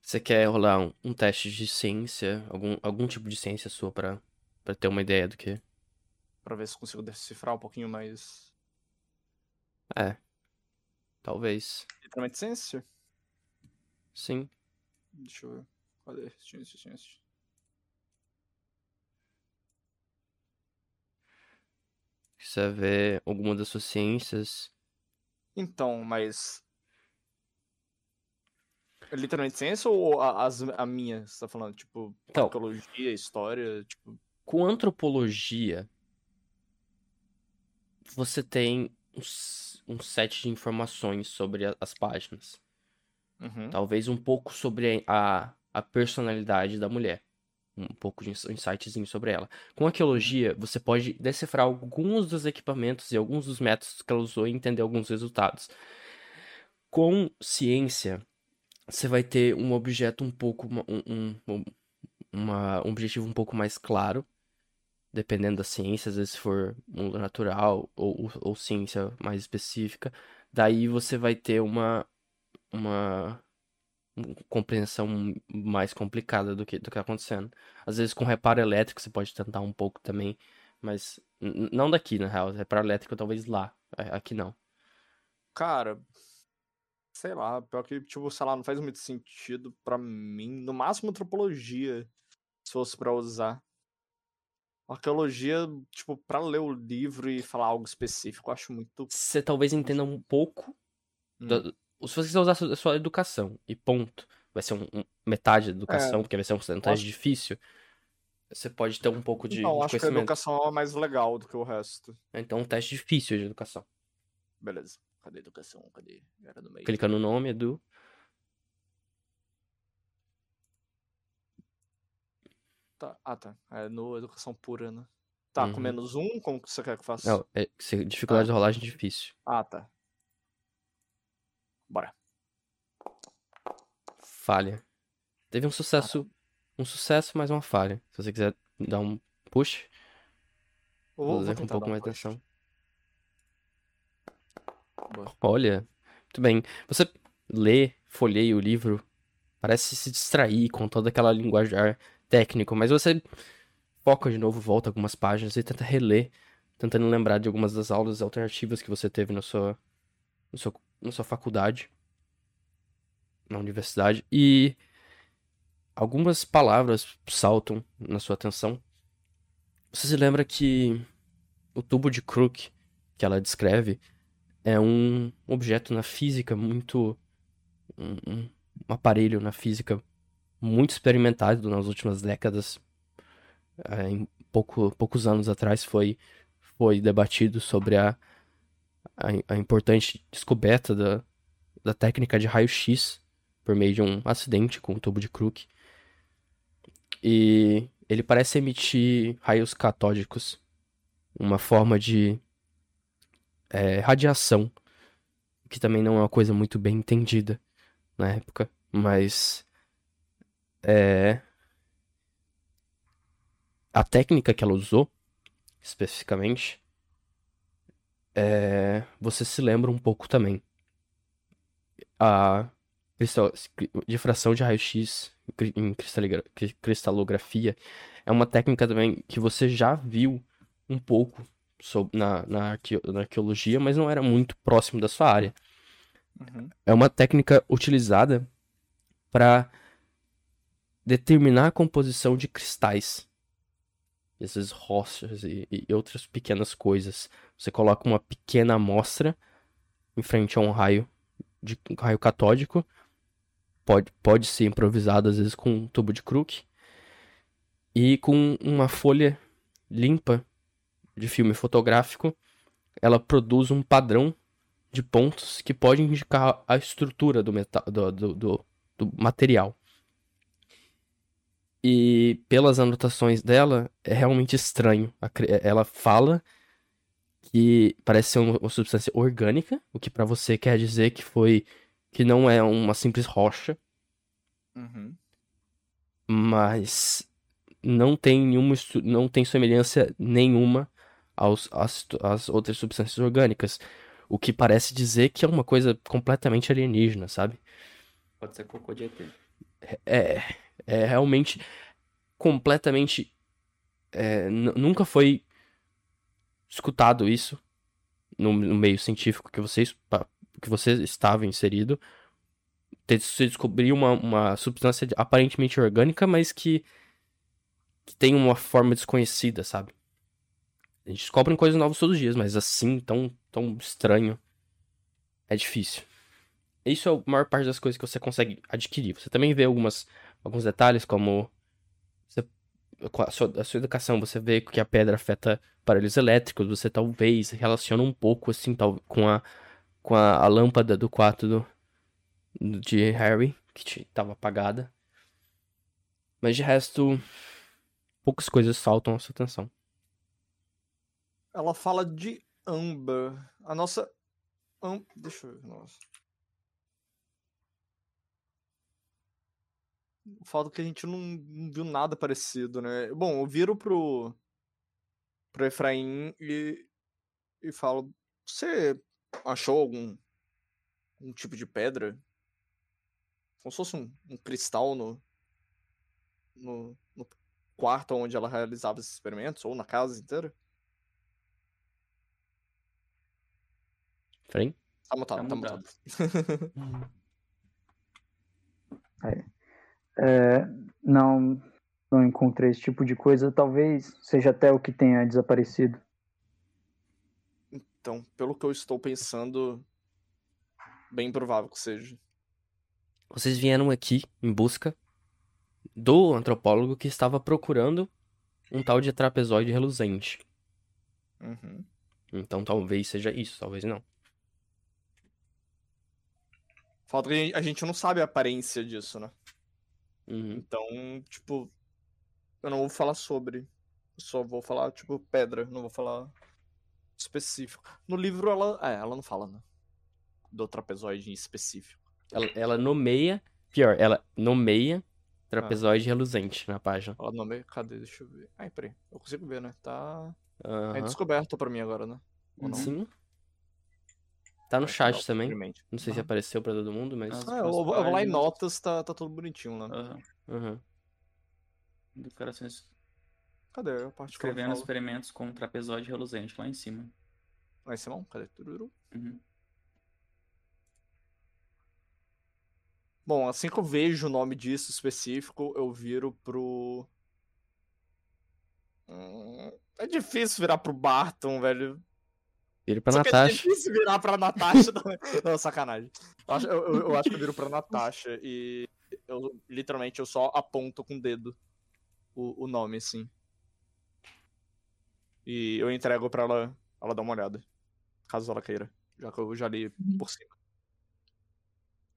Você quer rolar um, um teste de ciência? Algum, algum tipo de ciência sua pra, pra ter uma ideia do que. Pra ver se consigo decifrar um pouquinho mais. É. Talvez. Literalmente ciência? Sim. Deixa eu ver. Cadê? Ciência, ciência. Você ver alguma das suas ciências. Então, mas. Literalmente ciência ou a, as, a minha? Você tá falando? Tipo, Então. arqueologia, história? Tipo. Com antropologia, você tem um, um set de informações sobre as páginas. Uhum. Talvez um pouco sobre a, a personalidade da mulher. Um pouco de ins- insightzinho sobre ela. Com arqueologia, você pode decifrar alguns dos equipamentos e alguns dos métodos que ela usou e entender alguns resultados. Com ciência, você vai ter um objeto um pouco. Um, um, um- uma, um objetivo um pouco mais claro. Dependendo da ciência, às vezes se for mundo natural ou, ou, ciência mais específica. Daí você vai ter uma, uma compreensão mais complicada do que do que tá acontecendo. Às vezes com reparo elétrico você pode tentar um pouco também, mas não daqui, na real. Reparo elétrico talvez lá, a- aqui não. Cara. Sei lá, pior que, tipo, sei lá, não faz muito sentido pra mim. No máximo, antropologia, se fosse pra usar. Arqueologia, tipo, pra ler o livro e falar algo específico, eu acho muito. Você talvez entenda um pouco Hum. da- se você quiser usar a sua, educação e ponto, vai ser um, um- metade da educação, É, porque vai ser um porcentagem acho- difícil. Você pode ter um pouco de, Não, de acho que a educação é mais legal do que o resto. Então, um teste difícil de educação. Beleza. Cadê educação? Cadê? Era no meio. Clica no nome, Edu. Tá. Ah, tá. É no educação pura, né? Tá, com Uhum. menos um, como que você quer que eu faça? Não, é, dificuldade Ah. de rolagem difícil. Ah, tá. Bora. Falha. Teve um sucesso. Um sucesso, mas uma falha. Se você quiser dar um push, vou vou, com um pouco dar mais de push. atenção. Olha, muito bem. Você lê, folheia o livro, parece se distrair com toda aquela linguajar técnico, mas você foca de novo, volta algumas páginas e tenta reler, tentando lembrar de algumas das aulas alternativas que você teve na sua, no seu, na sua faculdade, na universidade, e algumas palavras saltam na sua atenção. Você se lembra que o tubo de Crook que ela descreve é um objeto na física muito. Um, um- aparelho na física muito experimentado nas últimas décadas. É, em pouco, poucos anos atrás foi, foi debatido sobre a, a, a importante descoberta da, da técnica de raio-x por meio de um acidente com o tubo de Crook. E ele parece emitir raios catódicos, uma forma de é, radiação, que também não é uma coisa muito bem entendida na época, mas é, a técnica que ela usou, especificamente, é, você se lembra um pouco também. A difração de raio-x em cristalografia é uma técnica também que você já viu um pouco na, na, na arqueologia, mas não era muito próximo da sua área. Uhum. É uma técnica utilizada para determinar a composição de cristais. Essas rochas e, e, outras pequenas coisas. Você coloca uma pequena amostra em frente a um raio de um raio catódico. Pode, pode ser improvisado às vezes com um tubo de Crook. E com uma folha limpa de filme fotográfico, ela produz um padrão de pontos que pode indicar a estrutura do, metal, do, do, do, do material. E pelas anotações dela, é realmente estranho. Ela fala que parece ser uma substância orgânica, o que para você quer dizer que foi que não é uma simples rocha. Uhum. Mas não tem nenhuma não tem semelhança nenhuma aos, às, às outras substâncias orgânicas. O que parece dizer que é uma coisa completamente alienígena, sabe? Pode ser cocô de ET. É, é realmente completamente. É, nunca foi escutado isso no, no, meio científico que você, que você estava inserido. Você descobriu uma, uma substância aparentemente orgânica, mas que, que tem uma forma desconhecida, sabe? A gente descobre coisas novas todos os dias, mas assim, tão, tão estranho, é difícil. Isso é a maior parte das coisas que você consegue adquirir. Você também vê algumas, alguns detalhes, como você, a, sua, a sua educação, você vê que a pedra afeta aparelhos elétricos, você talvez relaciona um pouco, assim, tal, com a, com a, a lâmpada do quarto do, do, de Harry, que estava apagada. Mas de resto, poucas coisas saltam a sua atenção. Ela fala de Amber. A nossa. Am... Deixa eu ver. Nossa. Falta que a gente não, não, viu nada parecido, né? Bom, eu viro pro. pro Efraim e. e falo: Você achou algum. um tipo de pedra? Como se fosse um, um cristal no, no. no quarto onde ela realizava esses experimentos, ou na casa inteira? Frei? Tá mutado, tá mutado. é. É, não, não encontrei esse tipo de coisa. Talvez seja até o que tenha desaparecido. Então, pelo que eu estou pensando, bem provável que seja. Vocês vieram aqui em busca do antropólogo que estava procurando um tal de trapezoide reluzente. Uhum. Então talvez seja isso, talvez não. Falta que a gente não sabe a aparência disso, né? Uhum. Então, tipo, eu não vou falar sobre. Eu só vou falar, tipo, pedra, não vou falar específico. No livro ela. É, ela não fala, né? Do trapezoide em específico. Ela, ela nomeia. Pior, ela nomeia trapezoide ah. reluzente na página. Ela nomeia. Cadê? Deixa eu ver. Ai, peraí. Eu consigo ver, né? Tá. Uhum. É descoberto pra mim agora, né? Sim. Tá no chat também. Não sei se apareceu pra todo mundo, mas. Ah, eu, eu, vou lá em notas, tá, tá tudo bonitinho lá. Uhum. Uhum. Decorações. Cadê a parte Escrevendo experimentos com trapezoide reluzente lá em cima. Lá em cima? Cadê? Tururu? Uhum. Bom, assim que eu vejo o nome disso específico, eu viro pro. Hum, é difícil virar pro Barton, velho. Vira pra Só Natasha. é difícil virar pra Natasha também. Não, sacanagem. Eu acho, eu, eu acho que eu viro pra Natasha e eu literalmente eu só aponto com o dedo o, o nome, assim. E eu entrego pra ela, ela dar uma olhada. Caso ela queira. Já que eu já li uhum. por cima.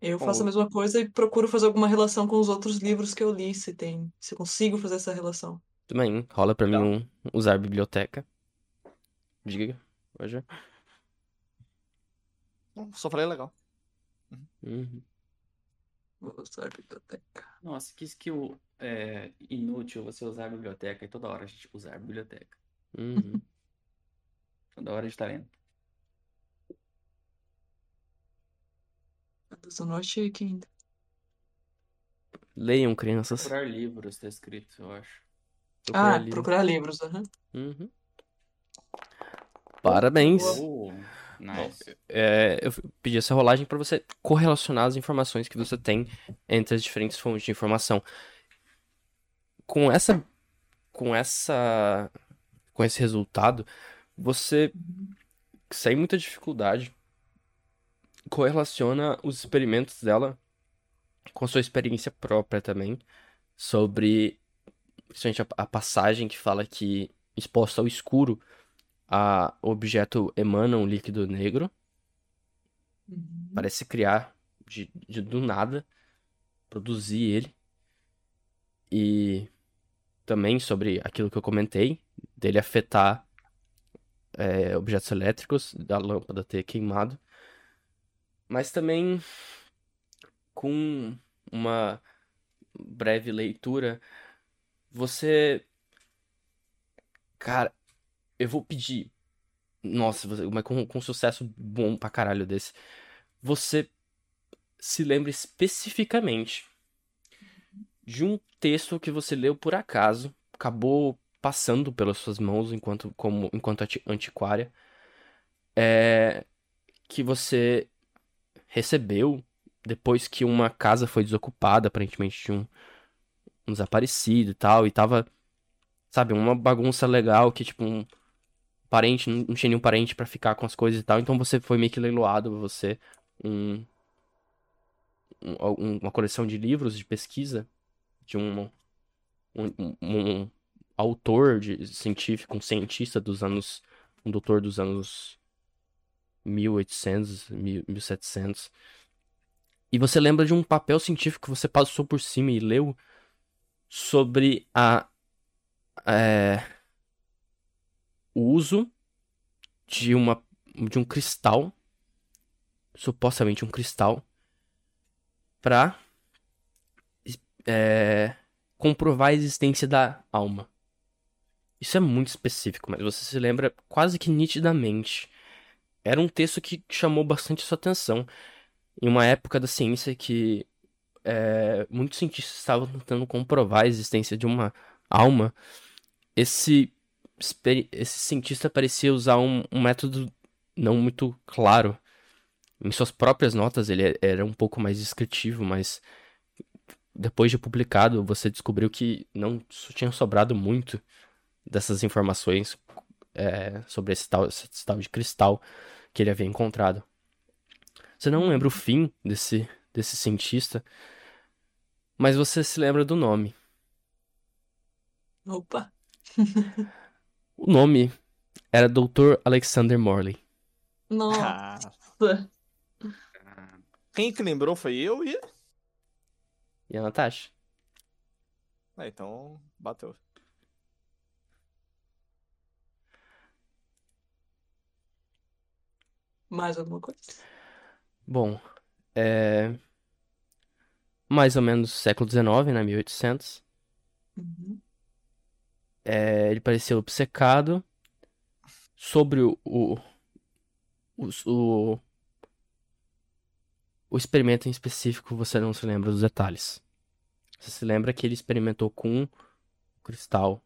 Eu faço a mesma coisa e procuro fazer alguma relação com os outros livros que eu li, se tem. Se consigo fazer essa relação. Também, rola pra mim um, usar biblioteca. Diga. Veja. Só falei legal. Uhum. Vou usar a biblioteca. Nossa, que skill é, inútil você usar a biblioteca e toda hora a gente usar a biblioteca. Uhum. toda hora a gente tá lendo. Eu não achei aqui ainda. Leiam, crianças. Procurar livros, tá escrito, eu acho. Ah, procurar ah, livros. procurar livros, aham. Uhum. Parabéns. Nice. É, eu pedi essa rolagem para você correlacionar as informações que você tem entre as diferentes fontes de informação. Com essa, com essa, com esse resultado, você sem muita dificuldade correlaciona os experimentos dela com a sua experiência própria também sobre principalmente a, a passagem que fala que exposta ao escuro a, o objeto emana um líquido negro. Uhum. Parece criar de, de, do nada, produzir ele. E também sobre aquilo que eu comentei, dele afetar é, objetos elétricos, da lâmpada ter queimado. Mas também com uma breve leitura, você. Cara, eu vou pedir. Nossa, mas com, com sucesso bom pra caralho desse. Você se lembra especificamente de um texto que você leu por acaso, acabou passando pelas suas mãos enquanto, como, enquanto antiquária, é, que você recebeu depois que uma casa foi desocupada, aparentemente de um, um desaparecido e tal, e tava, sabe, uma bagunça legal que, tipo, um parente, não tinha nenhum parente para ficar com as coisas e tal, então você foi meio que leiloado, você, um, um uma coleção de livros de pesquisa de um, um, um, autor de científico, um cientista dos anos, um doutor dos anos 1800, 1700. E você lembra de um papel científico que você passou por cima e leu sobre a é, o uso de uma de um cristal, supostamente um cristal, para é, comprovar a existência da alma. Isso é muito específico, mas você se lembra quase que nitidamente. Era um texto que chamou bastante sua atenção. Em uma época da ciência que é, muitos cientistas estavam tentando comprovar a existência de uma alma, esse, esse cientista parecia usar um, um método não muito claro. Em suas próprias notas ele era um pouco mais descritivo, mas depois de publicado você descobriu que não tinha sobrado muito dessas informações é, sobre esse tal, esse tal de cristal que ele havia encontrado. Você não lembra o fim desse, desse cientista, mas você se lembra do nome. Opa! o nome era Dr. Alexander Morley. Nossa! Quem que lembrou foi eu e. E a Natasha. É, então bateu. Mais alguma coisa? Bom, é. Mais ou menos século XIX, né? 1800. Uhum. É, ele parecia obcecado sobre o, o, o, o experimento em específico, você não se lembra dos detalhes. Você se lembra que ele experimentou com cristal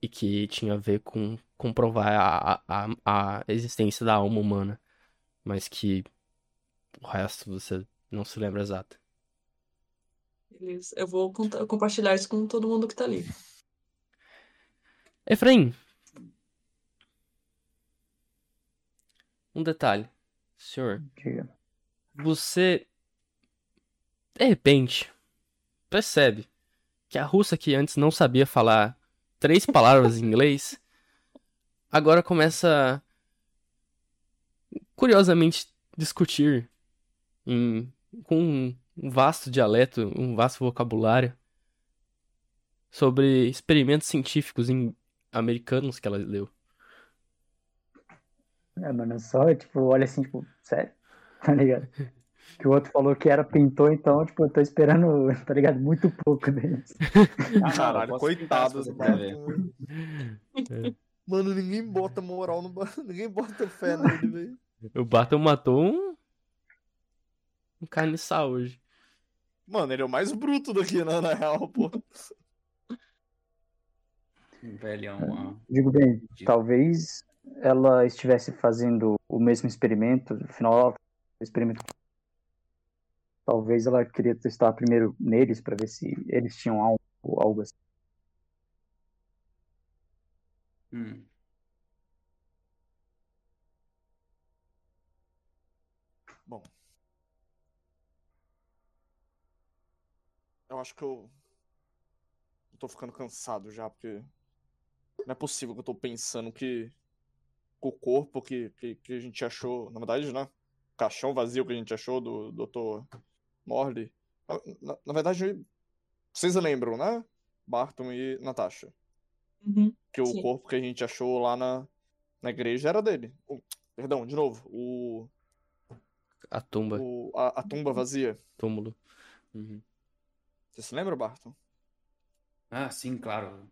e que tinha a ver com comprovar a, a, a existência da alma humana mas que o resto você não se lembra exato. Beleza. Eu vou compartilhar isso com todo mundo que tá ali. Efraim. Um detalhe. Senhor. Diga. Você. De repente. Percebe que a russa que antes não sabia falar três palavras em inglês. Agora começa curiosamente discutir em, com um vasto dialeto, um vasto vocabulário sobre experimentos científicos em americanos que ela leu. É, mano, é só, tipo, olha assim, tipo, sério? Tá ligado? Que o outro falou que era pintor, então, tipo, eu tô esperando, tá ligado? Muito pouco deles. Caralho, coitados do mano. Mano, ninguém bota moral no. Ninguém bota fé nele, velho. O Barton matou um. um carniçal hoje. Mano, ele é o mais bruto daqui, né, na real, pô. Velhão, ó. Digo bem, talvez ela estivesse fazendo o mesmo experimento, afinal, ela fez o experimento. Talvez ela queria testar primeiro neles para ver se eles tinham algo, algo assim. Hum. Bom. Eu acho que eu. Eu tô ficando cansado já, porque. Não é possível que eu tô pensando que. que o corpo que, que, que a gente achou. Na verdade, né? O caixão vazio que a gente achou do Dr. Morley. Na, na, na verdade, vocês lembram, né? Barton e Natasha. Uhum. Que o Sim. corpo que a gente achou lá na, na igreja era dele. O- perdão, de novo. O, A tumba, o, a, a tumba vazia. túmulo. Uhum. Você se lembra, Barton? Ah, sim, claro.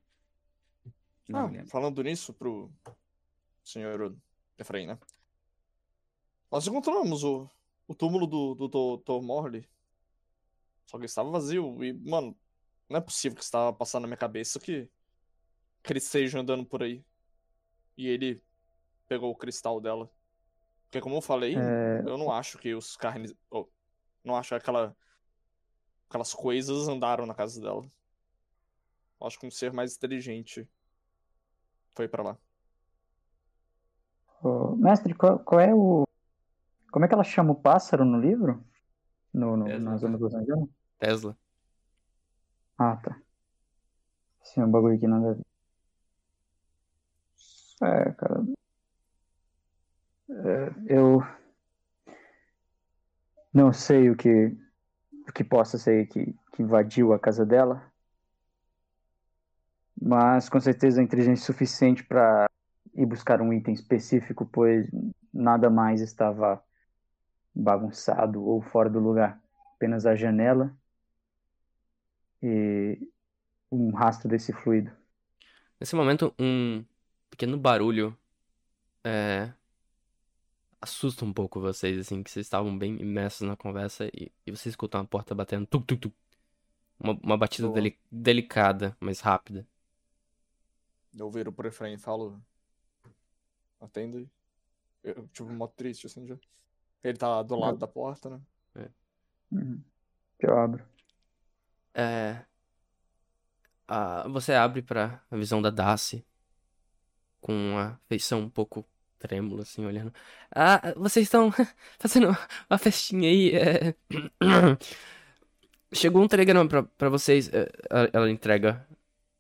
Não Ah, falando nisso pro senhor Efraim, né? Nós encontramos o, o túmulo do, do Dr. Morley. Só que estava vazio. E, mano, não é possível que estava passando na minha cabeça que, que ele esteja andando por aí. E ele pegou o cristal dela. Porque, como eu falei, É, eu não acho que os carnes. oh, não acho que aquela, aquelas coisas andaram na casa dela. Eu acho que um ser mais inteligente foi pra lá. ô, mestre, qual, qual é o. Como é que ela chama o pássaro no livro? No, no, Tesla. na zona do Angela? Tesla. Ah, tá. Sim, é um bagulho que nada a ver. É, cara. É, eu não sei o que o que possa ser que, que invadiu a casa dela, mas com certeza é inteligente suficiente para ir buscar um item específico, pois nada mais estava bagunçado ou fora do lugar. Apenas a janela e um rastro desse fluido. Nesse momento, um pequeno barulho é, assusta um pouco vocês, assim, que vocês estavam bem imersos na conversa e, e vocês escutam a porta batendo tuk tuk tuk. Uma, uma batida deli- delicada, mas rápida. Eu viro pro Efraim e falo. Atenda aí. Eu, tipo, mó triste, assim, já. Ele tá do lado da porta, né? Uhum. Eu abro. É, a- você abre pra a visão da Darcy com uma feição um pouco trêmula, assim, olhando. Ah, vocês estão fazendo uma festinha aí. é. Chegou um telegrama pra, pra vocês. é, ela- Ela entrega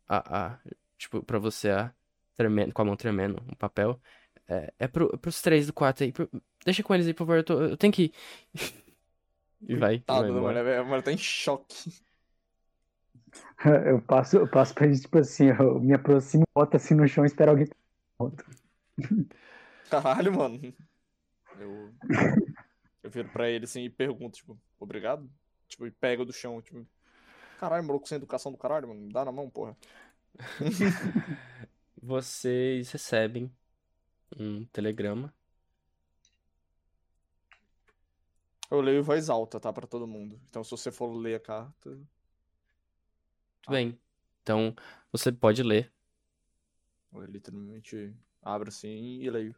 a, a tipo, pra você a tremendo, com a mão tremendo, um papel. É, é pro, pros três do quarto aí. pro- deixa com eles aí, por favor. Eu, tô- eu tenho que ir. E vai. Tá, vai a embora. mulher, a mulher tá em choque. Eu passo, eu passo pra ele, tipo assim, eu me aproximo, boto assim no chão e espero alguém. Caralho, mano. Eu. Eu viro pra ele assim e pergunto, tipo, obrigado? Tipo, e pego do chão, tipo. Caralho, maluco sem educação do caralho, mano. Me dá na mão, porra. Vocês recebem um telegrama. Eu leio em voz alta, tá? Pra todo mundo. Então, se você for ler a carta. Tudo bem. Então, você pode ler. Eu literalmente abro assim e leio.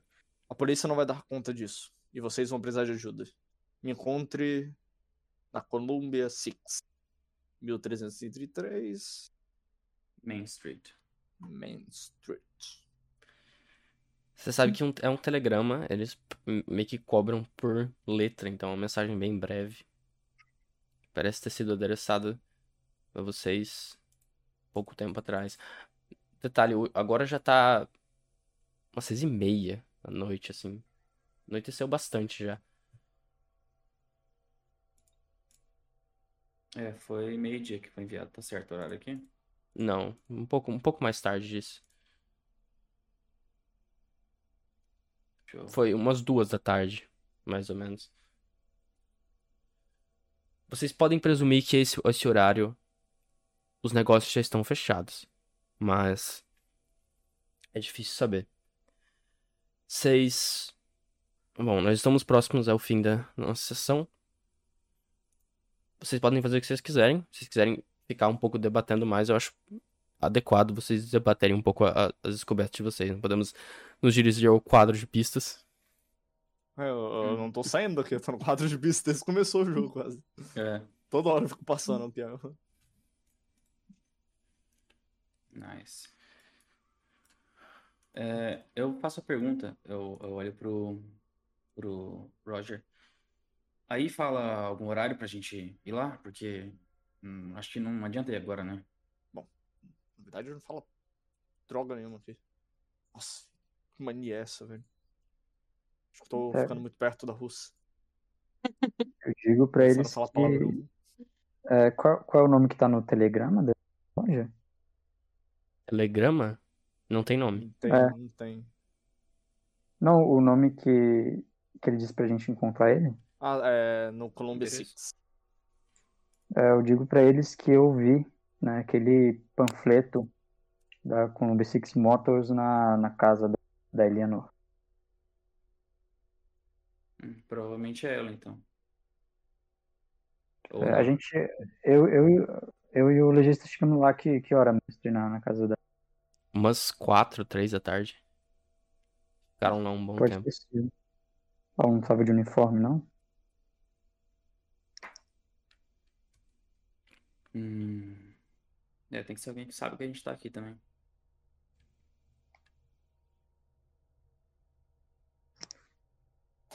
A polícia não vai dar conta disso. E vocês vão precisar de ajuda. Me encontre na Columbia Six. 1333 Main Street. Main Street. Você sabe que um- é um telegrama, eles meio que cobram por letra, então é uma mensagem bem breve. Parece ter sido adereçada a vocês pouco tempo atrás. Detalhe, agora já tá umas seis e meia da noite, assim. Anoiteceu bastante já. É, foi meio-dia que foi enviado, tá certo o horário aqui? Não, um pouco, um pouco mais tarde disso. Foi umas duas da tarde, mais ou menos. Vocês podem presumir que esse, esse horário os negócios já estão fechados. Mas é difícil saber. Vocês. Bom, nós estamos próximos ao fim da nossa sessão. vocês podem fazer o que vocês quiserem. Se vocês quiserem ficar um pouco debatendo mais, eu acho adequado vocês debaterem um pouco a, a, as descobertas de vocês. Não podemos nos dirigir ao quadro de pistas. Eu, eu não tô saindo daqui, eu tô no quadro de pistas desde que começou o jogo quase. É, Toda hora eu fico passando aqui. ó. nice. É, eu faço a pergunta, eu, eu olho pro, pro Roger. Aí fala algum horário pra gente ir lá? Porque hum, acho que não adianta ir agora, né? Na verdade, eu não falo droga nenhuma aqui. Nossa, que mania é essa, velho? Acho que eu tô É. ficando muito perto da Rússia. Eu digo pra eles falar que... é, qual, qual é o nome que tá no telegrama da loja? Telegrama? Não tem nome. Não tem, É. não tem. Não, o nome que, que ele disse pra gente encontrar ele. Ah, é no Columbia. Six. É, eu digo pra eles que eu vi né, aquele panfleto da Columbia Six Motors na, na casa da, da Eleanor. Hum, provavelmente é ela, então. Ou É, a gente, eu, eu, eu e o legista chegamos lá que, que hora, mestre, na, na casa da. Umas quatro, três da tarde. Ficaram lá um bom Pode tempo. ter sido. Ela não tava de uniforme, não? Hum. É, tem que ser alguém que sabe que a gente tá aqui também.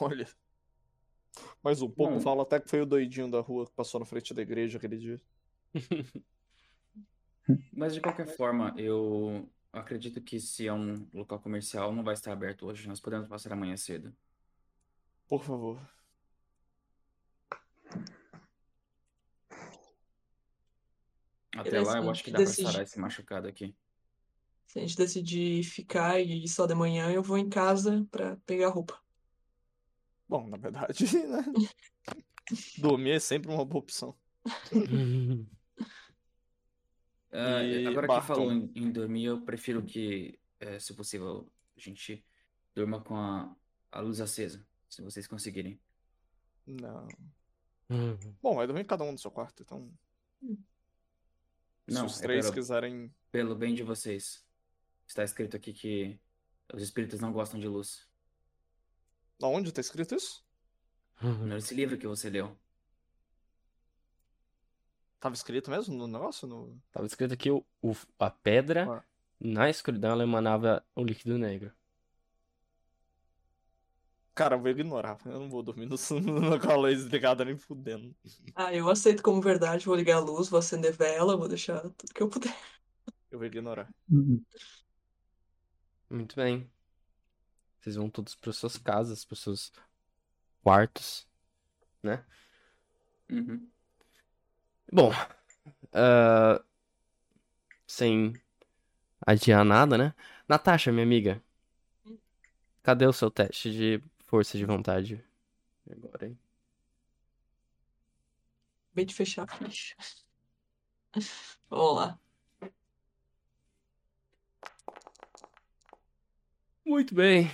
Olha. Mais um pouco, Bom. fala até que foi o doidinho da rua que passou na frente da igreja aquele dia. Mas de qualquer forma, eu acredito que se é um local comercial, não vai estar aberto hoje. Nós podemos passar amanhã cedo. Por favor. Até Beleza, lá, eu a acho que gente dá pra decide. sarar esse machucado aqui. Se a gente decidir ficar e ir só de manhã, eu vou em casa pra pegar roupa. Bom, na verdade, né? Dormir é sempre uma boa opção. Ah, E, agora que Barton? falou em, em dormir, eu prefiro que, eh, se possível, a gente durma com a, a luz acesa, se vocês conseguirem. Não. Hum. Bom, vai dormir cada um no seu quarto, então. Não, se os é três pelo, quiserem. pelo bem de vocês. Está escrito aqui que os espíritos não gostam de luz. Aonde tá escrito isso? Nesse livro que você leu. Tava escrito mesmo no negócio? No... Tava escrito aqui o, o- a pedra, Ah. na escuridão ela emanava o líquido negro. Cara, eu vou ignorar. Eu não vou dormir no, no, com a luz ligada nem fudendo. Ah, eu aceito como verdade, vou ligar a luz, vou acender vela, vou deixar tudo que eu puder. Eu vou ignorar. Uhum. Muito bem. Vocês vão todos para suas casas, para seus quartos, né? Uhum. Bom, ah, sem adiar nada, né? Natasha, minha amiga, cadê o seu teste de força de vontade? Agora, hein? Acabei de fechar a ficha. Vamos lá. Muito bem.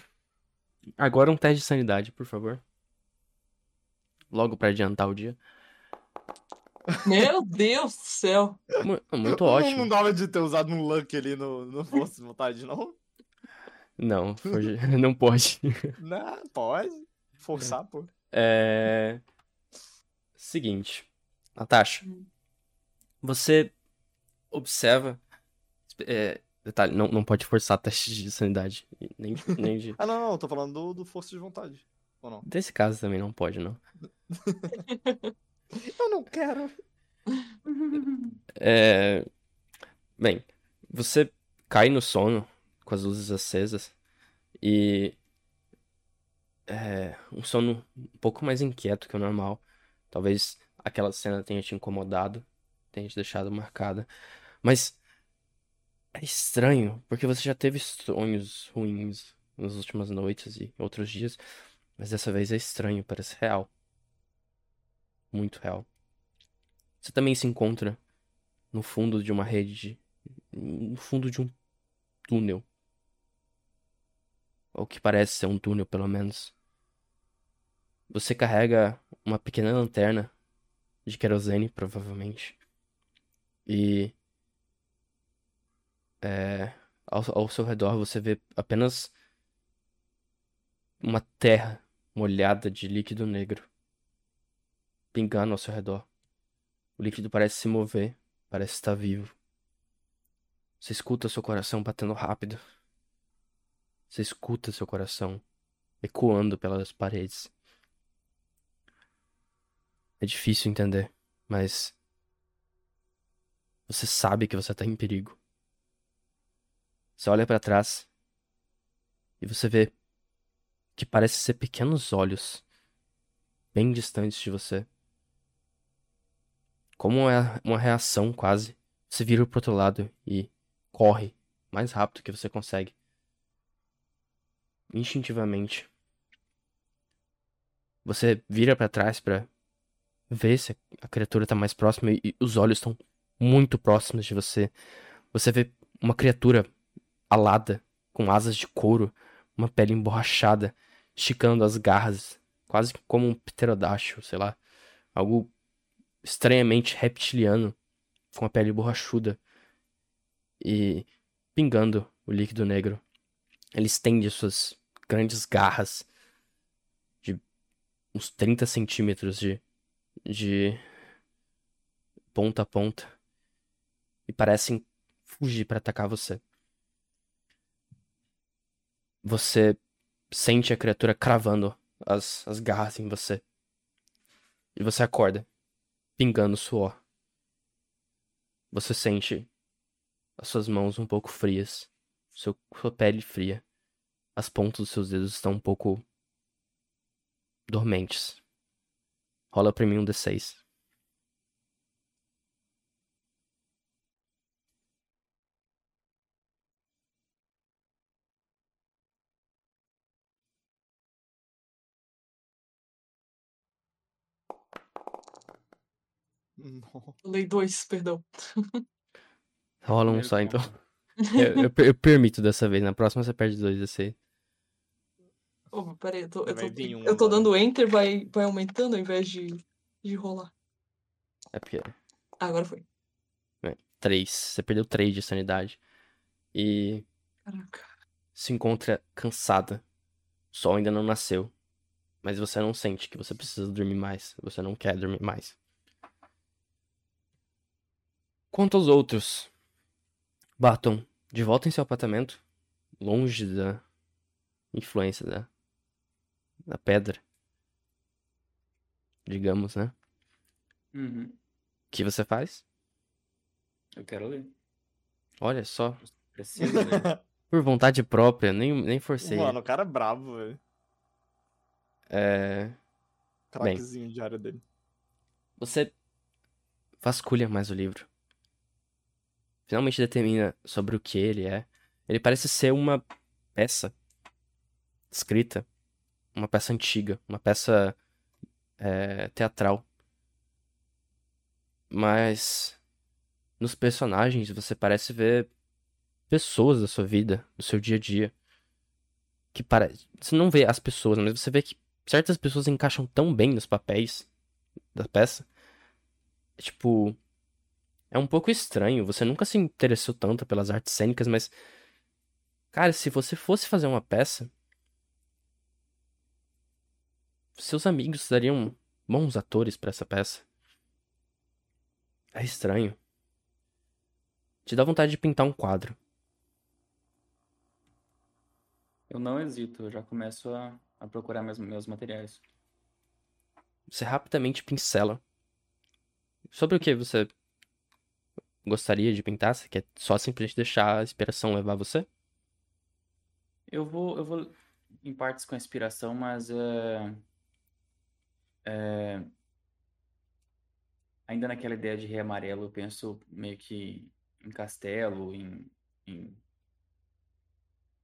Agora um teste de sanidade, por favor. Logo pra adiantar o dia. Meu Deus do céu. Mu- Muito ótimo. não dava de ter usado um luck ali no, no Força de Vontade, não? Não, foi- não pode. Não, pode. Forçar, pô. É. Seguinte, Natasha, você observa. É, detalhe, não, não pode forçar teste de sanidade. Nem, nem de. Ah, não, não, eu tô falando do, do Força de Vontade. Ou não? Desse caso também não pode, não. Eu não quero. É. Bem, você cai no sono com as luzes acesas e. É. Um sono um pouco mais inquieto que o normal. Talvez aquela cena tenha te incomodado, tenha te deixado marcada. Mas. É estranho, porque você já teve sonhos ruins nas últimas noites e outros dias. Mas dessa vez é estranho, parece real. Muito real. Você também se encontra no fundo de uma rede, de- no fundo de um túnel. Ou que parece ser um túnel, pelo menos. Você carrega uma pequena lanterna de querosene, provavelmente. E é, ao, ao seu redor você vê apenas uma terra molhada de líquido negro pingando ao seu redor. O líquido parece se mover, parece estar vivo. Você escuta seu coração batendo rápido. Você escuta seu coração ecoando pelas paredes. É difícil entender, mas você sabe que você está em perigo. Você olha para trás e você vê que parece ser pequenos olhos bem distantes de você. Como é uma reação quase, você vira pro outro lado e corre mais rápido que você consegue. Instintivamente. Você vira para trás para ver se a criatura tá mais próxima e os olhos estão muito próximos de você. Você vê uma criatura alada, com asas de couro, uma pele emborrachada, esticando as garras, quase como um pterodáctilo, sei lá. Algo estranhamente reptiliano, com a pele borrachuda e pingando o líquido negro. Ele estende suas grandes garras de uns 30 centímetros de, de ponta a ponta e parecem fugir para atacar você. Você sente a criatura cravando as, as garras em você. E você acorda pingando suor. Você sente as suas mãos um pouco frias, seu, sua pele fria. As pontas dos seus dedos estão um pouco dormentes. Rola pra mim um D6. Lei 2, perdão. Rola um Primeiro só, então. Eu, eu, eu permito dessa vez. Na próxima você perde dois D6. Oh, peraí, eu tô, eu tô, um eu tô dando enter, vai, vai aumentando ao invés de, de rolar. É porque. Ah, agora foi. Três. Você perdeu três de sanidade. E Caraca. se encontra cansada. O sol ainda não nasceu. Mas você não sente que você precisa dormir mais. Você não quer dormir mais. Quanto aos outros, batam de volta em seu apartamento, longe da influência da, da pedra. Digamos, né? Uhum. O que você faz? Eu quero ler. Olha só, Preciso ler. por vontade própria, nem, nem forcei. Mano, o cara é brabo, velho. É, Craquezinho de área dele. Você vasculha mais o livro. Finalmente determina sobre o que ele é. Ele parece ser uma peça escrita, uma peça antiga, uma peça é, teatral. Mas nos personagens você parece ver pessoas da sua vida, do seu dia a dia. Que parece. Você não vê as pessoas, mas você vê que certas pessoas encaixam tão bem nos papéis da peça. Tipo. É um pouco estranho. Você nunca se interessou tanto pelas artes cênicas, mas. Cara, se você fosse fazer uma peça. Seus amigos seriam bons atores pra essa peça. É estranho. Te dá vontade de pintar um quadro. Eu não hesito, eu já começo a, a procurar meus, meus materiais. Você rapidamente pincela. Sobre o que você gostaria de pintar? Você quer só simplesmente deixar a inspiração levar você? Eu vou, eu vou em partes com a inspiração, mas é, é, ainda naquela ideia de rei amarelo, eu penso meio que em castelo, em, em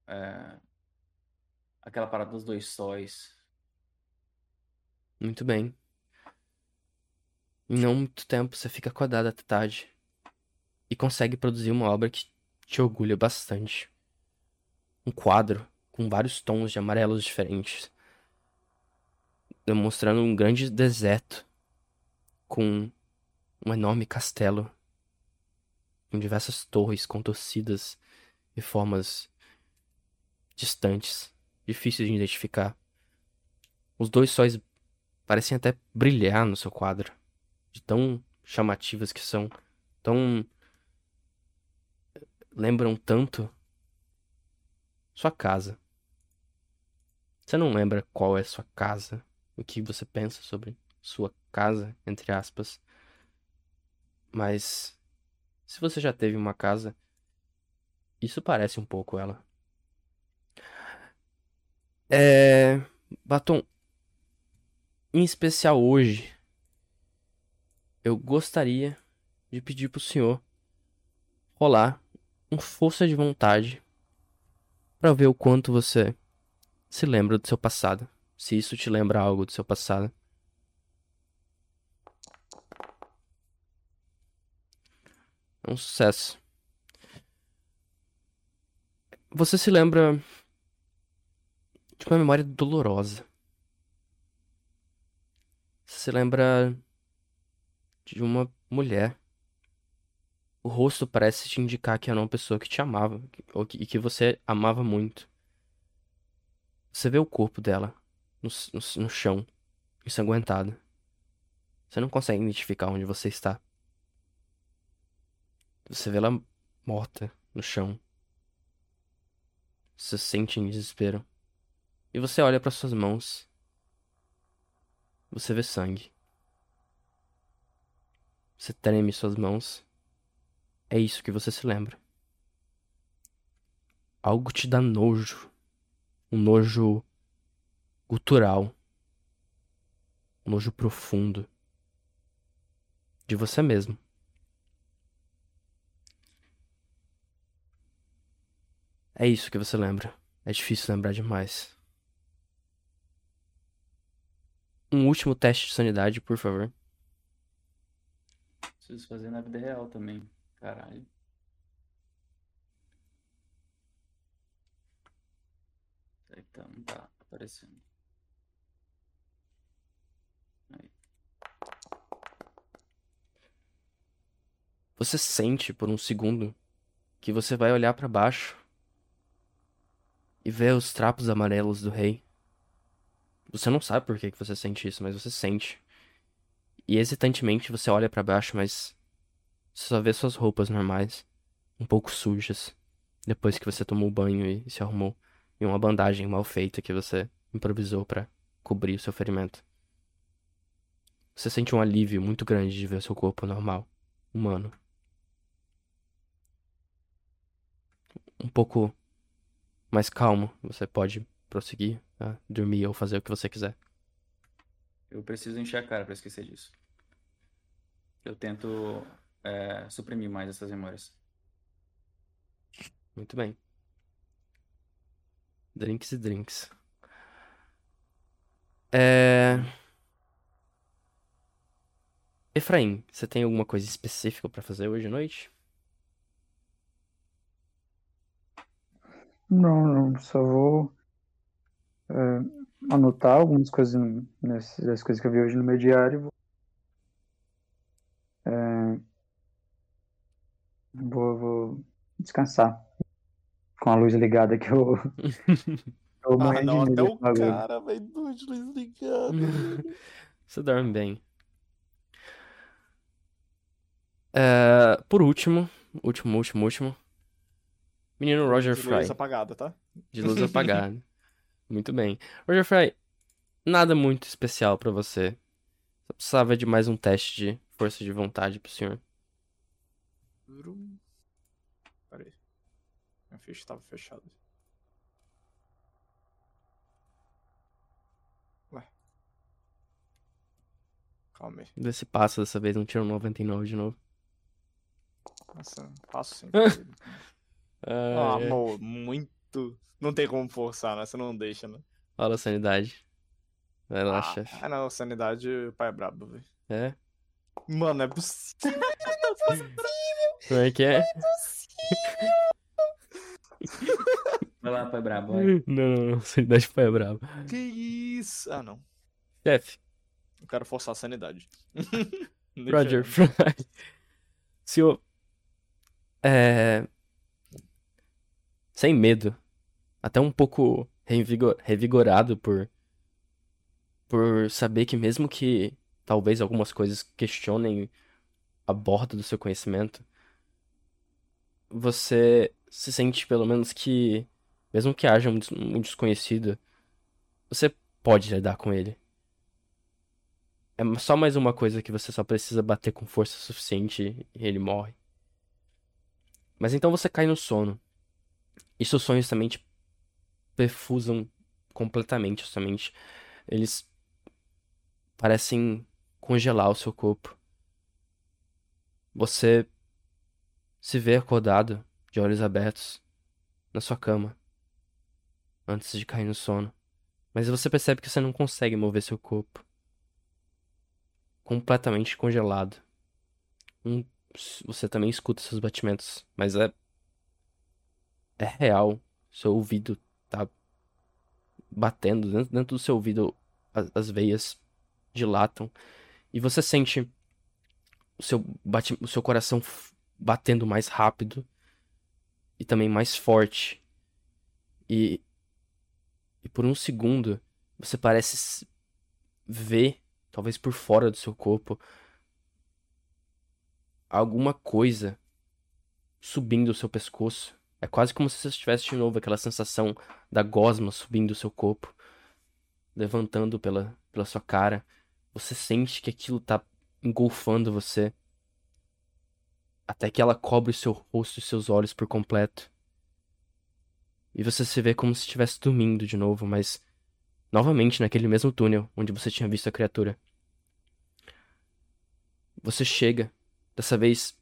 é, aquela parada dos dois sóis. Muito bem. Em não muito tempo, você fica acordado até tarde. E consegue produzir uma obra que te orgulha bastante. Um quadro com vários tons de amarelos diferentes. Demonstrando um grande deserto. com um enorme castelo com diversas torres contorcidas e formas distantes, difíceis de identificar. Os dois sóis parecem até brilhar no seu quadro, de tão chamativas que são, tão lembram tanto sua casa. Você não lembra qual é sua casa? O que você pensa sobre sua casa, entre aspas? Mas se você já teve uma casa, isso parece um pouco ela. É. Batom. Em especial hoje, eu gostaria de pedir pro senhor rolar um força de vontade para ver o quanto você se lembra do seu passado. Se isso te lembra algo do seu passado. É um sucesso. Você se lembra de uma memória dolorosa. Você se lembra de uma mulher. O rosto parece te indicar que era uma pessoa que te amava e que você amava muito. Você vê o corpo dela no, no, no chão, ensanguentado. Você não consegue identificar onde você está. Você vê ela morta no chão. Você sente em desespero. E você olha para suas mãos. Você vê sangue. Você treme suas mãos. É isso que você se lembra. Algo te dá nojo. Um nojo gutural. Nojo profundo. De você mesmo. É isso que você lembra. É difícil lembrar demais. Um último teste de sanidade, por favor. Preciso fazer na vida real também. Caralho. Então, não tá aparecendo. Você sente por um segundo que você vai olhar para baixo e vê os trapos amarelos do rei. Você não sabe por que você sente isso, mas você sente. E hesitantemente você olha para baixo, mas você só vê suas roupas normais, um pouco sujas, depois que você tomou banho e se arrumou, e uma bandagem mal feita que você improvisou para cobrir o seu ferimento. Você sente um alívio muito grande de ver seu corpo normal, humano. Um pouco mais calmo, você pode prosseguir a dormir ou fazer o que você quiser. Eu preciso encher a cara pra esquecer disso. Eu tento é, suprimir mais essas memórias. Muito bem. Drinks e drinks. É... Efraim, você tem alguma coisa específica para fazer hoje à noite? Não, não, só vou é, anotar algumas coisas no- nessas das coisas que eu vi hoje no meu diário. Vou, é, vou, vou descansar com a luz ligada que eu, eu Ah, não, até o cara vai dois de luz ligada. Você dorme bem. É, por último, último, último, último. Menino Roger De Fry. luz apagada, tá? De luz apagada. Muito bem. Roger Fry, nada muito especial pra você. Só precisava de mais um teste de força de vontade pro senhor. Vrum. Pera aí. Minha ficha tava fechada. Ué. Calma aí. Vê se passa dessa vez, não tira um 99 de novo. Nossa, passo sim. Ah, ah, é. amor, muito. Não tem como forçar, né? Você não deixa, né? Fala a sanidade. Vai lá, ah, chefe. ah, não, sanidade, o pai é brabo, velho. É? Mano, é possível. Como é que é? Vai lá, pai brabo, vai. Não, não, não. Sanidade pai é brabo. Que isso? Ah, não. Chefe, Eu quero forçar a sanidade. Roger Fry. Senhor. É. Sem medo. Até um pouco revigor... revigorado por. Por saber que, mesmo que talvez algumas coisas questionem a borda do seu conhecimento, você se sente pelo menos que, mesmo que haja um, um desconhecido, você pode lidar com ele. É só mais uma coisa que você só precisa bater com força suficiente e ele morre. Mas então você cai no sono. E seus sonhos também te perfusam completamente a sua mente. Eles parecem congelar o seu corpo. Você se vê acordado, de olhos abertos, na sua cama, antes de cair no sono. Mas você percebe que você não consegue mover seu corpo. Completamente congelado. Um- você também escuta seus batimentos, mas é. É real. Seu ouvido tá batendo. Dentro, dentro do seu ouvido, as, as veias dilatam. E você sente o seu, bate, o seu coração batendo mais rápido e também mais forte. E, e por um segundo você parece ver, talvez por fora do seu corpo, alguma coisa subindo o seu pescoço. É quase como se você tivesse de novo aquela sensação da gosma subindo o seu corpo, levantando pela, pela sua cara. Você sente que aquilo tá engolfando você. Até que ela cobre o seu rosto e seus olhos por completo. E você se vê como se estivesse dormindo de novo, mas novamente naquele mesmo túnel onde você tinha visto a criatura. Você chega, dessa vez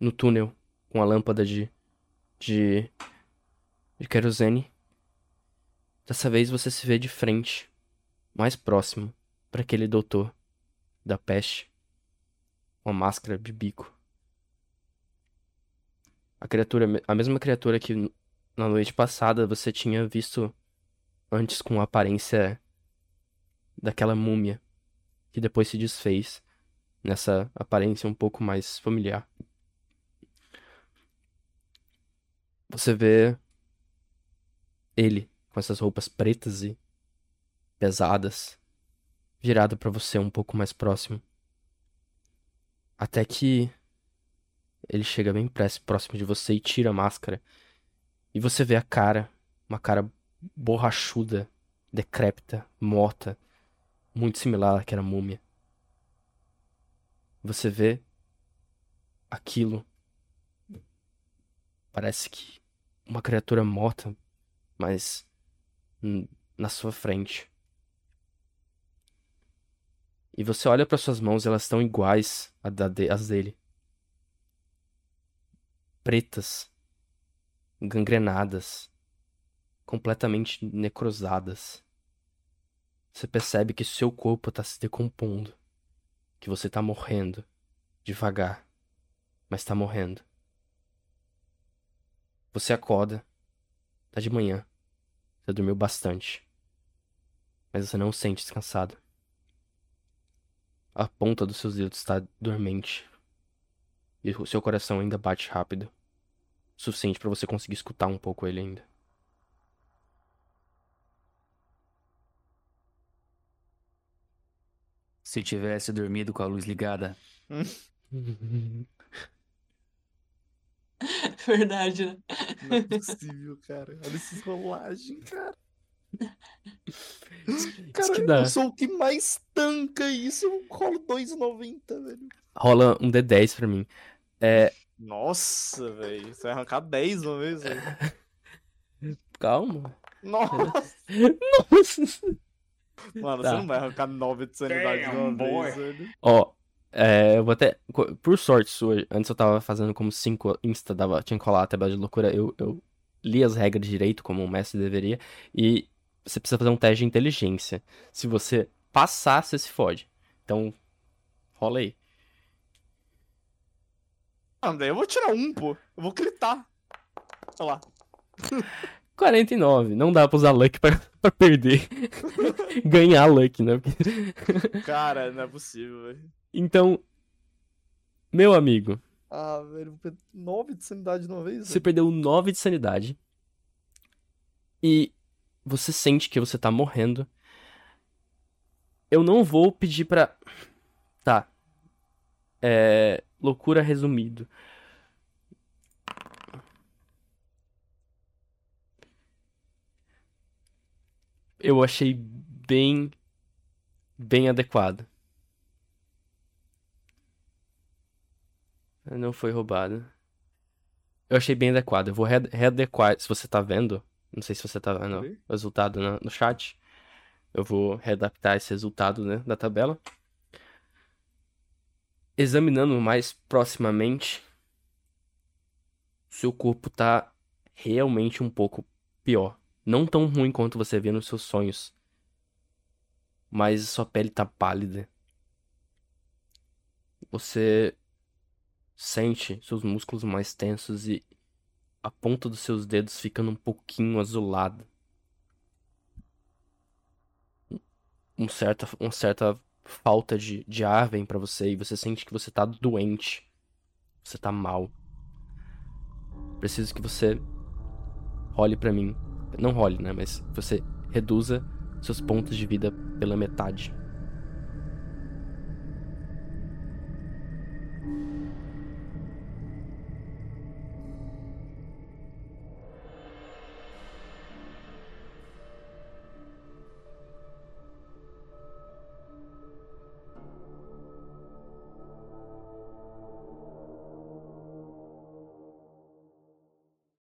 no túnel, com a lâmpada de. De. de querosene. Dessa vez você se vê de frente, mais próximo, para aquele doutor da peste, com a máscara de bico. A criatura, a mesma criatura que na noite passada você tinha visto antes com a aparência daquela múmia que depois se desfez nessa aparência um pouco mais familiar. Você vê ele com essas roupas pretas e pesadas, virado para você um pouco mais próximo. Até que ele chega bem próximo de você e tira a máscara. E você vê a cara, uma cara borrachuda, decrépita, morta, muito similar àquela múmia. Você vê aquilo. Parece que uma criatura morta, mas na sua frente. E você olha para suas mãos, elas estão iguais às dele. Pretas, gangrenadas, completamente necrosadas. Você percebe que seu corpo está se decompondo, que você está morrendo, devagar, mas está morrendo. Você acorda, tá de manhã, você dormiu bastante, mas você não se sente descansado. A ponta dos seus dedos está dormente. E o seu coração ainda bate rápido. O suficiente para você conseguir escutar um pouco ele ainda. Se tivesse dormido com a luz ligada, Verdade, né? Não é possível, cara. Olha essas rolagens, cara. Cara, que dá. eu sou o que mais tanca isso. Eu rolo 2,90, velho. Rola um D10 pra mim. É. Nossa, velho. Você vai arrancar 10 uma vez, velho. Calma. Nossa. Nossa. Mano, Tá. você não vai arrancar 9 de sanidade de uma Damn, boy. vez, velho. Ó, é, eu vou até. Por sorte sua, antes eu tava fazendo como 5 insta, dava, tinha que rolar a tabela de loucura. Eu, eu li as regras direito, como um mestre deveria. E você precisa fazer um teste de inteligência. Se você passar, você se fode. Então, rola aí. Ah, daí eu vou tirar um, pô. Eu vou gritar. Olha lá. 49. Não dá pra usar luck pra, pra perder. Ganhar luck, né? Cara, não é possível, velho. Então, Meu amigo, Ah, velho, vou perder 9 de sanidade de uma vez. você velho. perdeu 9 de sanidade. E você sente que você tá morrendo. Eu não vou pedir pra. Tá. É. Loucura resumido. Eu achei bem. Bem adequado. Não foi roubado. Eu achei bem adequado. Eu vou re- readequar. Se você tá vendo, não sei se você tá vendo Oi? o resultado no, no chat. Eu vou readaptar esse resultado né, da tabela. Examinando mais proximamente, seu corpo tá realmente um pouco pior. Não tão ruim quanto você vê nos seus sonhos. Mas sua pele tá pálida. Você sente seus músculos mais tensos e a ponta dos seus dedos ficando um pouquinho azulada. Um certa, uma certa falta de, de ar vem pra você e você sente que você tá doente. Você tá mal. Preciso que você role pra mim. Não role, né? Mas você reduza seus pontos de vida pela metade.